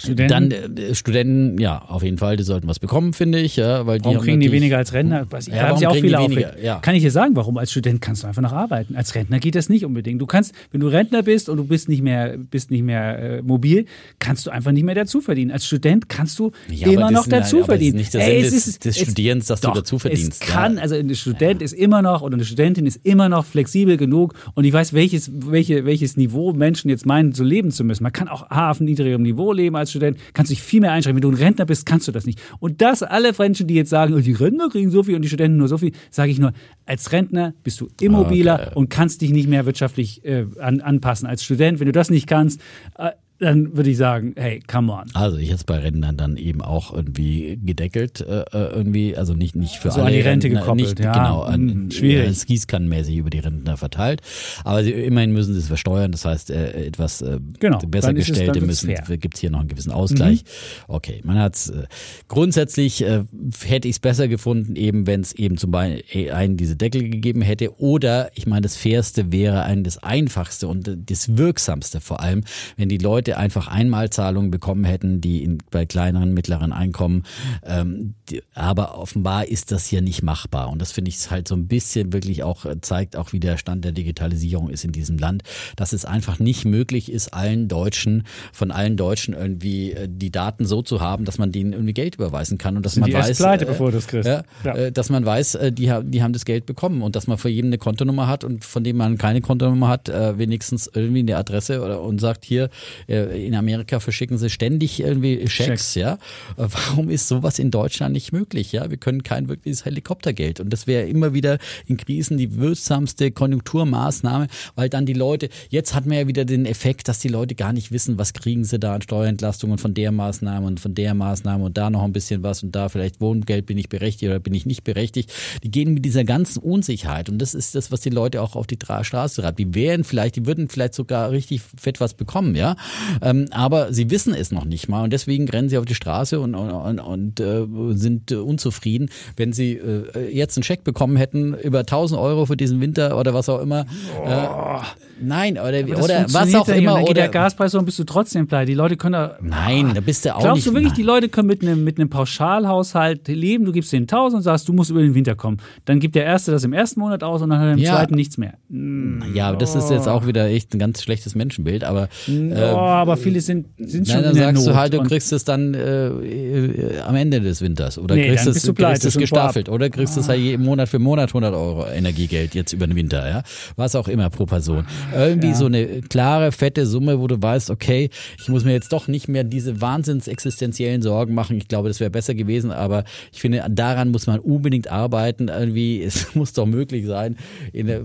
Studenten? dann äh, Studenten, ja, auf jeden Fall, die sollten was bekommen, finde ich, ja, weil die Warum kriegen die weniger als Rentner? Was, Ja, haben sie auch viele weniger? Ja. Kann ich dir sagen, warum? Als Student kannst du einfach noch arbeiten. Als Rentner geht das nicht unbedingt. Du kannst, wenn du Rentner bist und du bist nicht mehr, bist nicht mehr äh, mobil, kannst du einfach nicht mehr dazu verdienen. Als Student kannst du Ja, immer das noch dazu aber das ist verdienen. nicht der Ey, Sinn es des- ist- des es- Studierens, dass du doch, dazu verdienst, Es kann, also ein Student ist immer noch oder eine Studentin ist immer noch flexibel genug und ich weiß, welches, welche, welches Niveau Menschen jetzt meinen, so leben zu müssen. Man kann auch A, auf niedrigerem Niveau leben als Student, kannst dich viel mehr einschränken. Wenn du ein Rentner bist, kannst du das nicht. Und das alle Menschen, die jetzt sagen, oh, die Rentner kriegen so viel und die Studenten nur so viel, sage ich nur, als Rentner bist du immobiler Okay. und kannst dich nicht mehr wirtschaftlich äh, an, anpassen. Als Student, wenn du das nicht kannst, äh, dann würde ich sagen, hey, come on. Also ich hätte es bei Rentnern dann eben auch irgendwie gedeckelt, äh, äh, irgendwie, also nicht, nicht für So alle an die Rente Rentner, gekoppelt, nicht, ja. genau, an, Hm, schwierig. Ja, es gießkannenmäßig über die Rentner verteilt. Aber sie, immerhin müssen sie es versteuern, das heißt, äh, etwas äh, Genau, besser es- gestellte wird's müssen. Mhm. gibt es hier noch einen gewissen Ausgleich. Okay, man hat es äh, grundsätzlich äh, hätte ich es besser gefunden, eben wenn es eben zum Beispiel einen diese Deckel gegeben hätte oder ich meine, das Fairste wäre ein das Einfachste und das Wirksamste vor allem, wenn die Leute einfach Einmalzahlungen bekommen hätten, die in, bei kleineren, mittleren Einkommen. Ähm, die, aber offenbar ist das hier nicht machbar und das finde ich halt so ein bisschen wirklich auch äh, zeigt auch, wie der Stand der Digitalisierung ist in diesem Land, dass es einfach nicht möglich ist, allen Deutschen von allen Deutschen irgendwie äh, die Daten so zu haben, dass man denen irgendwie Geld überweisen kann und dass man die weiß, pleite, bevor du das kriegst. Ja, Ja. Äh, dass man weiß, äh, die, die haben das Geld bekommen und dass man für jeden eine Kontonummer hat und von dem man keine Kontonummer hat, äh, wenigstens irgendwie eine Adresse oder und sagt hier, Äh, in Amerika verschicken sie ständig irgendwie Schecks, Schecks. ja. Äh, warum ist sowas in Deutschland nicht möglich? Ja, wir können kein wirkliches Helikoptergeld. Und das wäre immer wieder in Krisen die wirksamste Konjunkturmaßnahme, weil dann die Leute, jetzt hat man ja wieder den Effekt, dass die Leute gar nicht wissen, was kriegen sie da an Steuerentlastungen von der Maßnahme und von der Maßnahme und da noch ein bisschen was und da vielleicht Wohngeld bin ich berechtigt oder bin ich nicht berechtigt. Die gehen mit dieser ganzen Unsicherheit und das ist das, was die Leute auch auf die Straße treibt. Die wären vielleicht, die würden vielleicht sogar richtig fett was bekommen, ja. Ähm, aber sie wissen es noch nicht mal und deswegen rennen sie auf die Straße und, und, und äh, sind unzufrieden. Wenn sie äh, jetzt einen Scheck bekommen hätten über 1000 Euro für diesen Winter oder was auch immer. Äh, nein, oder, oder was auch immer. Dann geht der Gaspreis und bist du trotzdem pleite. Die Leute können da. Nein, da bist du auch Glaubst nicht. Glaubst du wirklich, die Leute können mit einem, mit einem Pauschalhaushalt leben? Du gibst denen 1000 und sagst, du musst über den Winter kommen. Dann gibt der Erste das im ersten Monat aus und dann hat er im ja. zweiten nichts mehr. Ja, das ist jetzt auch wieder echt ein ganz schlechtes Menschenbild, aber. Äh, oh, aber viele sind, sind schon nein, dann in sagst Not du halt, du kriegst es dann äh, äh, am Ende des Winters oder Nee, kriegst es, kriegst es gestaffelt oder kriegst es halt je- Monat für Monat 100 Euro Energiegeld jetzt über den Winter, ja, was auch immer pro Person. Irgendwie so eine klare, fette Summe, wo du weißt, okay, ich muss mir jetzt doch nicht mehr diese wahnsinns existenziellen Sorgen machen. Ich glaube, das wäre besser gewesen, aber ich finde, daran muss man unbedingt arbeiten. Irgendwie, es muss doch möglich sein. In der,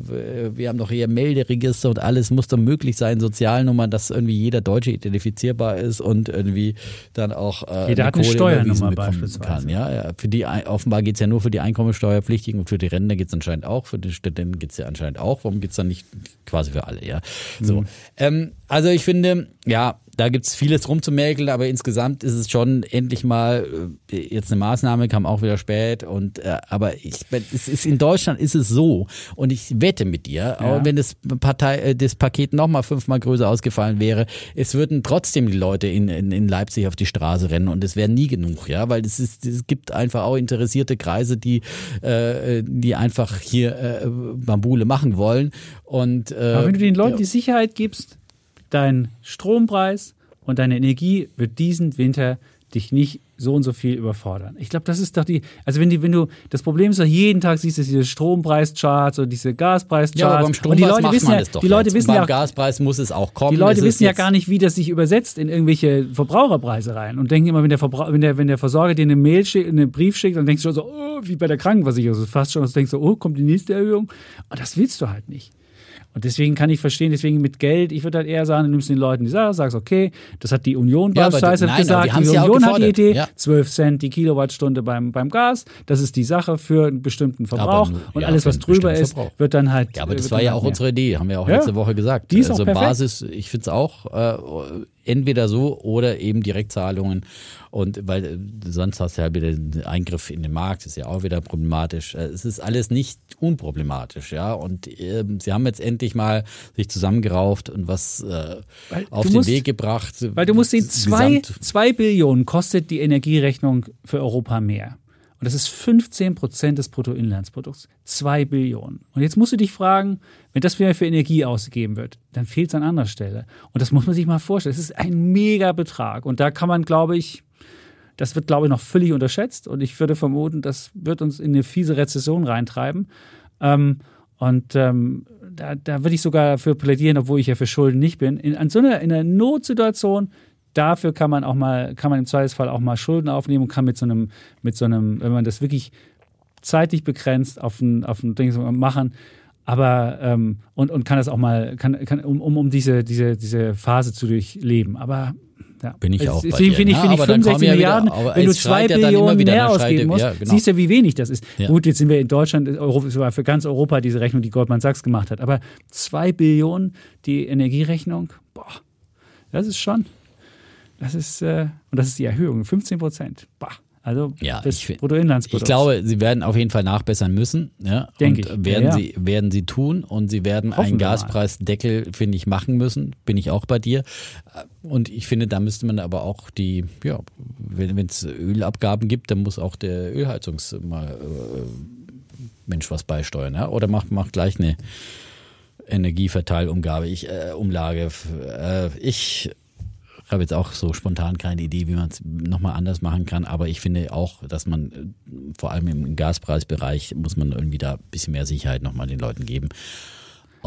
wir haben doch hier Melderegister und alles muss doch möglich sein, Sozialnummern, dass irgendwie jeder Deutsche identifizierbar ist und irgendwie dann auch äh, Jeder hat eine Kohle Steuernummer beispielsweise. Kann. Ja, ja, für die offenbar geht's ja nur für die Einkommensteuerpflichtigen und für die Rentner geht's anscheinend auch, für die Studenten geht's ja anscheinend auch. Warum geht's dann nicht quasi für alle, ja? So. Ähm, also ich finde, ja, da gibt's vieles rumzumäkeln, aber insgesamt ist es schon endlich mal äh, jetzt eine Maßnahme, kam auch wieder spät und äh, aber ich es ist in Deutschland ist es so und ich wette mit dir, auch wenn das Partei äh, das Paket noch mal fünfmal größer ausgefallen wäre, es würden trotzdem die Leute in, in, in Leipzig auf die Straße rennen und es wäre nie genug, ja, weil es ist es gibt einfach auch interessierte Kreise, die äh, die einfach hier äh, Bambule machen wollen und äh, Aber wenn du den Leuten ja. die Sicherheit gibst, dein Strompreis und deine Energie wird diesen Winter dich nicht so und so viel überfordern. Ich glaube, das ist doch die, also wenn die, wenn du, das Problem ist doch, jeden Tag siehst du diese Strompreischarts oder diese Gaspreischarts. Ja, aber beim und die Strompreis Leute macht wissen man ja, das doch die Leute jetzt. wissen Und ja beim Gaspreis muss es auch kommen. die Leute Es wissen ja gar nicht, wie das sich übersetzt in irgendwelche Verbraucherpreise rein und denken immer, wenn der, Verbrauch, wenn der, wenn der Versorger dir eine Mail schickt, einen Brief schickt, dann denkst du schon so, oh, wie bei der Krankenversicherung, also fast schon, und denkst du, oh, kommt die nächste Erhöhung. Und das willst du halt nicht. Und deswegen kann ich verstehen, deswegen mit Geld, ich würde halt eher sagen, du nimmst den Leuten die Sache, sagst, okay, das hat die Union Ja, nein, aber gesagt, die die, ja Union hat die Idee, ja. 12 Cent die Kilowattstunde beim, beim Gas, das ist die Sache für einen bestimmten Verbrauch nur- und ja, alles, was drüber ist, Verbrauch. wird dann halt Ja, aber das war ja halt auch mehr. unsere Idee, haben wir auch Ja. letzte Woche gesagt. Die ist also. Basis, ich finde es auch äh, entweder so oder eben Direktzahlungen. Und weil äh, sonst hast du ja wieder den Eingriff in den Markt, ist ja auch wieder problematisch. Äh, Es ist alles nicht unproblematisch, ja. Und ähm, sie haben jetzt endlich mal sich zusammengerauft und was äh, auf den musst- Weg gebracht. Weil du musst sehen, zwei, zwei Billionen kostet die Energierechnung für Europa mehr. Und das ist 15 Prozent des Bruttoinlandsprodukts. Zwei Billionen. Und jetzt musst du dich fragen, wenn das wieder für Energie ausgegeben wird, dann fehlt es an anderer Stelle. Und das muss man sich mal vorstellen. Das ist ein Megabetrag. Und da kann man, glaube ich, das wird, glaube ich, noch völlig unterschätzt. Und ich würde vermuten, das wird uns in eine fiese Rezession reintreiben. Ähm, und ähm, da, da würde ich sogar dafür plädieren, obwohl ich ja für Schulden nicht bin. In, an so einer, in einer Notsituation, dafür kann man auch mal, kann man im Zweifelsfall auch mal Schulden aufnehmen und kann mit so einem, mit so einem, wenn man das wirklich zeitlich begrenzt auf ein, auf ein Ding machen, aber ähm, und, und kann das auch mal, kann, kann, um, um, um diese, diese, diese Phase zu durchleben. Aber ja. Bin ich auch Deswegen finde ich, ne? finde ich Aber dann kommen 65 ja wieder- Milliarden, aber wenn du es zwei schreit ja dann immer Billionen wieder, mehr schreit- ausgeben musst, ja, genau. siehst du, wie wenig das ist. Ja. Gut, jetzt sind wir in Deutschland, Europa, für ganz Europa diese Rechnung, die Goldman Sachs gemacht hat. Aber zwei Billionen die Energierechnung, boah, das ist schon, das ist, äh, und das ist die Erhöhung, 15 Prozent. Also Ja, das ich Bruttoinlandsprodukts. Ich glaube, sie werden auf jeden Fall nachbessern müssen. Ja, Denke ich. Werden, Ja, ja. Sie, werden sie tun und sie werden Hoffen einen. Gaspreisdeckel, finde ich, machen müssen. Bin ich auch bei dir. Und ich finde, da müsste man aber auch die, ja, wenn es Ölabgaben gibt, dann muss auch der Ölheizungs mal äh, Mensch was beisteuern. Ja? Oder macht, macht gleich eine Energieverteilumgabe. Ich, äh, Umlage. Äh, ich habe jetzt auch so spontan keine Idee, wie man es nochmal anders machen kann, aber ich finde auch, dass man äh, vor allem im Gaspreisbereich muss man irgendwie da ein bisschen mehr Sicherheit nochmal den Leuten geben.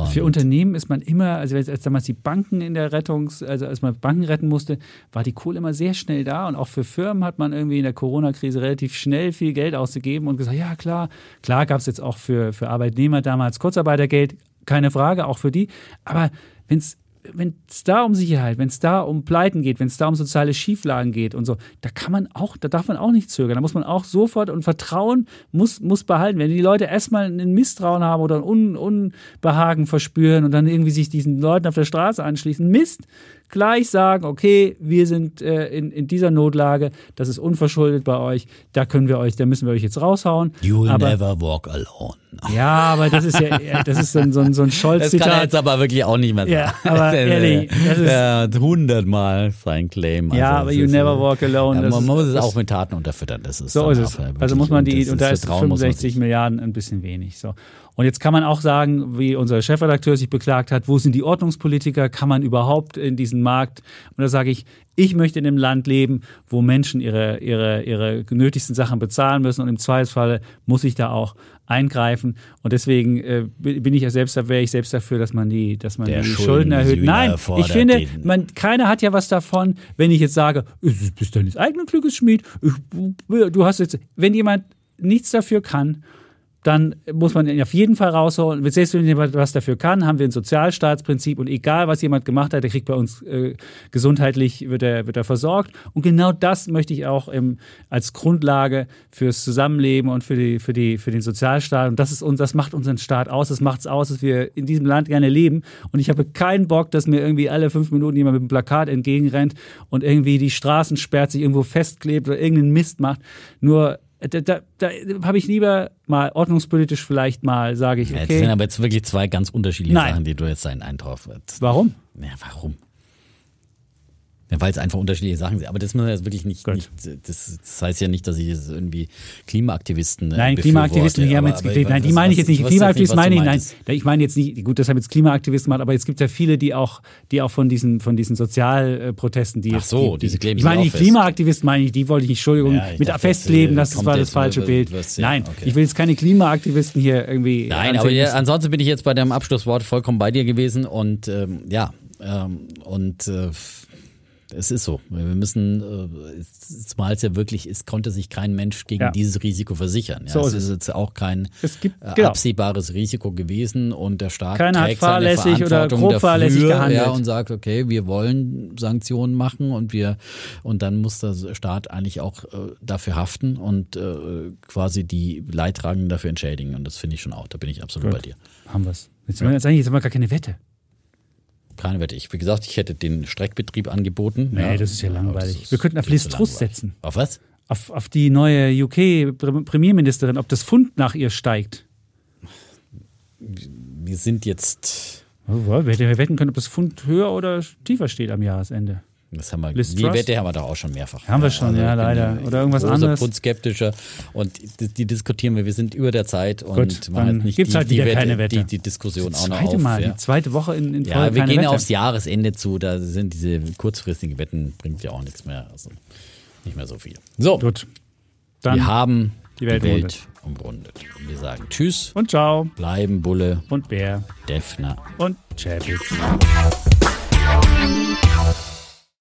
Für Unternehmen ist man immer, also als, als damals die Banken in der Rettungs-, also als man Banken retten musste, war die Kohle immer sehr schnell da und auch für Firmen hat man irgendwie in der Corona-Krise relativ schnell viel Geld ausgegeben und gesagt, ja klar, klar gab es jetzt auch für, für Arbeitnehmer damals Kurzarbeitergeld, keine Frage, auch für die, aber wenn es wenn es da um Sicherheit, wenn es da um Pleiten geht, wenn es da um soziale Schieflagen geht und so, da kann man auch, da darf man auch nicht zögern. Da muss man auch sofort und Vertrauen muss, muss behalten. Wenn die Leute erstmal ein Misstrauen haben oder ein Un, Unbehagen verspüren und dann irgendwie sich diesen Leuten auf der Straße anschließen, Mist, gleich sagen, okay, wir sind äh, in, in dieser Notlage, das ist unverschuldet bei euch, da können wir euch, da müssen wir euch jetzt raushauen. You'll aber, never walk alone. Ja, aber das ist ja, das ist so ein, so ein, so ein Scholz-Zitat. Das kann er jetzt aber wirklich auch nicht mehr sagen. Ja, aber ehrlich, das ist ja, hundertmal sein Claim. ja, Also aber es you never äh, walk alone. Ja, man muss es auch mit Taten unterfüttern. Das ist So ist es. äh, Also muss man die, das und da ist Vertrauen muss man 65 sich- Milliarden ein bisschen wenig. So. Und jetzt kann man auch sagen, wie unser Chefredakteur sich beklagt hat, wo sind die Ordnungspolitiker? Kann man überhaupt in diesen Markt? Und da sage ich, ich möchte in einem Land leben, wo Menschen ihre, ihre, ihre nötigsten Sachen bezahlen müssen und im Zweifelsfall muss ich da auch eingreifen. Und deswegen äh, bin ich ja selbst, wäre ich selbst dafür, dass man die, dass man Der die Schulden- Schulden erhöht. Sühner Nein, ich finde, man, keiner hat ja was davon, wenn ich jetzt sage, ist bist deines eigenen Glückes Schmied. Ich, du hast jetzt, wenn jemand nichts dafür kann, dann muss man ihn auf jeden Fall rausholen. Selbst wenn jemand was dafür kann, haben wir ein Sozialstaatsprinzip und egal, was jemand gemacht hat, der kriegt bei uns äh, gesundheitlich, wird er, wird er versorgt. Und genau das möchte ich auch im, als Grundlage fürs Zusammenleben und für, die, für, die, für den Sozialstaat. Und das, ist, uns- das macht unseren Staat aus. Das macht es aus, dass wir in diesem Land gerne leben. Und ich habe keinen Bock, dass mir irgendwie alle fünf Minuten jemand mit einem Plakat entgegenrennt und irgendwie die Straßen sperrt, sich irgendwo festklebt oder irgendeinen Mist macht. Nur da, da, da habe ich lieber mal ordnungspolitisch vielleicht mal, sage ich, Ja, Das sind okay. aber jetzt wirklich zwei ganz unterschiedliche Nein. Sachen, die du jetzt einen Eintrauf hast. Warum? Ja, warum? Ja, weil es einfach unterschiedliche Sachen sind. Aber das muss jetzt wirklich nicht. Nicht das, das heißt ja nicht, dass ich jetzt irgendwie Klimaaktivisten. äh, Nein, Klimaaktivisten, die haben jetzt geklebt. Nein, die meine ich jetzt nicht. Klimaaktivisten meine ich, nein. Ich meine jetzt nicht, gut, das haben jetzt Klimaaktivisten gemacht, aber jetzt gibt es ja viele, die auch, die auch von diesen, von diesen Sozialprotesten, die Ach so, die, diese kleben Ich meine, die. Klimaaktivisten meine ich, die wollte ich nicht, Entschuldigung, Ja, ich mit dachte, festleben, das, das, äh, kommt war das falsche Bild. ja, Nein, okay. ich will jetzt keine Klimaaktivisten hier irgendwie. Nein, aber ja, ansonsten bin ich jetzt bei deinem Abschlusswort vollkommen bei dir gewesen und ähm, ja, ähm, und äh, es ist so. Wir müssen, äh, zumal es ja wirklich ist, konnte sich kein Mensch gegen Ja. dieses Risiko versichern. Ja, So es ist es. jetzt auch kein gibt- äh, genau. absehbares Risiko gewesen und der Staat Keiner hat trägt seine fahrlässig oder Verantwortung grob dafür, fahrlässig gehandelt. Ja, und sagt, okay, wir wollen Sanktionen machen und wir und dann muss der Staat eigentlich auch äh, dafür haften und äh, quasi die Leidtragenden dafür entschädigen. Und das finde ich schon auch. Da bin ich absolut Gut. bei dir. Haben wir es. Jetzt, jetzt eigentlich, jetzt haben wir gar keine Wette. Keine Wette. Ich, wie gesagt, ich hätte den Streckbetrieb angeboten. Nee, das ist ja langweilig. das Wir könnten auf Liz Truss setzen. Auf was? Auf, auf die neue UK-Premierministerin, ob das Pfund nach ihr steigt. Wir sind jetzt, Wir hätten- wetten können, ob das Pfund höher oder tiefer steht am Jahresende. Das haben wir, Liz die Truss? Wette haben wir doch auch schon mehrfach. Haben wir schon, ja, ich bin leider. ja Oder irgendwas anderes. Grundskeptischer und die, die diskutieren wir. Wir sind über der Zeit und Gut, dann jetzt nicht gibt's die, halt die wieder Wette, keine Wette. Die, die Diskussion auch noch auf. Mal, ja. die zweite Woche in, in Folge Ja, wir gehen Wette. aufs Jahresende zu, da sind diese kurzfristigen Wetten, bringt ja auch nichts mehr. Also nicht mehr so viel. So, Gut. Dann wir haben die Welt umrundet. Und wir sagen Tschüss, und ciao bleiben Bulle, und Bär Defner. und Chapitz.